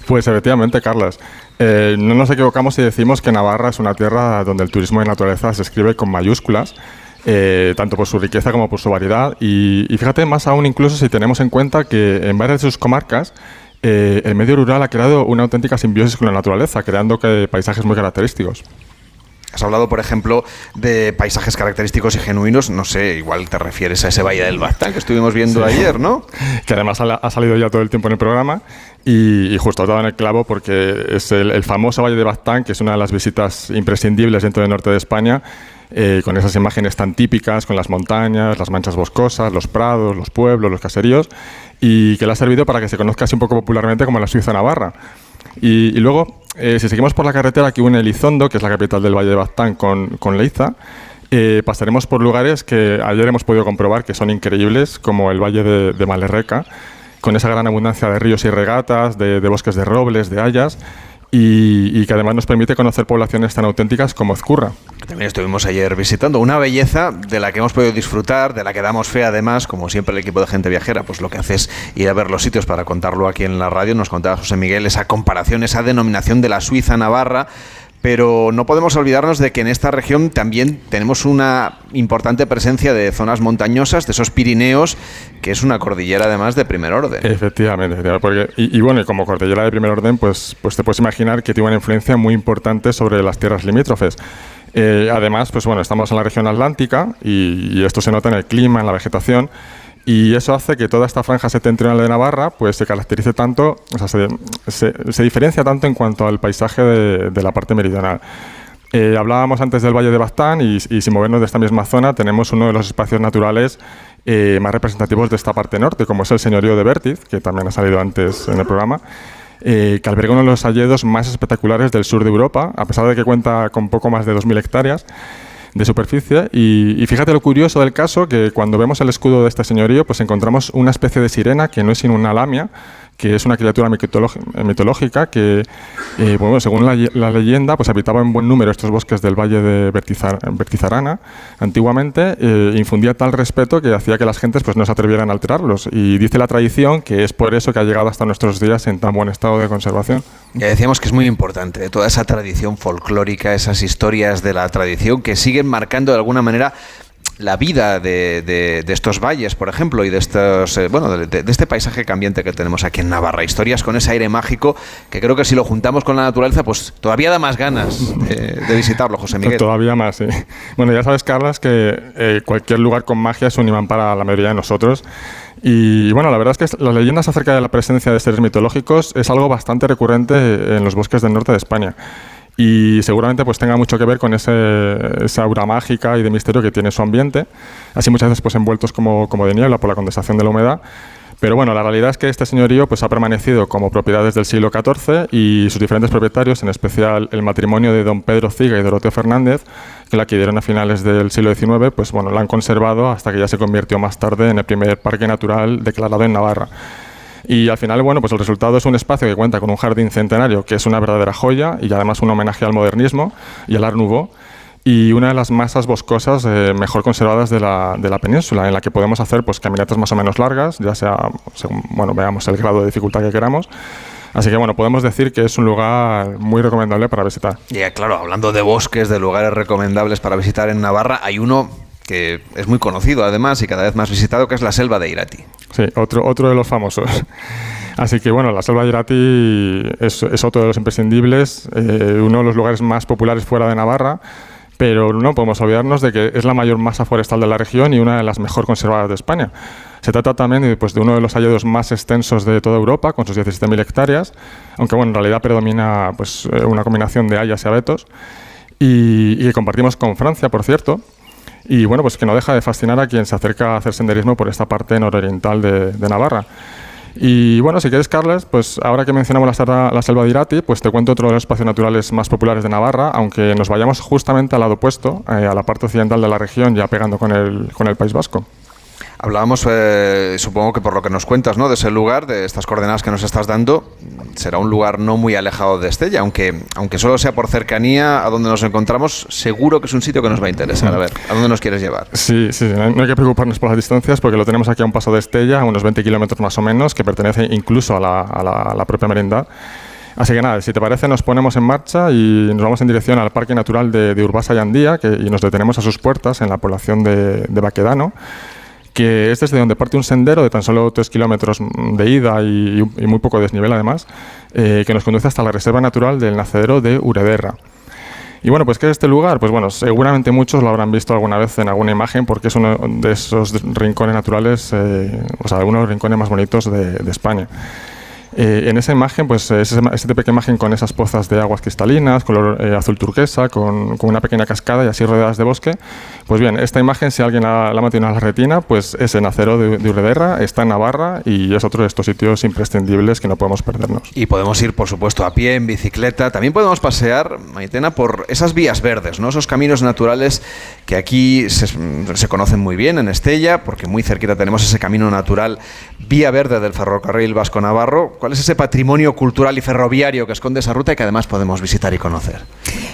Pues efectivamente, Carlas. Eh, no nos equivocamos si decimos que Navarra es una tierra donde el turismo de naturaleza se escribe con mayúsculas eh, tanto por su riqueza como por su variedad. Y, fíjate, más aún incluso si tenemos en cuenta que en varias de sus comarcas eh, el medio rural ha creado una auténtica simbiosis con la naturaleza, creando que, paisajes muy característicos. Has hablado, por ejemplo, de paisajes característicos y genuinos. No sé, igual te refieres a ese valle del Baztán que estuvimos viendo ayer, ¿no? [laughs] Que además ha, salido ya todo el tiempo en el programa. Y, justo ha dado en el clavo porque es el, el famoso Valle de Baztán, que es una de las visitas imprescindibles dentro del norte de España eh, con esas imágenes tan típicas, con las montañas, las manchas boscosas, los prados, los pueblos, los caseríos, y que le ha servido para que se conozca así un poco popularmente como la Suiza Navarra. Y, luego, eh, si seguimos por la carretera que une Elizondo, que es la capital del Valle de Baztán, con, con Leiza, eh, pasaremos por lugares que ayer hemos podido comprobar que son increíbles, como el Valle de, de Malerreca, con esa gran abundancia de ríos y regatas, de, de bosques de robles, de hayas, y, que además nos permite conocer poblaciones tan auténticas como Ezcurra. También estuvimos ayer visitando una belleza de la que hemos podido disfrutar, de la que damos fe además, como siempre el equipo de gente viajera, pues lo que hace es ir a ver los sitios para contarlo aquí en la radio. Nos contaba José Miguel esa comparación, esa denominación de la Suiza Navarra pero no podemos olvidarnos de que en esta región también tenemos una importante presencia de zonas montañosas, de esos Pirineos, que es una cordillera además de primer orden. Efectivamente, porque, y, bueno, como cordillera de primer orden, pues, pues te puedes imaginar que tiene una influencia muy importante sobre las tierras limítrofes. Eh, además, pues bueno, estamos en la región atlántica y, y esto se nota en el clima, en la vegetación. Y eso hace que toda esta franja septentrional de Navarra pues, se caracterice tanto, o sea, se, se, diferencia tanto en cuanto al paisaje de, de la parte meridional. Eh, hablábamos antes del Valle de Baztán y, y, sin movernos de esta misma zona tenemos uno de los espacios naturales eh, más representativos de esta parte norte, como es el señorío de Bertiz, que también ha salido antes en el programa, eh, que alberga uno de los hayedos más espectaculares del sur de Europa, a pesar de que cuenta con poco más de 2.000 hectáreas de superficie. Y, fíjate lo curioso del caso, que cuando vemos el escudo de este señorío, pues encontramos una especie de sirena que no es sino una lamia, que es una criatura mitológica que, eh, bueno, según la, leyenda, pues habitaba en buen número estos bosques del valle de Bertizarana antiguamente, eh, infundía tal respeto que hacía que las gentes pues, no se atrevieran a alterarlos. Y dice la tradición que es por eso que ha llegado hasta nuestros días en tan buen estado de conservación. Ya decíamos que es muy importante toda esa tradición folclórica, esas historias de la tradición que siguen marcando de alguna manera la vida de, estos valles, por ejemplo, y de estos eh, bueno de, este paisaje cambiante que tenemos aquí en Navarra. Historias con ese aire mágico que creo que si lo juntamos con la naturaleza, pues todavía da más ganas de visitarlo, José Miguel. Todavía más, sí. Bueno, ya sabes, Carlas, que eh, cualquier lugar con magia es un imán para la mayoría de nosotros. Y bueno, la verdad es que las leyendas acerca de la presencia de seres mitológicos es algo bastante recurrente en los bosques del norte de España y seguramente pues tenga mucho que ver con esa aura mágica y de misterio que tiene su ambiente, así muchas veces pues envueltos como, como de niebla por la condensación de la humedad. Pero bueno, la realidad es que este señorío pues, ha permanecido como propiedad desde el siglo XIV y sus diferentes propietarios, en especial el matrimonio de don Pedro Ciga y Doroteo Fernández, que la adquirieron a finales del siglo XIX, pues bueno, la han conservado hasta que ya se convirtió más tarde en el primer parque natural declarado en Navarra. Y al final, bueno, pues el resultado es un espacio que cuenta con un jardín centenario que es una verdadera joya y además un homenaje al modernismo y al Art Nouveau y una de las masas boscosas eh, mejor conservadas de la, de la, península, en la que podemos hacer pues, caminatas más o menos largas, ya sea, según bueno, veamos el grado de dificultad que queramos. Así que bueno, podemos decir que es un lugar muy recomendable para visitar. Y claro, hablando de bosques, de lugares recomendables para visitar en Navarra, hay uno que es muy conocido además y cada vez más visitado, que es la selva de Irati. Sí, otro, otro de los famosos. Así que bueno, la selva de Irati es, es otro de los imprescindibles, eh, uno de los lugares más populares fuera de Navarra pero no podemos olvidarnos de que es la mayor masa forestal de la región y una de las mejor conservadas de España. Se trata también pues, de uno de los hallados más extensos de toda Europa, con sus 17.000 hectáreas, aunque bueno, en realidad predomina pues, eh, una combinación de hayas y abetos, y, que compartimos con Francia, por cierto, y bueno, pues que no deja de fascinar a quien se acerca a hacer senderismo por esta parte nororiental de, Navarra. Y bueno, si quieres, Carles, pues ahora que mencionamos la, la selva de Irati, pues te cuento otro de los espacios naturales más populares de Navarra, aunque nos vayamos justamente al lado opuesto, eh, a la parte occidental de la región, ya pegando con el, con el País Vasco. Hablábamos, eh, supongo que por lo que nos cuentas, ¿no? De ese lugar, de estas coordenadas que nos estás dando, será un lugar no muy alejado de Estella, aunque, aunque solo sea por cercanía a donde nos encontramos, seguro que es un sitio que nos va a interesar. A ver, ¿a dónde nos quieres llevar? Sí, sí, no hay que preocuparnos por las distancias porque lo tenemos aquí a un paso de Estella, a unos 20 kilómetros más o menos, que pertenece incluso a la, a la, propia merindad. Así que nada, si te parece, nos ponemos en marcha y nos vamos en dirección al Parque Natural de, de Urbasa y Andía, que, y nos detenemos a sus puertas en la población de, de Baquedano que es desde donde parte un sendero de tan solo 3 kilómetros de ida y, muy poco desnivel además, eh, que nos conduce hasta la Reserva Natural del Nacedero de Urederra. Y bueno, pues ¿qué es este lugar? Pues bueno, seguramente muchos lo habrán visto alguna vez en alguna imagen porque es uno de esos rincones naturales, eh, o sea, uno de los rincones más bonitos de, España. Eh, en esa imagen, pues es esa pequeña imagen con esas pozas de aguas cristalinas, color azul turquesa, con, una pequeña cascada y así rodeadas de bosque, pues bien, esta imagen, si alguien la, la mantiene a la retina, pues es en Acero de, de está en Navarra y es otro de estos sitios imprescindibles que no podemos perdernos. Y podemos ir, por supuesto, a pie, en bicicleta. También podemos pasear, Maitena, por esas vías verdes, ¿no? esos caminos naturales que aquí se, se conocen muy bien en Estella, porque muy cerquita tenemos ese camino natural, vía verde del ferrocarril Vasco-Navarro. ¿Cuál es ese patrimonio cultural y ferroviario que esconde esa ruta y que además podemos visitar y conocer?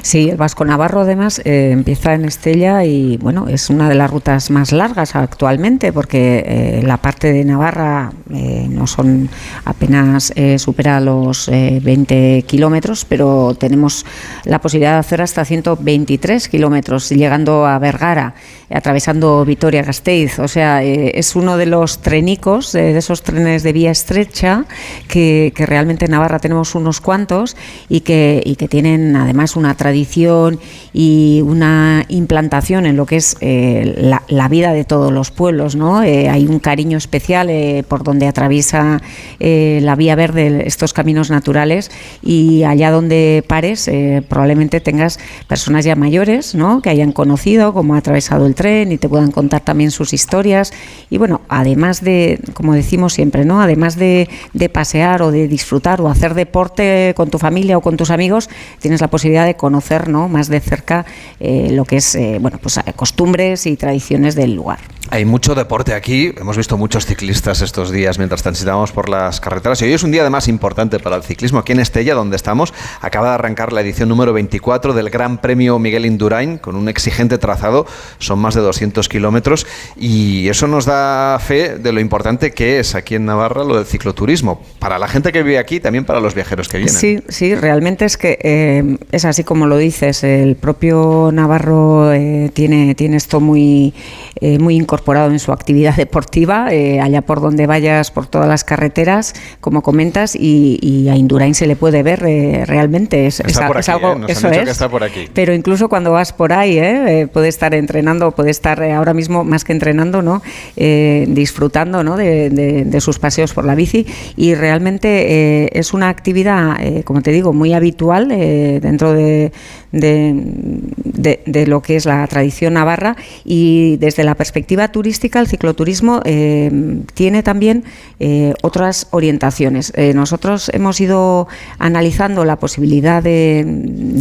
Sí, el Vasco-Navarro además eh, empieza en Estella y bueno, es una de las rutas más largas actualmente porque eh, la parte de Navarra eh, no son apenas supera los 20 kilómetros, pero tenemos la posibilidad de hacer hasta 123 kilómetros llegando a Vergara, atravesando Vitoria-Gasteiz. O sea, es uno de los trenicos, de esos trenes de vía estrecha que, realmente en Navarra tenemos unos cuantos y que, y que tienen además una tradición y una implantación en lo que es eh, la, vida de todos los pueblos. ¿no? Eh, hay un cariño especial eh, por donde atraviesa la vía verde estos caminos naturales y allá donde pares probablemente tengas personas ya mayores ¿no? que hayan conocido cómo ha atravesado el tren y te puedan contar también sus historias. Y bueno, además de, como decimos siempre, ¿no? además de, de pasear o de disfrutar o hacer deporte con tu familia o con tus amigos, tienes la posibilidad de conocer ¿no? más de cerca lo que es bueno, pues, costumbres y tradiciones del lugar. Hay mucho deporte aquí, hemos visto muchos ciclistas estos días mientras transitábamos por las carreteras. Y hoy es un día además importante para el ciclismo. Aquí en Estella, donde estamos, acaba de arrancar la edición número 24 del Gran Premio Miguel Indurain con un exigente trazado, son más de 200 kilómetros. Y eso nos da fe de lo importante que es aquí en Navarra lo del cicloturismo, para la gente que vive aquí, también para los viajeros que vienen. Sí, sí, realmente es que eh, es así como lo dices, el propio Navarro eh, tiene, tiene esto muy, eh, muy incorporado incorporado en su actividad deportiva, eh, allá por donde vayas, por todas las carreteras, como comentas, y, a Indurain se le puede ver eh, realmente. Es, algo, ¿eh? eso es. está por aquí. Pero incluso cuando vas por ahí, puede estar entrenando, puede estar ahora mismo más que entrenando, ¿no? disfrutando ¿no? De, sus paseos por la bici y realmente es una actividad, como te digo, muy habitual dentro de, de, lo que es la tradición navarra y desde la perspectiva turística, el cicloturismo eh, tiene también eh, otras orientaciones. Eh, nosotros hemos ido analizando la posibilidad de,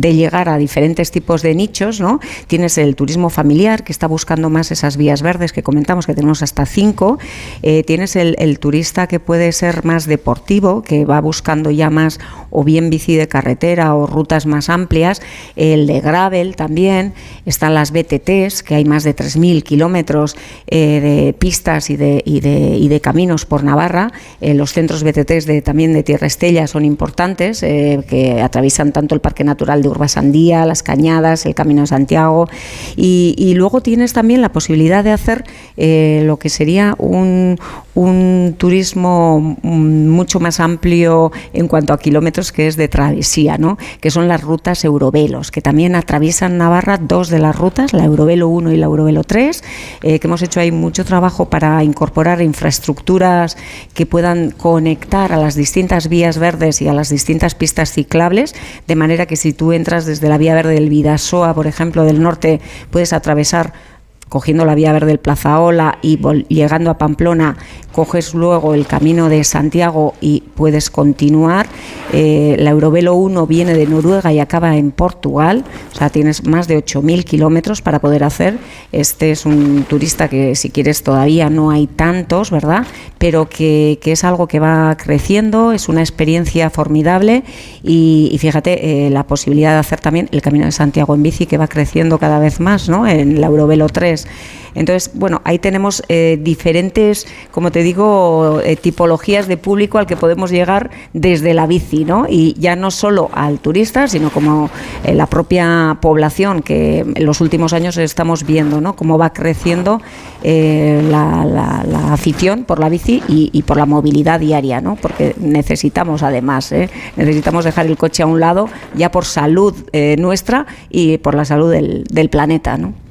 llegar a diferentes tipos de nichos. ¿no? Tienes el turismo familiar, que está buscando más esas vías verdes que comentamos, que tenemos hasta cinco. tienes el, el turista que puede ser más deportivo, que va buscando ya más o bien bici de carretera o rutas más amplias. El de gravel también. Están las BTTs, que hay más de 3.000 kilómetros eh, de pistas y de, y de, caminos por Navarra. Eh, los centros BTTs de, también de Tierra Estella son importantes, que atraviesan tanto el Parque Natural de Urbasandía, las Cañadas, el Camino de Santiago. Y, luego tienes también la posibilidad de hacer lo que sería un, un turismo mm, mucho más amplio en cuanto a kilómetros que es de travesía, ¿no? que son las rutas Eurovelos, que también atraviesan Navarra dos de las rutas, la Eurovelo 1 y la Eurovelo 3, eh, que hemos hecho ahí mucho trabajo para incorporar infraestructuras que puedan conectar a las distintas vías verdes y a las distintas pistas ciclables, de manera que si tú entras desde la vía verde del Vidasoa, por ejemplo, del norte, puedes atravesar cogiendo la vía verde del Plazaola y llegando a Pamplona, coges luego el camino de Santiago y puedes continuar. Eh, la Eurovelo 1 viene de Noruega y acaba en Portugal, o sea, tienes más de 8.000 kilómetros para poder hacer. Este es un turista que, si quieres, todavía no hay tantos, ¿verdad? Pero que, es algo que va creciendo, es una experiencia formidable y, fíjate, eh, la posibilidad de hacer también el camino de Santiago en bici que va creciendo cada vez más, ¿no? En la Eurovelo 3 entonces, bueno, ahí tenemos eh, diferentes, como te digo, eh, tipologías de público al que podemos llegar desde la bici, ¿no? Y ya no solo al turista, sino como eh, la propia población que en los últimos años estamos viendo, ¿no? Cómo va creciendo la, afición por la bici y, por la movilidad diaria, ¿no? Porque necesitamos además, necesitamos dejar el coche a un lado ya por salud nuestra y por la salud del, del planeta, ¿no?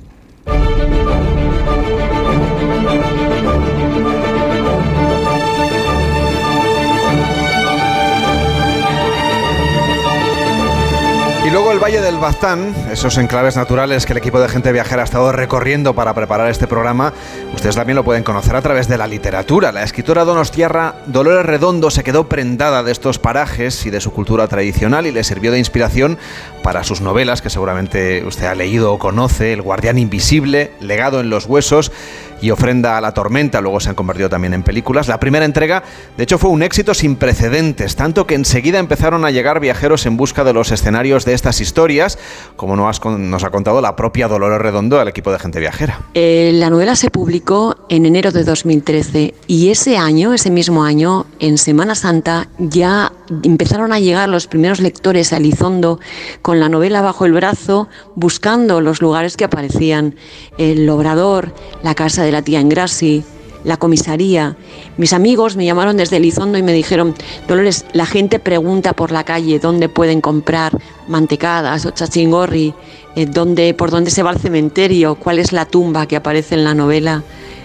Y luego el Valle del Baztán, esos enclaves naturales que el equipo de gente viajera ha estado recorriendo para preparar este programa, ustedes también lo pueden conocer a través de la literatura. La escritora donostiarra Dolores Redondo se quedó prendada de estos parajes y de su cultura tradicional y le sirvió de inspiración para sus novelas, que seguramente usted ha leído o conoce, El guardián invisible, Legado en los huesos, y Ofrenda a la Tormenta, luego se han convertido también en películas. La primera entrega, de hecho, fue un éxito sin precedentes, tanto que enseguida empezaron a llegar viajeros en busca de los escenarios de estas historias, como nos, ha contado la propia Dolores Redondo al equipo de Gente Viajera. Eh, la novela se publicó en enero de 2013 y ese año, ese mismo año, en Semana Santa, ya empezaron a llegar los primeros lectores a Elizondo con la novela bajo el brazo, buscando los lugares que aparecían, el obrador, la casa de la tía Engrassi, la comisaría. Mis amigos me llamaron desde Elizondo y me dijeron, Dolores, la gente pregunta por la calle dónde pueden comprar mantecadas o chachingorri, eh, dónde, por dónde se va al cementerio, cuál es la tumba que aparece en la novela.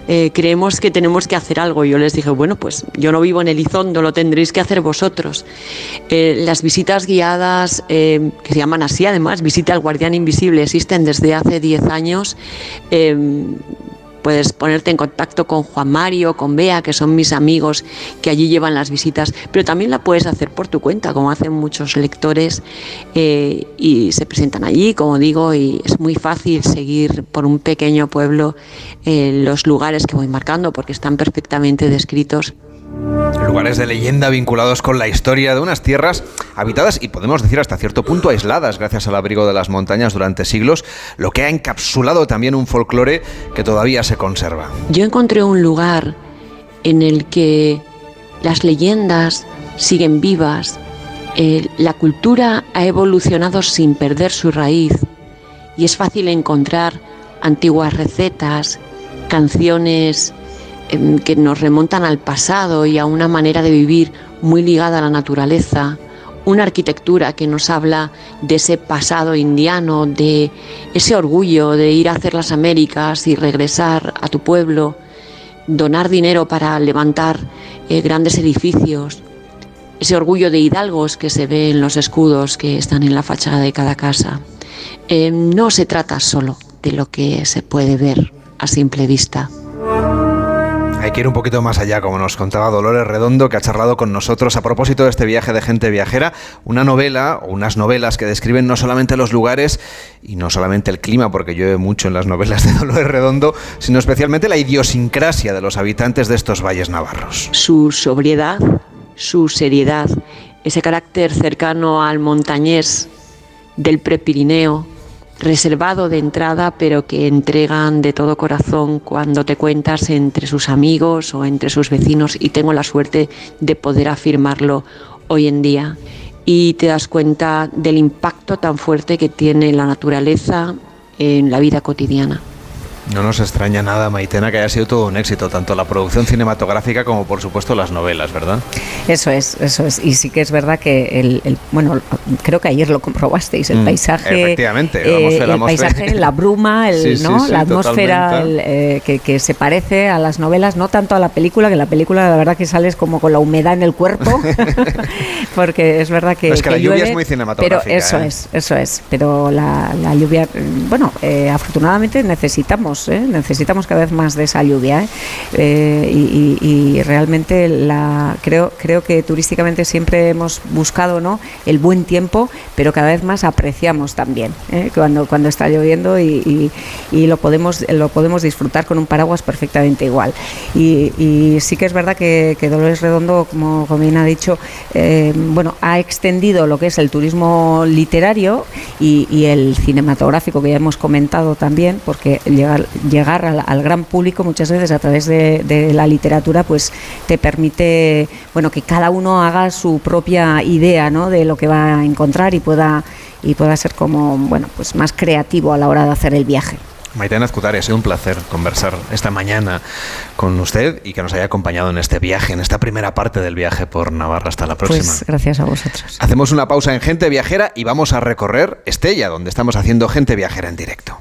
Eh, creemos que tenemos que hacer algo. Yo les dije, bueno, pues yo no vivo en Elizondo, lo tendréis que hacer vosotros. Eh, las visitas guiadas, que se llaman así además, visita al guardián invisible, existen desde hace 10 años Puedes ponerte en contacto con Juan Mario, con Bea, que son mis amigos que allí llevan las visitas, pero también la puedes hacer por tu cuenta, como hacen muchos lectores eh, y se presentan allí, como digo, y es muy fácil seguir por un pequeño pueblo eh, los lugares que voy marcando porque están perfectamente descritos Lugares de leyenda vinculados con la historia de unas tierras habitadas y podemos decir hasta cierto punto aisladas gracias al abrigo de las montañas durante siglos, lo que ha encapsulado también un folclore que todavía se conserva. Yo encontré un lugar en el que las leyendas siguen vivas, eh, la cultura ha evolucionado sin perder su raíz y es fácil encontrar antiguas recetas, canciones que nos remontan al pasado y a una manera de vivir muy ligada a la naturaleza, una arquitectura que nos habla de ese pasado indiano, de ese orgullo de ir a hacer las Américas y regresar a tu pueblo, donar dinero para levantar eh, grandes edificios, ese orgullo de hidalgos que se ve en los escudos que están en la fachada de cada casa. Em, no se trata solo de lo que se puede ver a simple vista. Hay que ir un poquito más allá, como nos contaba Dolores Redondo, que ha charlado con nosotros a propósito de este viaje de gente viajera, una novela o unas novelas que describen no solamente los lugares y no solamente el clima, porque llueve mucho en las novelas de Dolores Redondo, sino especialmente la idiosincrasia de los habitantes de estos valles navarros. Su sobriedad, su seriedad, ese carácter cercano al montañés del Prepirineo, reservado de entrada, pero que entregan de todo corazón cuando te cuentas entre sus amigos o entre sus vecinos y tengo la suerte de poder afirmarlo hoy en día. Y te das cuenta del impacto tan fuerte que tiene la naturaleza en la vida cotidiana. No nos extraña nada, Maitena, que haya sido todo un éxito, tanto la producción cinematográfica como, por supuesto, las novelas, ¿verdad? Eso es, eso es. Y sí que es verdad que el, bueno, creo que ayer lo comprobasteis, el Mm, paisaje, efectivamente, eh, el paisaje, la bruma, el, Sí, ¿no? sí, la atmósfera el, eh, que, que se parece a las novelas, no tanto a la película, que en la película la verdad que sales como con la humedad en el cuerpo, [laughs] porque es verdad que, Es que la lluvia llueve, es muy Pero cinematográfica, eso ¿eh? es, eso es. Pero la, la lluvia, eh, bueno, eh, afortunadamente necesitamos, ¿eh? necesitamos cada vez más de esa lluvia. ¿eh? Eh, y, realmente la, creo, creo que turísticamente siempre hemos buscado ¿no? el buen tiempo, pero cada vez más apreciamos también cuando, cuando está lloviendo y, lo, podemos, lo podemos disfrutar con un paraguas perfectamente igual. Y, sí que es verdad que, Dolores Redondo, como, como ha dicho, bueno, ha extendido lo que es el turismo literario y, y el cinematográfico que ya hemos comentado también, porque llegar, llegar al, al gran público muchas veces a través de, de la literatura, pues te permite, bueno, que cada uno haga su propia idea, ¿no? De lo que va a encontrar y pueda y pueda ser como, bueno, pues más creativo a la hora de hacer el viaje. Maitena Azcutari, ha sido un placer conversar esta mañana con usted y que nos haya acompañado en este viaje, en esta primera parte del viaje por Navarra. Hasta la próxima. Pues gracias a vosotros. Hacemos una pausa en Gente Viajera y vamos a recorrer Estella, donde estamos haciendo Gente Viajera en directo.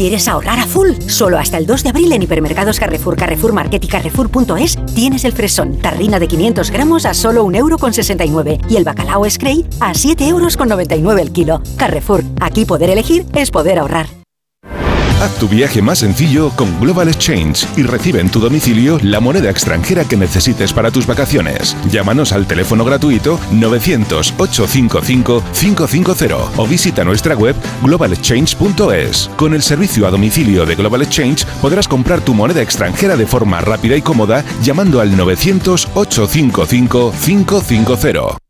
¿Quieres ahorrar a full? Solo hasta el 2 de abril en hipermercados Carrefour, Carrefour Market y Carrefour.es tienes el fresón tarrina de 500 gramos a solo 1,69€ y el bacalao Scray a 7,99€ el kilo. Carrefour, aquí poder elegir es poder ahorrar. Haz tu viaje más sencillo con Global Exchange y recibe en tu domicilio la moneda extranjera que necesites para tus vacaciones. Llámanos al teléfono gratuito 900-855-550 o visita nuestra web globalexchange.es. Con el servicio a domicilio de Global Exchange podrás comprar tu moneda extranjera de forma rápida y cómoda llamando al 900-855-550.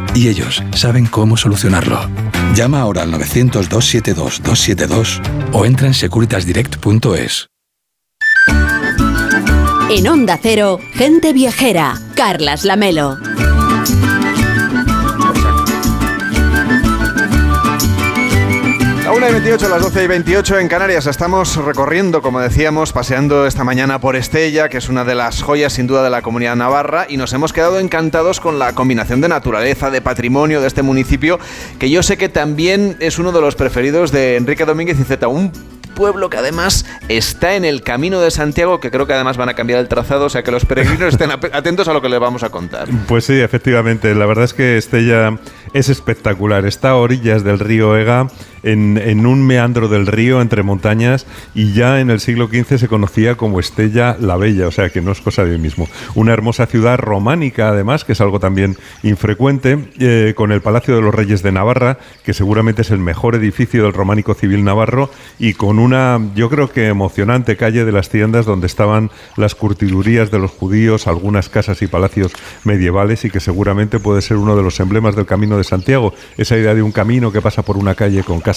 y ellos saben cómo solucionarlo. Llama ahora al 900-272-272 o entra en securitasdirect.es. En Onda Cero, gente viajera. Carlas Lamelo. La 1 y 28, las 12 y 28 en Canarias. Estamos recorriendo, como decíamos, paseando esta mañana por Estella, que es una de las joyas sin duda de la comunidad navarra, y nos hemos quedado encantados con la combinación de naturaleza, de patrimonio de este municipio, que yo sé que también es uno de los preferidos de Enrique Domínguez y Z. Un pueblo que además está en el camino de Santiago, que creo que además van a cambiar el trazado, o sea que los peregrinos [laughs] estén atentos a lo que les vamos a contar. Pues sí, efectivamente. La verdad es que Estella es espectacular. Está a orillas del río Ega, en, un meandro del río entre montañas, y ya en el siglo XV se conocía como Estella la Bella, o sea que no es cosa de hoy mismo. Una hermosa ciudad románica, además, que es algo también infrecuente, eh, con el Palacio de los Reyes de Navarra, que seguramente es el mejor edificio del románico civil navarro, y con una, yo creo que emocionante calle de las tiendas donde estaban las curtidurías de los judíos, algunas casas y palacios medievales, y que seguramente puede ser uno de los emblemas del Camino de Santiago, esa idea de un camino que pasa por una calle con casas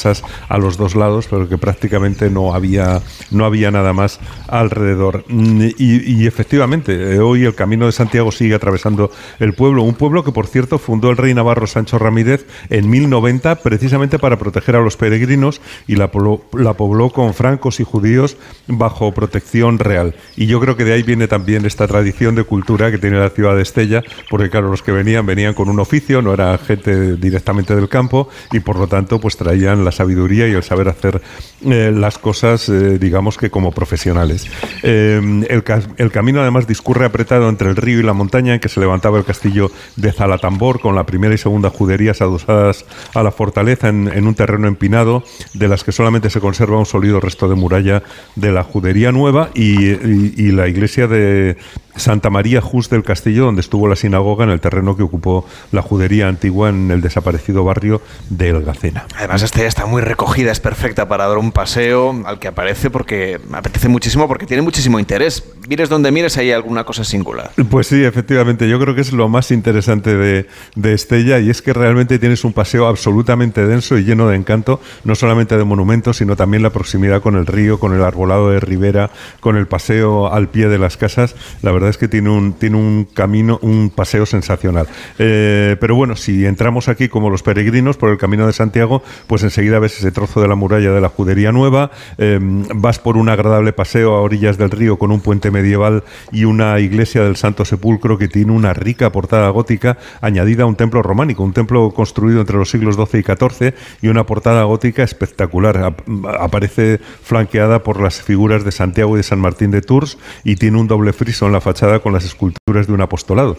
a los dos lados, pero que prácticamente no había, no había nada más alrededor. Mm, y, efectivamente, eh, hoy el Camino de Santiago sigue atravesando el pueblo, un pueblo que por cierto fundó el rey navarro Sancho Ramírez en 1090 precisamente para proteger a los peregrinos y la, la pobló con francos y judíos bajo protección real. Y yo creo que de ahí viene también esta tradición de cultura que tiene la ciudad de Estella, porque claro, los que venían venían con un oficio, no era gente directamente del campo y por lo tanto pues traían la sabiduría y el saber hacer eh, las cosas, eh, digamos que como profesionales. Eh, el, el, camino además discurre apretado entre el río y la montaña en que se levantaba el castillo de Zalatambor con la primera y segunda juderías adosadas a la fortaleza en, un terreno empinado de las que solamente se conserva un sólido resto de muralla de la judería nueva y la iglesia de Santa María Jus del Castillo, donde estuvo la sinagoga en el terreno que ocupó la judería antigua en el desaparecido barrio de Elgacena. Además, esta ya está muy recogida, es perfecta para dar un paseo al que aparece porque apetece muchísimo porque tiene muchísimo interés. Mires donde mires, hay alguna cosa singular. Pues sí, efectivamente, yo creo que es lo más interesante de, de Estella y es que realmente tienes un paseo absolutamente denso y lleno de encanto, no solamente de monumentos, sino también la proximidad con el río, con el arbolado de ribera, con el paseo al pie de las casas. La verdad es que tiene un, tiene un camino, un paseo sensacional. Eh, pero bueno, si entramos aquí como los peregrinos por el camino de Santiago, pues enseguida ves ese trozo de la muralla de la Judería Nueva, eh, vas por un agradable paseo a orillas del río con un puente medieval y una iglesia del Santo Sepulcro que tiene una rica portada gótica añadida a un templo románico, un templo construido entre los siglos XII y XIV y una portada gótica espectacular. Aparece flanqueada por las figuras de Santiago y de San Martín de Tours y tiene un doble friso en la fachada con las esculturas de un apostolado,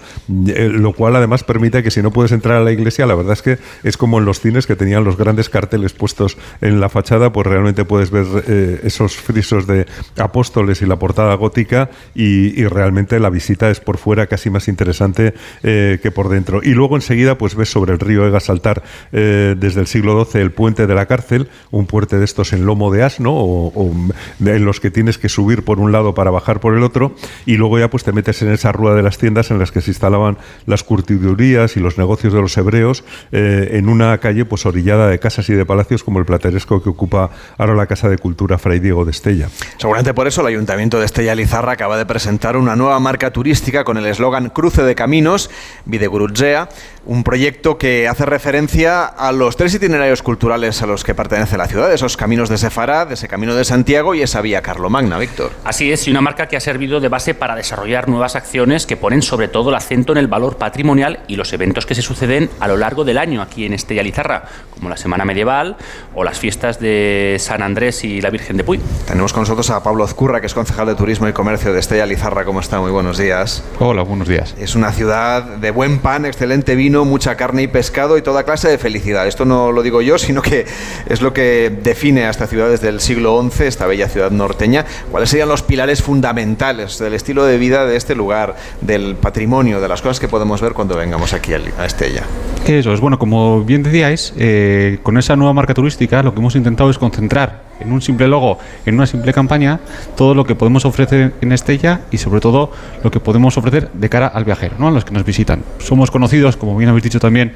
eh, lo cual además permite que si no puedes entrar a la iglesia, la verdad es que es como en los cines que tenían los grandes carteles puestos en la fachada, pues realmente puedes ver eh, esos frisos de apóstoles y la portada gótica y, realmente la visita es por fuera casi más interesante eh, que por dentro. Y luego enseguida pues ves sobre el río Ega saltar desde el siglo XII el puente de la cárcel, un puente de estos en lomo de asno o, o en los que tienes que subir por un lado para bajar por el otro y luego ya pues te metes en esa rueda de las tiendas en las que se instalaban las curtidurías y los negocios de los hebreos eh, en una calle pues orillada de casas y de palacios como el plateresco que ocupa ahora la Casa de Cultura Fray Diego de Estella. Seguramente por eso el Ayuntamiento de Estella Lizarra acaba de presentar una nueva marca turística con el eslogan Cruce de Caminos, Videgurutzea, un proyecto que hace referencia a los tres itinerarios culturales a los que pertenece la ciudad, esos caminos de Sefarad, ese camino de Santiago y esa vía Carlomagna, Víctor. Así es, y una marca que ha servido de base para desarrollar nuevas acciones que ponen sobre todo el acento en el valor patrimonial y los eventos que se suceden a lo largo del año aquí en Estella Lizarra, como la Semana Medieval o las fiestas de San Andrés y la Virgen de Puy. Tenemos con nosotros a Pablo Azcurra, que es concejal de Turismo y Comercio de Estella Lizarra. ¿Cómo está? Muy buenos días. Hola, buenos días. Es una ciudad de buen pan, excelente vino, mucha carne y pescado y toda clase de felicidad. Esto no lo digo yo, [laughs] sino que es lo que define a esta ciudad desde el siglo XI, esta bella ciudad norteña. ¿Cuáles serían los pilares fundamentales del estilo de vida de este lugar, del patrimonio, de las cosas que podemos ver cuando vengamos aquí a Estella? Eso es, bueno, como bien decíais, eh, con esa nueva marca turística lo que hemos intentado es concentrar en un simple logo, en una simple campaña, todo lo que podemos ofrecer en Estella y sobre todo lo que podemos ofrecer de cara al viajero, ¿no? a los que nos visitan. Somos conocidos, como bien habéis dicho también,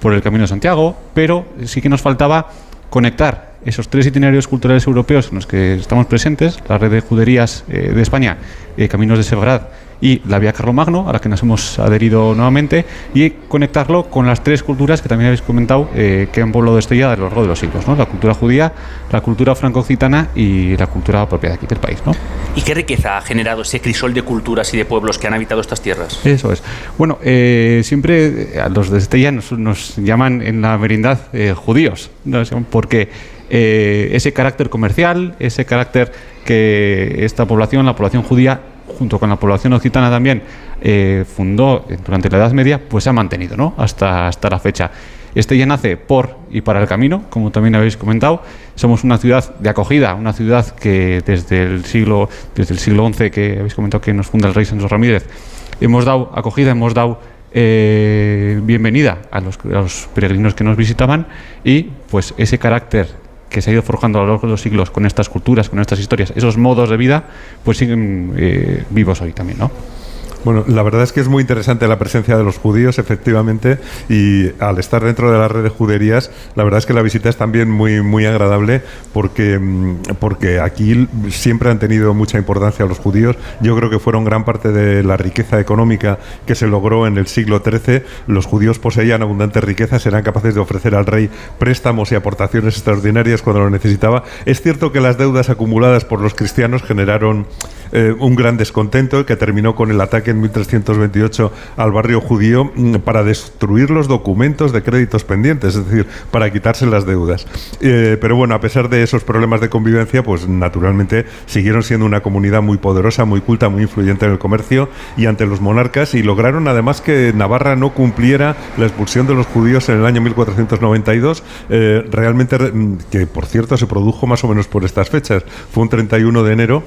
por el Camino de Santiago, pero sí que nos faltaba conectar esos tres itinerarios culturales europeos en los que estamos presentes, la red de juderías eh, de España, eh, Caminos de Severad y la vía Carlomagno, a la que nos hemos adherido nuevamente, y conectarlo con las tres culturas que también habéis comentado eh, que han poblado Estella a lo largo de los siglos, ¿no? la cultura judía, la cultura franco-occitana y la cultura propia de aquí del país. ¿no? ¿Y qué riqueza ha generado ese crisol de culturas y de pueblos que han habitado estas tierras? Eso es. Bueno, eh, siempre a los de Estella nos, llaman en la merindad eh, judíos, ¿no? porque ese carácter comercial, ese carácter que esta población, la población judía, junto con la población occitana también, eh, fundó durante la Edad Media, pues se ha mantenido ¿no? hasta, hasta la fecha. Este ya nace por y para el camino, como también habéis comentado. Somos una ciudad de acogida, una ciudad que desde el siglo, desde el siglo XI, que habéis comentado que nos funda el rey Sancho Ramírez, hemos dado acogida, hemos dado eh, bienvenida a los, a los, peregrinos que nos visitaban y pues ese carácter que se ha ido forjando a lo largo de los siglos con estas culturas, con estas historias, esos modos de vida, pues siguen eh, vivos hoy también, ¿no? Bueno, la verdad es que es muy interesante la presencia de los judíos, efectivamente, y al estar dentro de la red de juderías, la verdad es que la visita es también muy, muy agradable porque, mm, porque aquí siempre han tenido mucha importancia los judíos. Yo creo que fueron gran parte de la riqueza económica que se logró en el siglo XIII. Los judíos poseían abundantes riquezas, eran capaces de ofrecer al rey préstamos y aportaciones extraordinarias cuando lo necesitaba. Es cierto que las deudas acumuladas por los cristianos generaron eh, un gran descontento que terminó con el ataque en 1328 al barrio judío mm, para destruir los documentos de créditos pendientes, es decir, para quitarse las deudas. Eh, pero bueno, a pesar de esos problemas de convivencia, pues naturalmente siguieron siendo una comunidad muy poderosa, muy culta, muy influyente en el comercio y ante los monarcas y lograron además que Navarra no cumpliera la expulsión de los judíos en el año 1492, eh, realmente mm, que por cierto se produjo más o menos por estas fechas, fue un 31 de enero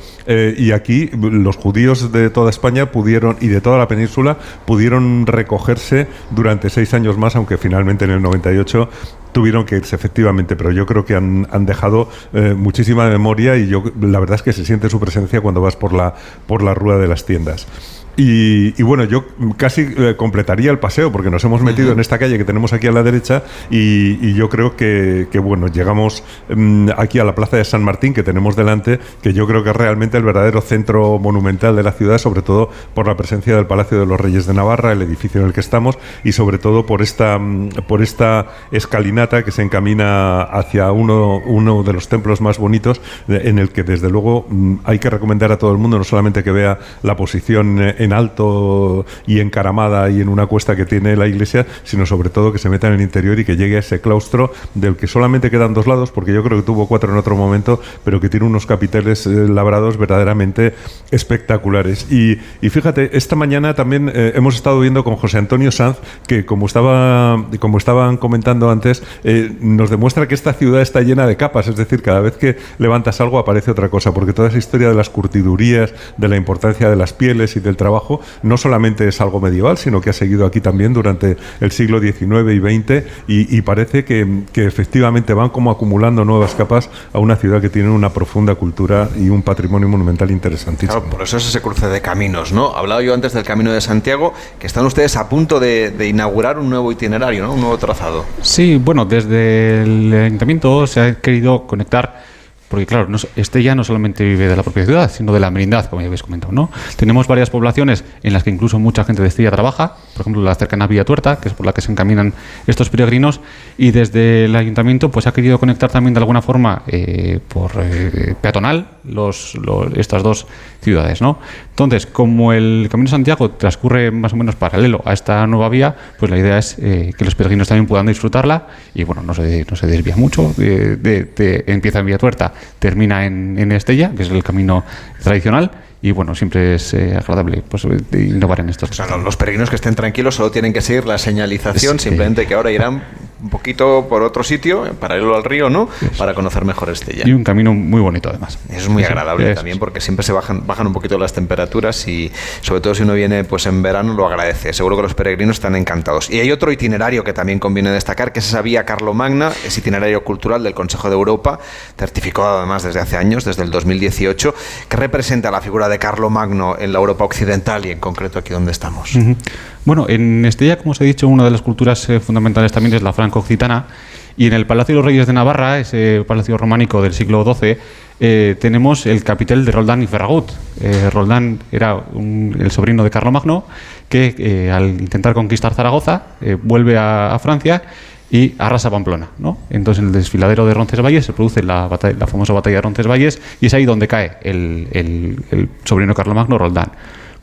y aquí los judíos de toda España pudieron y de toda la península pudieron recogerse durante seis años más, aunque finalmente en el 98 tuvieron que irse efectivamente, pero yo creo que han, dejado eh, muchísima memoria y yo la verdad es que se siente su presencia cuando vas por la por la rueda de las tiendas. Y, bueno, yo casi eh, completaría el paseo porque nos hemos metido en esta calle que tenemos aquí a la derecha y, yo creo que, bueno, llegamos mm, aquí a la plaza de San Martín que tenemos delante, que yo creo que es realmente el verdadero centro monumental de la ciudad, sobre todo por la presencia del Palacio de los Reyes de Navarra, el edificio en el que estamos y sobre todo por esta, mm, por esta escalinata que se encamina hacia uno, uno de los templos más bonitos en el que desde luego mm, hay que recomendar a todo el mundo no solamente que vea la posición eh, en alto y encaramada y en una cuesta que tiene la iglesia, sino sobre todo que se meta en el interior y que llegue a ese claustro del que solamente quedan dos lados, porque yo creo que tuvo cuatro en otro momento, pero que tiene unos capiteles eh, labrados verdaderamente espectaculares. Y, fíjate, esta mañana también eh, hemos estado viendo con José Antonio Sanz, que como, estaba, como estaban comentando antes, eh, nos demuestra que esta ciudad está llena de capas, es decir, cada vez que levantas algo aparece otra cosa, porque toda esa historia de las curtidurías, de la importancia de las pieles y del trabajo, no solamente es algo medieval, sino que ha seguido aquí también durante el siglo XIX y XX y, parece que, efectivamente van como acumulando nuevas capas a una ciudad que tiene una profunda cultura y un patrimonio monumental interesantísimo. por eso es ese cruce de caminos, ¿no? Hablaba yo antes del Camino de Santiago, que están ustedes a punto de, inaugurar un nuevo itinerario, ¿no? Un nuevo trazado. Sí, bueno, desde el ayuntamiento se ha querido conectar porque claro, no, Estella no solamente vive de la propia ciudad, sino de la merindad, como ya habéis comentado, ¿no? Tenemos varias poblaciones en las que incluso mucha gente de Estella trabaja, por ejemplo, la cercana Villa Tuerta, que es por la que se encaminan estos peregrinos, y desde el ayuntamiento pues ha querido conectar también de alguna forma eh, por eh, peatonal los, estas dos ciudades, ¿no? Entonces, como el Camino de Santiago transcurre más o menos paralelo a esta nueva vía, pues la idea es eh, que los peregrinos también puedan disfrutarla y bueno, no se, desvía mucho, de, empieza en Villa Tuerta termina en, en Estella, que es el camino tradicional, y bueno, siempre es eh, agradable pues, innovar en estos. O los peregrinos que estén tranquilos solo tienen que seguir la señalización, simplemente que ahora irán un poquito por otro sitio, paralelo al río, ¿no? Para conocer mejor Estella. Y un camino muy bonito además. es muy agradable también porque siempre se bajan, bajan un poquito las temperaturas y sobre todo si uno viene pues en verano lo agradece. Seguro que los peregrinos están encantados. Y hay otro itinerario que también conviene destacar, que es esa vía Magna, es itinerario cultural del Consejo de Europa, certificado además desde hace años, desde el 2018, que representa la figura de de Magno en la Europa occidental y en concreto aquí donde estamos. Bueno, en Estella, como os he dicho, una de las culturas eh, fundamentales también es la franco-occitana. Y en el Palacio de los Reyes de Navarra, ese palacio románico del siglo XII, eh, tenemos el capitel de Roldán y Ferragut. Eh, Roldán era el sobrino de Carlomagno que al intentar conquistar Zaragoza vuelve a, Francia y arrasa Pamplona. ¿no? Entonces en el desfiladero de Roncesvalles se produce la, la famosa batalla de Roncesvalles y es ahí donde cae el, sobrino Carlomagno, Roldán.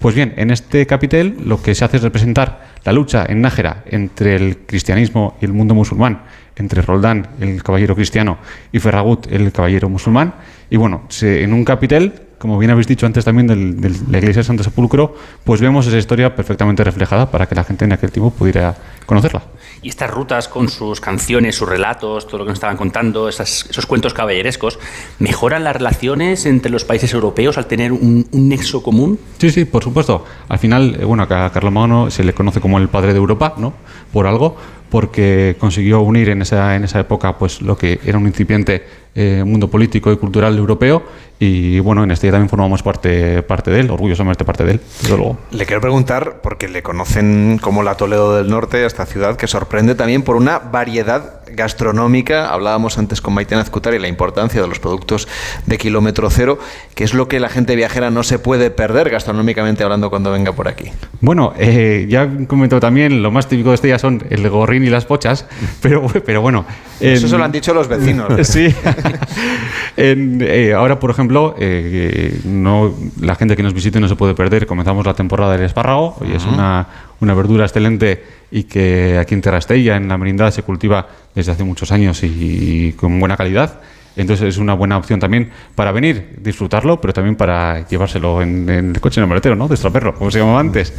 Pues bien, en este capitel lo que se hace es representar la lucha en Nájera entre el cristianismo y el mundo musulmán, entre Roldán, el caballero cristiano, y Ferragut, el caballero musulmán. Y bueno, en un capitel, como bien habéis dicho antes también de la iglesia de Santo Sepulcro, pues vemos esa historia perfectamente reflejada para que la gente en aquel tiempo pudiera conocerla. Y estas rutas con sus canciones, sus relatos, todo lo que nos estaban contando, esos cuentos caballerescos, ¿mejoran las relaciones entre los países europeos al tener un, nexo común? Sí, sí, por supuesto. Al final, eh, bueno, a Carlomagno se le conoce como el padre de Europa, ¿no? Por algo, porque consiguió unir en esa, en esa época pues lo que era un incipiente eh, mundo político y cultural europeo y bueno, en este también formamos parte, parte de él, orgullosamente parte de él, desde luego. Le quiero preguntar, porque le conocen como la Toledo del Norte, esta ciudad que sorprende también por una variedad gastronómica. Hablábamos antes con Maite Nazcutar y la importancia de los productos de kilómetro cero, que es lo que la gente viajera no se puede perder gastronómicamente hablando cuando venga por aquí. Bueno, eh, ya comentó también, lo más típico de Estella son el gorrín y las pochas, [laughs] pero, pero bueno. Eso se lo han dicho los vecinos. [laughs] sí. [laughs] Eh, ahora, por ejemplo, eh, no, la gente que nos visite no se puede perder. Comenzamos la temporada del espárrago y es una, una, verdura excelente y que aquí en Terrastella, en la merindad, se cultiva desde hace muchos años y con buena calidad. Entonces es una buena opción también para venir, disfrutarlo, pero también para llevárselo en, el coche en el maletero, ¿no? De extraperro, como se llamaba antes.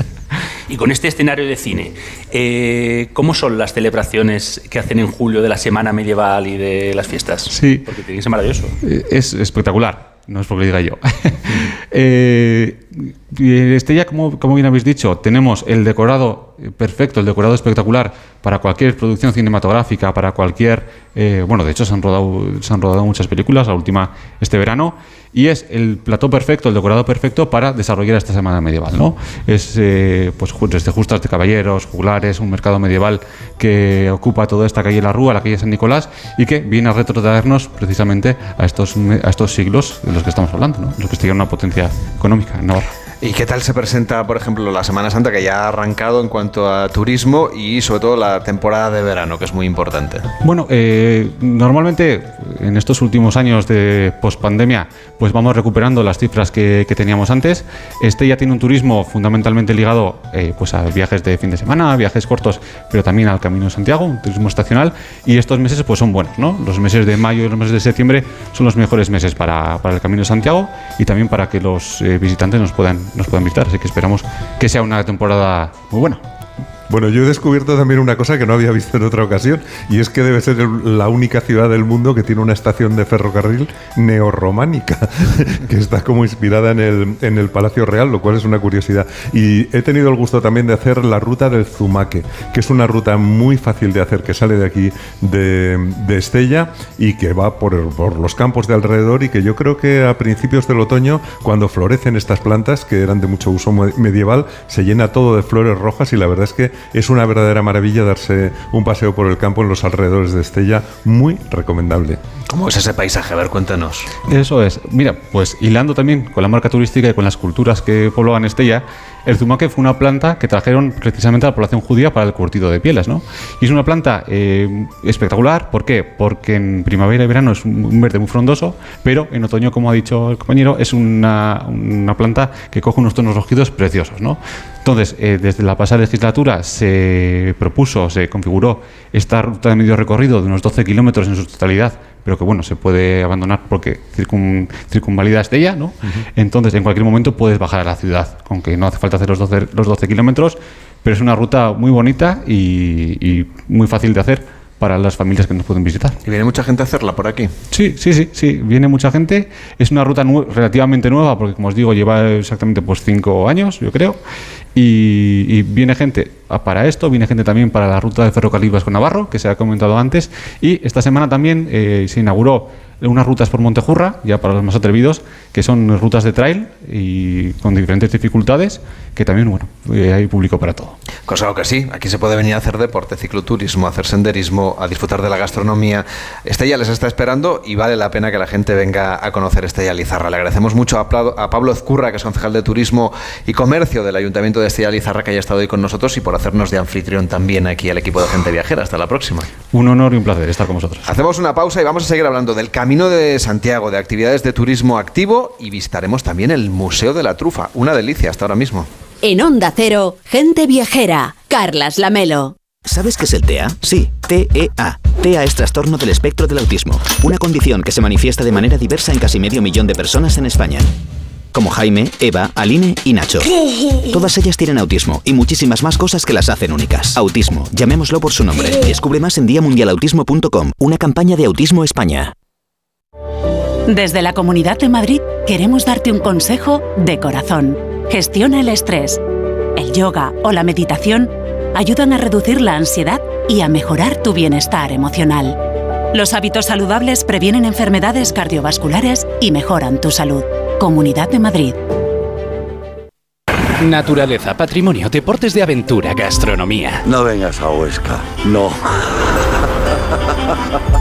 Y con este escenario de cine, eh, ¿cómo son las celebraciones que hacen en julio de la Semana Medieval y de las fiestas? Sí. Porque tiene que ser maravilloso. Eh, es espectacular, no es porque lo diga yo. [laughs] eh, Estella, como, como bien habéis dicho, tenemos el decorado perfecto, el decorado espectacular para cualquier producción cinematográfica, para cualquier... Eh, bueno, de hecho se han, rodado, se han rodado muchas películas, la última este verano, y es el plató perfecto, el decorado perfecto para desarrollar esta semana medieval. ¿no? Es eh, pues, desde Justas de Caballeros, Juglares, un mercado medieval que ocupa toda esta calle La Rúa, la calle San Nicolás, y que viene a retrotraernos precisamente a estos, a estos siglos de los que estamos hablando, ¿no? los que tienen una potencia económica Navarra. ¿Y qué tal se presenta, por ejemplo, la Semana Santa, que ya ha arrancado en cuanto a turismo y sobre todo la temporada de verano, que es muy importante? Bueno, eh, normalmente en estos últimos años de pospandemia, pues vamos recuperando las cifras que, teníamos antes. Este ya tiene un turismo fundamentalmente ligado eh, pues a viajes de fin de semana, viajes cortos, pero también al Camino de Santiago, un turismo estacional. Y estos meses pues son buenos, ¿no? Los meses de mayo y los meses de septiembre son los mejores meses para, para el Camino de Santiago y también para que los eh, visitantes nos puedan nos pueden visitar. Así que esperamos que sea una temporada muy buena. Bueno, yo he descubierto también una cosa que no había visto en otra ocasión, y es que debe ser la única ciudad del mundo que tiene una estación de ferrocarril neorrománica, [laughs] que está como inspirada en el, en el Palacio Real, lo cual es una curiosidad. Y he tenido el gusto también de hacer la ruta del Zumaque, que es una ruta muy fácil de hacer, que sale de aquí de, de Estella y que va por, por los campos de alrededor y que yo creo que a principios del otoño, cuando florecen estas plantas, que eran de mucho uso medieval, se llena todo de flores rojas y la verdad es que es una verdadera maravilla darse un paseo por el campo en los alrededores de Estella, muy recomendable. ¿Cómo es ese paisaje? A ver, cuéntanos. Eso es. Mira, pues hilando también con la marca turística y con las culturas que poblaban Estella, el zumaque fue una planta que trajeron precisamente a la población judía para el curtido de pieles, ¿no? Y es una planta eh, espectacular, ¿por qué? Porque en primavera y verano es un verde muy frondoso, pero en otoño, como ha dicho el compañero, es una, una planta que coge unos tonos rojidos preciosos, ¿no? Entonces, eh, desde la pasada legislatura se propuso, se configuró esta ruta de medio recorrido de unos 12 kilómetros en su totalidad pero que bueno, se puede abandonar porque circun, circunvalida Estella, ¿no? Entonces, en cualquier momento puedes bajar a la ciudad, aunque no hace falta hacer los 12, los 12 kilómetros, pero es una ruta muy bonita y, muy fácil de hacer para las familias que nos pueden visitar. ¿Y viene mucha gente a hacerla por aquí? Sí, sí, sí, sí, viene mucha gente. Es una ruta relativamente nueva, porque como os digo, lleva exactamente pues cinco años, yo creo, y, viene gente para esto, viene gente también para la ruta de ferrocarril Vasco Navarro, que se ha comentado antes, y esta semana también eh, se inauguró unas rutas por Montejurra, ya para los más atrevidos, que son rutas de trail y con diferentes dificultades, que también, bueno, eh, hay público para todo. Cosa que sí, aquí se puede venir a hacer deporte, cicloturismo, hacer senderismo, a disfrutar de la gastronomía. Estella les está esperando y vale la pena que la gente venga a conocer Estella Lizarra. Le agradecemos mucho a, Pablo Ezcurra, que es concejal de Turismo y Comercio del Ayuntamiento de Estella Lizarra, que haya estado hoy con nosotros y por hacernos de anfitrión también aquí al equipo de Gente Viajera. Hasta la próxima. Un honor y un placer estar con vosotros. Hacemos una pausa y vamos a seguir hablando del Camino de Santiago, de actividades de turismo activo y visitaremos también el Museo de la Trufa. Una delicia hasta ahora mismo. En Onda Cero, Gente Viajera, Carlas Lamelo. ¿Sabes qué es el TEA? Sí, TEA. TEA es trastorno del espectro del autismo, una condición que se manifiesta de manera diversa en casi medio millón de personas en España como Jaime, Eva, Aline y Nacho. [laughs] Todas ellas tienen autismo y muchísimas más cosas que las hacen únicas. Autismo, llamémoslo por su nombre. Descubre más en diamundialautismo.com, una campaña de Autismo España. Desde la Comunidad de Madrid queremos darte un consejo de corazón. Gestiona el estrés. El yoga o la meditación ayudan a reducir la ansiedad y a mejorar tu bienestar emocional. Los hábitos saludables previenen enfermedades cardiovasculares y mejoran tu salud. Comunidad de Madrid. Naturaleza, patrimonio, deportes de aventura, gastronomía. No vengas a Huesca, no. [laughs]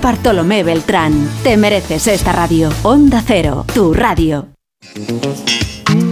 Bartolomé Beltrán. Te mereces esta radio. Onda Cero, tu radio.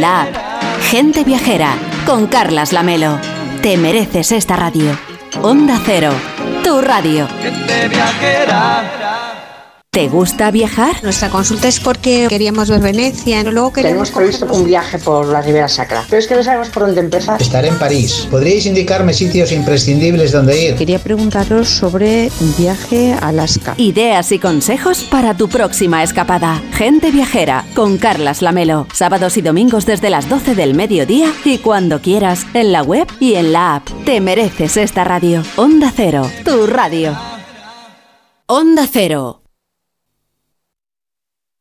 la app. Gente viajera. Con Carlas Lamelo. Te mereces esta radio. Onda Cero. Tu radio. ¿Te gusta viajar? Nuestra consulta es porque queríamos ver Venecia, luego queremos Tenemos previsto un viaje por la Ribera Sacra, pero es que no sabemos por dónde empezar. Estaré en París. ¿Podríais indicarme sitios imprescindibles donde ir? Quería preguntaros sobre un viaje a Alaska. Ideas y consejos para tu próxima escapada. Gente viajera con Carlas Lamelo. Sábados y domingos desde las 12 del mediodía y cuando quieras en la web y en la app. Te mereces esta radio. Onda Cero, tu radio. Onda Cero.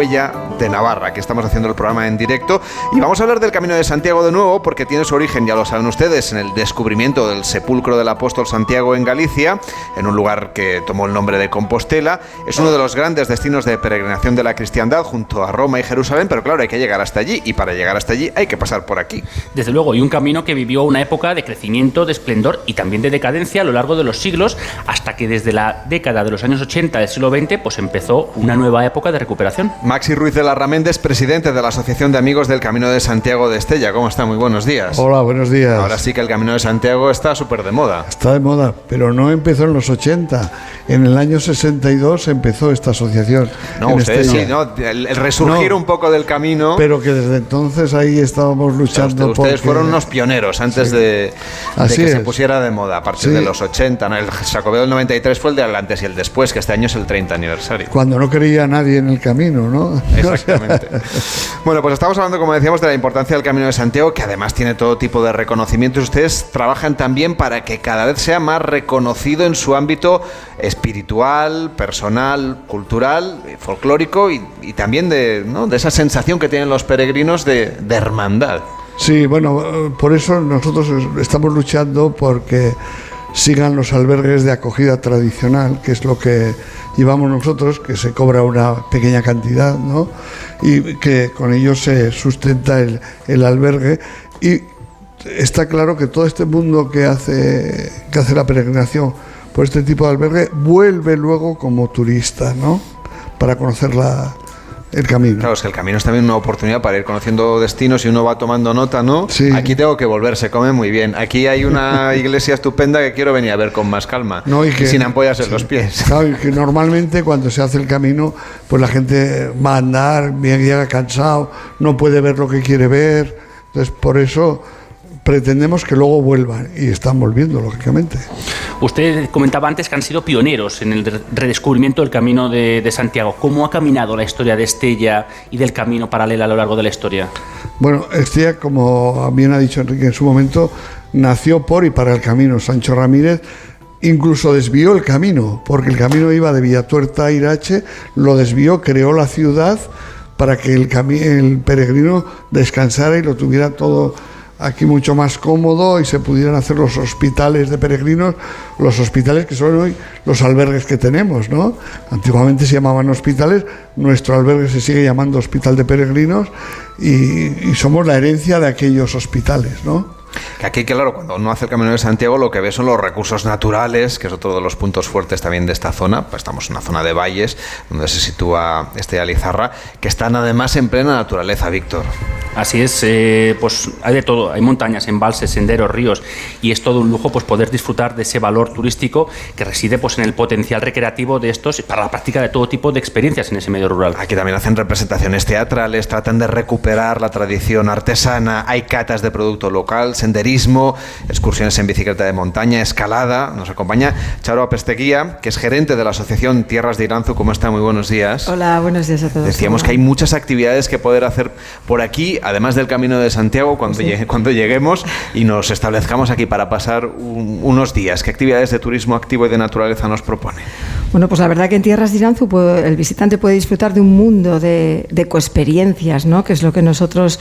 Huella de Navarra, que estamos haciendo el programa en directo. Y vamos a hablar del Camino de Santiago de nuevo, porque tiene su origen, ya lo saben ustedes, en el descubrimiento del sepulcro del apóstol Santiago en Galicia, en un lugar que tomó el nombre de Compostela. Es uno de los grandes destinos de peregrinación de la cristiandad junto a Roma y Jerusalén, pero claro, hay que llegar hasta allí, y para llegar hasta allí hay que pasar por aquí. Desde luego, y un camino que vivió una época de crecimiento, de esplendor y también de decadencia a lo largo de los siglos, hasta que desde la década de los años 80 del siglo XX, pues empezó una nueva época de recuperación. Maxi Ruiz de la Larramendes, presidente de la Asociación de Amigos del Camino de Santiago de Estella. ¿Cómo está? Muy buenos días. Hola, buenos días. Ahora sí que el Camino de Santiago está súper de moda. Está de moda, pero no empezó en los 80. En el año 62 empezó esta asociación. No, en ustedes sí. ¿no? El, el resurgir No. un poco del camino. Pero que desde entonces ahí estábamos luchando Usted- ustedes porque- fueron unos pioneros antes Sí. de, de Así que se pusiera de moda, a partir Sí. de los 80. ¿no? El Jacobeo del 93 fue el de antes y el después, que este año es el 30 aniversario. Cuando no creía nadie en el camino, ¿no? Exactamente. [laughs] Bueno, pues estamos hablando, como decíamos, de la importancia del Camino de Santiago, que además tiene todo tipo de reconocimientos. Ustedes trabajan también para que cada vez sea más reconocido en su ámbito espiritual, personal, cultural, eh, folclórico y, y también de, ¿no? de esa sensación que tienen los peregrinos de, de hermandad. Sí, bueno, eh, por eso nosotros estamos luchando porque sigan los albergues de acogida tradicional, que es lo que llevamos nosotros, que se cobra una pequeña cantidad, ¿no? Y que con ello se sustenta el, el albergue. Y está claro que todo este mundo que hace, que hace la peregrinación por este tipo de albergue vuelve luego como turista, ¿no? Para conocer la, el camino. Claro, es que el camino es también una oportunidad para ir conociendo destinos y uno va tomando nota, ¿no? Sí. Aquí tengo que volver, se come muy bien. Aquí hay una [laughs] iglesia estupenda que quiero venir a ver con más calma No, y que- sin ampollas en sí. los pies. [laughs] Claro, y que normalmente cuando se hace el camino, pues la gente va a andar, bien llega cansado, no puede ver lo que quiere ver. Entonces, por eso pretendemos que luego vuelvan y están volviendo, lógicamente. Usted comentaba antes que han sido pioneros en el re- redescubrimiento del camino de, de Santiago. ¿Cómo ha caminado la historia de Estella y del camino paralelo a lo largo de la historia? Bueno, Estella, como bien ha dicho Enrique en su momento, nació por y para el camino. Sancho Ramírez incluso desvió el camino, porque el camino iba de Villatuerta a Irache, lo desvió, creó la ciudad para que el, el peregrino descansara y lo tuviera todo aquí mucho más cómodo y se pudieran hacer los hospitales de peregrinos, los hospitales que son hoy los albergues que tenemos, ¿no? Antiguamente se llamaban hospitales, nuestro albergue se sigue llamando Hospital de Peregrinos y, somos la herencia de aquellos hospitales, ¿no? Que aquí, claro, cuando uno hace el Camino de Santiago, lo que ve son los recursos naturales, que es otro de los puntos fuertes también de esta zona. Pues estamos en una zona de valles, donde se sitúa este Alizarra, que están además en plena naturaleza, Víctor. Así es, eh, pues hay de todo, hay montañas, embalses, senderos, ríos y es todo un lujo pues poder disfrutar de ese valor turístico que reside pues en el potencial recreativo de estos para la práctica de todo tipo de experiencias en ese medio rural. Aquí también hacen representaciones teatrales, tratan de recuperar la tradición artesana, hay catas de producto local, senderismo, excursiones en bicicleta de montaña, escalada. Nos acompaña Charo Apesteguía, que es gerente de la Asociación Tierras de Iranzu. ¿Cómo está? Muy buenos días. Hola, buenos días a todos. Decíamos que hay muchas actividades que poder hacer por aquí, además del Camino de Santiago, cuando, Sí. llegue- cuando lleguemos y nos establezcamos aquí para pasar un- unos días. ¿Qué actividades de turismo activo y de naturaleza nos propone? Bueno, pues la verdad que en Tierras de Iranzu el visitante puede disfrutar de un mundo de, de coexperiencias, ¿no? que es lo que nosotros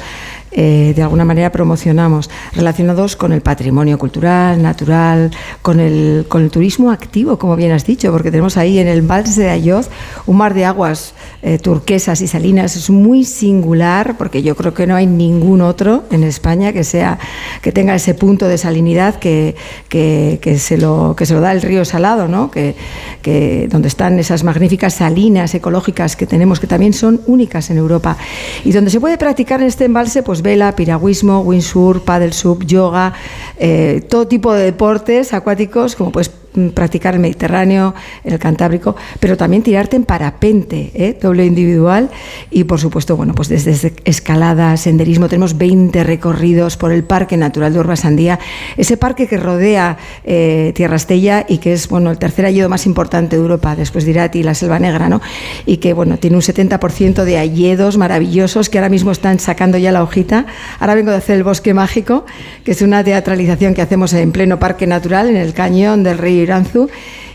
eh, de alguna manera promocionamos, relacionados con el patrimonio cultural, natural, con el, con el turismo activo, como bien has dicho, porque tenemos ahí en el Vals de Ayoz un mar de aguas eh, turquesas y salinas, es muy singular, porque yo creo que no hay ningún otro en España que sea que tenga ese punto de salinidad que, que, que se, lo, que se lo da el río Salado, ¿no? que, que donde están esas magníficas salinas ecológicas que tenemos, que también son únicas en Europa, y donde se puede practicar en este embalse pues vela, piragüismo, windsurf, paddle surf, yoga, eh, todo tipo de deportes acuáticos, como puedes mm, practicar el Mediterráneo, el Cantábrico, pero también tirarte en parapente, ¿eh? doble individual y por supuesto, bueno, pues desde, escalada, senderismo, tenemos 20 recorridos por el Parque Natural de Urbasandía, ese parque que rodea eh, Tierra Estella y que es, bueno, el tercer hayedo más importante de Europa, después de Irati y la Selva Negra, ¿no? Y que, bueno, tiene un 70% de hayedos maravillosos que ahora mismo están sacando ya la hojita. Ahora vengo de hacer el Bosque Mágico, que es una teatralización que hacemos en pleno Parque Natural, en el cañón del río Iranzu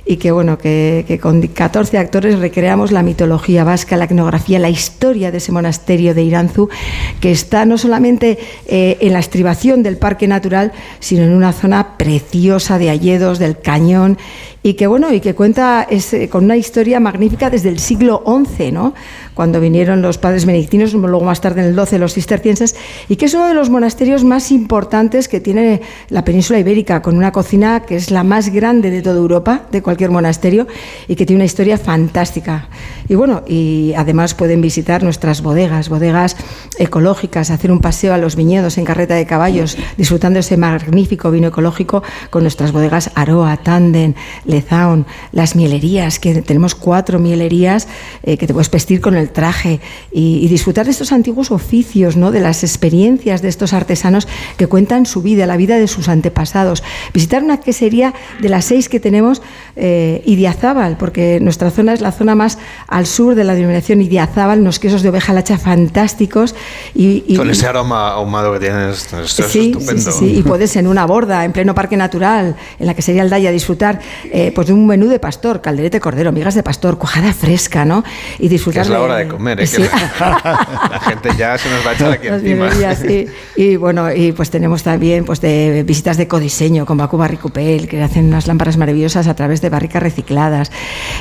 y que bueno que, que con 14 actores recreamos la mitología vasca, la etnografía, la historia de ese monasterio de Iranzu que está no solamente eh, en la estribación del parque natural, sino en una zona preciosa de hayedos del cañón y que bueno y que cuenta ese- con una historia magnífica desde el siglo XI, ¿no? cuando vinieron los padres benedictinos, luego más tarde en el XII los cistercienses, y que es uno de los monasterios más importantes que tiene la península ibérica, con una cocina que es la más grande de toda Europa, de cualquier monasterio, y que tiene una historia fantástica. Y bueno, y además pueden visitar nuestras bodegas, bodegas ecológicas, hacer un paseo a los viñedos en carreta de caballos, disfrutando ese magnífico vino ecológico con nuestras bodegas Aroa, Tanden, Lezaun, las mielerías, que tenemos cuatro mielerías eh, que te puedes vestir con el traje y, y disfrutar de estos antiguos oficios, ¿no? de las experiencias de estos artesanos que cuentan su vida, la vida de sus antepasados. Visitar una quesería de las seis que tenemos eh, Idiazábal, porque nuestra zona es la zona más al sur de la denominación Idiazábal, unos quesos de oveja lacha fantásticos. Y, Con ese aroma ahumado que tienes, esto es sí, estupendo. Sí, sí, y puedes en una borda, en pleno parque natural, en la que sería el Daya, disfrutar eh, pues de un menú de pastor, calderete cordero, migas de pastor, cuajada fresca, ¿no? Y disfrutar es la hora de comer, ¿eh? La, [laughs] la gente ya se nos va a echar aquí [laughs] Las encima. sí. Y bueno, y pues tenemos también pues de visitas de codiseño con Bacu Barricupel, que hacen unas lámparas maravillosas a través de barricas recicladas,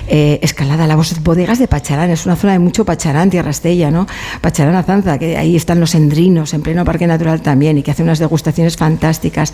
eh, escalada, las bodegas de Pacharán, es una zona de mucho Pacharán, Tierra Estella, ¿no? Pacharán Azanza, que ahí están los endrinos en pleno parque natural también y que hace unas degustaciones fantásticas.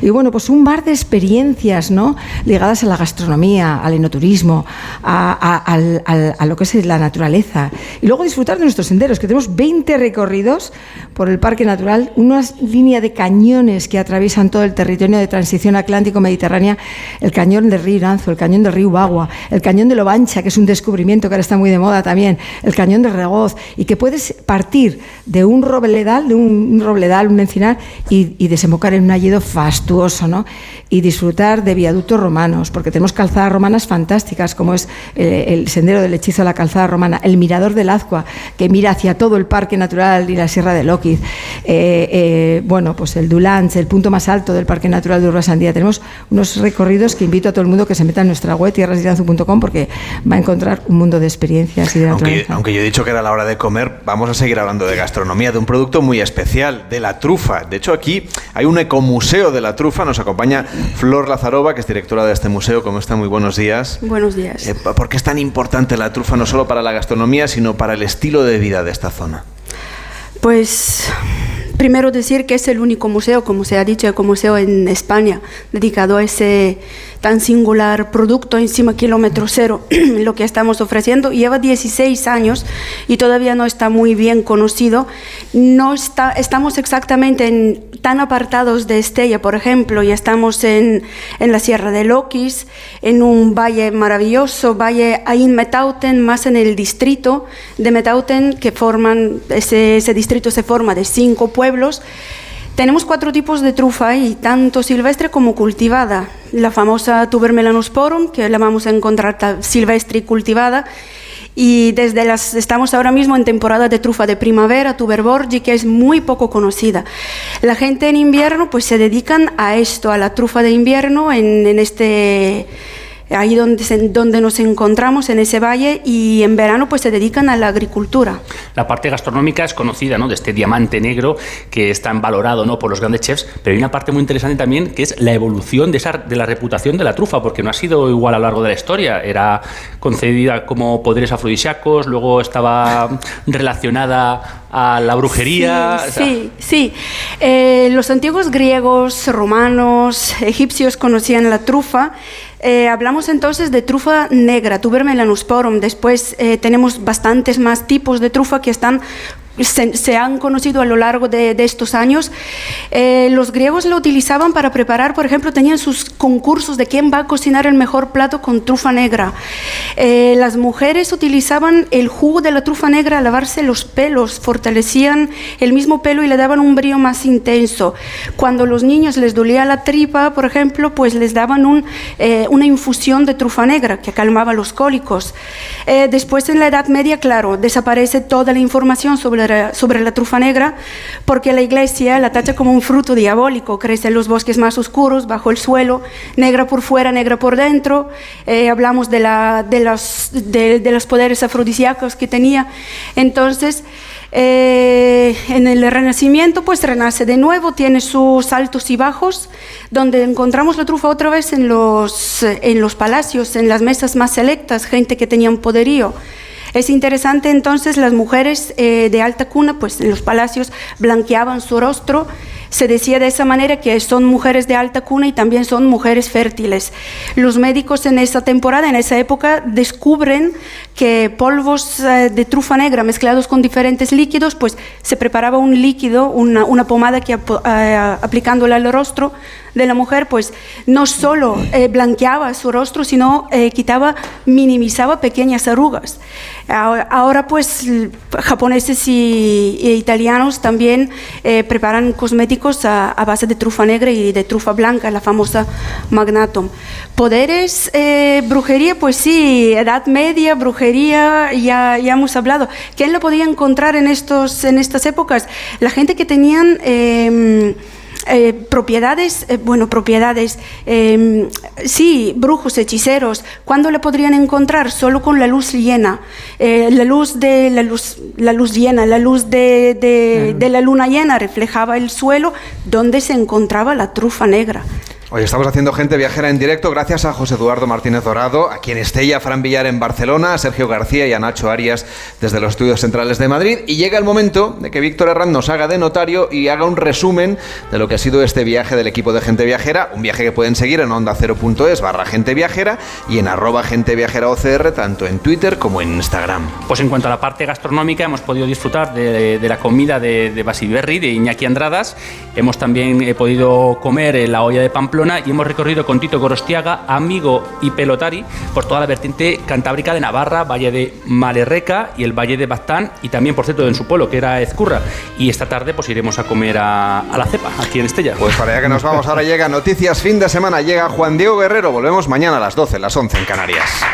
Y bueno, pues un bar de experiencias, ¿no? Ligadas a la gastronomía, al enoturismo, a, a- lo que es la naturaleza. Y luego disfrutar de nuestros senderos, que tenemos 20 recorridos por el Parque Natural, una línea de cañones que atraviesan todo el territorio de transición atlántico-mediterránea, el cañón del río Iranzo, el cañón del río Bagua, el cañón de Lobancha, que es un descubrimiento que ahora está muy de moda también, el cañón de Regoz, y que puedes partir de un robledal, de un, robledal, un encinar, y, desembocar en un alledo fastuoso, ¿no? Y disfrutar de viaductos romanos, porque tenemos calzadas romanas fantásticas, como es eh, el sendero del hechizo a la calzada romana, el mirador del Azcua, que mira hacia todo el parque natural y la sierra de Loquiz, eh, eh, bueno, pues el Dulans, el punto más alto del parque natural de Urbasandía. Tenemos unos recorridos que invito a todo el mundo que se meta en nuestra web, tierrasdiranzu.com, porque va a encontrar un mundo de experiencias y de Aunque, aunque yo he dicho que era la hora de comer, vamos a seguir hablando de gastronomía, de un producto muy especial, de la trufa. De hecho, aquí hay un ecomuseo de la trufa. Nos acompaña Flor Lazarova, que es directora de este museo. ¿Cómo está? Muy buenos días. Buenos días. Eh, ¿Por qué es tan importante la trufa, no solo para la gastronomía, sino para el estilo de vida de esta zona? Pues primero decir que es el único museo, como se ha dicho, ecomuseo en España dedicado a ese tan singular producto encima kilómetro cero, [clears throat] lo que estamos ofreciendo. Lleva 16 años y todavía no está muy bien conocido. No está, estamos exactamente en, tan apartados de Estella, por ejemplo, y estamos en, en la Sierra de Loquis, en un valle maravilloso, valle Ain Metauten, más en el distrito de Metauten, que forman, ese, ese distrito se forma de cinco pueblos. Tenemos cuatro tipos de trufa y tanto silvestre como cultivada. La famosa tuber melanosporum, que la vamos a encontrar silvestre y cultivada. Y desde las, estamos ahora mismo en temporada de trufa de primavera, tuber borgi, que es muy poco conocida. La gente en invierno pues se dedican a esto, a la trufa de invierno en este ahí donde, se- donde nos encontramos en ese valle y en verano pues se dedican a la agricultura. La parte gastronómica es conocida, ¿no? De este diamante negro que es tan valorado, ¿no? Por los grandes chefs, pero hay una parte muy interesante también que es la evolución de, esa, de la reputación de la trufa, porque no ha sido igual a lo largo de la historia. Era concedida como poderes afrodisíacos, luego estaba relacionada a la brujería. Sí, o sea, sí, sí. Eh, los antiguos griegos, romanos, egipcios conocían la trufa. Eh, hablamos entonces de trufa negra, tuber melanosporum. Después eh, tenemos bastantes más tipos de trufa que están se, han conocido a lo largo de, estos años. Eh, los griegos lo utilizaban para preparar, por ejemplo, tenían sus concursos de quién va a cocinar el mejor plato con trufa negra. Eh, las mujeres utilizaban el jugo de la trufa negra a lavarse los pelos, fortalecían el mismo pelo y le daban un brillo más intenso. Cuando los niños les dolía la tripa, por ejemplo, pues les daban eh, una infusión de trufa negra que calmaba los cólicos. Después, en la Edad Media, claro, desaparece toda la información sobre sobre la trufa negra porque la iglesia la tacha como un fruto diabólico. Crece en los bosques más oscuros, bajo el suelo, negra por fuera, negra por dentro. Eh, hablamos de los poderes afrodisíacos que tenía. Entonces, eh, en el Renacimiento, pues renace de nuevo, tiene sus altos y bajos, donde encontramos la trufa otra vez en los, en los palacios, en las mesas más selectas, gente que tenía un poderío. Es interesante entonces las mujeres eh, de alta cuna, pues en los palacios blanqueaban su rostro. Se decía de esa manera que son mujeres de alta cuna y también son mujeres fértiles. Los médicos en esa temporada, en esa época, descubren que polvos eh, de trufa negra mezclados con diferentes líquidos, pues se preparaba un líquido, una, pomada que eh, aplicándola al rostro de la mujer, pues no solo eh, blanqueaba su rostro, sino eh, quitaba, minimizaba pequeñas arrugas. Ahora, pues japoneses y, italianos también preparan cosméticos a, base de trufa negra y de trufa blanca, la famosa magnatum. Poderes, eh, brujería, pues sí, Edad Media, brujería, ya, ya hemos hablado. ¿Quién lo podía encontrar en, estos, en estas épocas? La gente que tenían... em, eh, propiedades, eh, bueno, propiedades, eh, sí, brujos, hechiceros, ¿cuándo le podrían encontrar? Solo con la luz llena, Eh, la luz de la luz, la luz llena, la luz de, de- de la luna llena reflejaba el suelo donde se encontraba la trufa negra. Hoy estamos haciendo gente viajera en directo gracias a José Eduardo Martínez Dorado, a quien Estella Fran Villar en Barcelona, a Sergio García y a Nacho Arias desde los estudios centrales de Madrid. Y llega el momento de que Víctor Herrán nos haga de notario y haga un resumen de lo que ha sido este viaje del equipo de gente viajera, un viaje que pueden seguir en onda 0.es barra gente viajera y en arroba gente viajera OCR, tanto en Twitter como en Instagram. Pues en cuanto a la parte gastronómica, hemos podido disfrutar de, de la comida de, de Basiberri, de Iñaki Andradas. Hemos también eh, podido comer en la olla de Pamplona y hemos recorrido con Tito Gorostiaga, amigo y pelotari, por toda la vertiente cantábrica de Navarra, Valle de Malerreca y el Valle de Baztán, y también, por cierto, en su pueblo, que era Ezcurra. Y esta tarde pues iremos a comer a, a la cepa, aquí en Estella. Pues para allá que nos vamos, ahora llega Noticias Fin de Semana, llega Juan Diego Guerrero, volvemos mañana a las 12, las 11 en Canarias.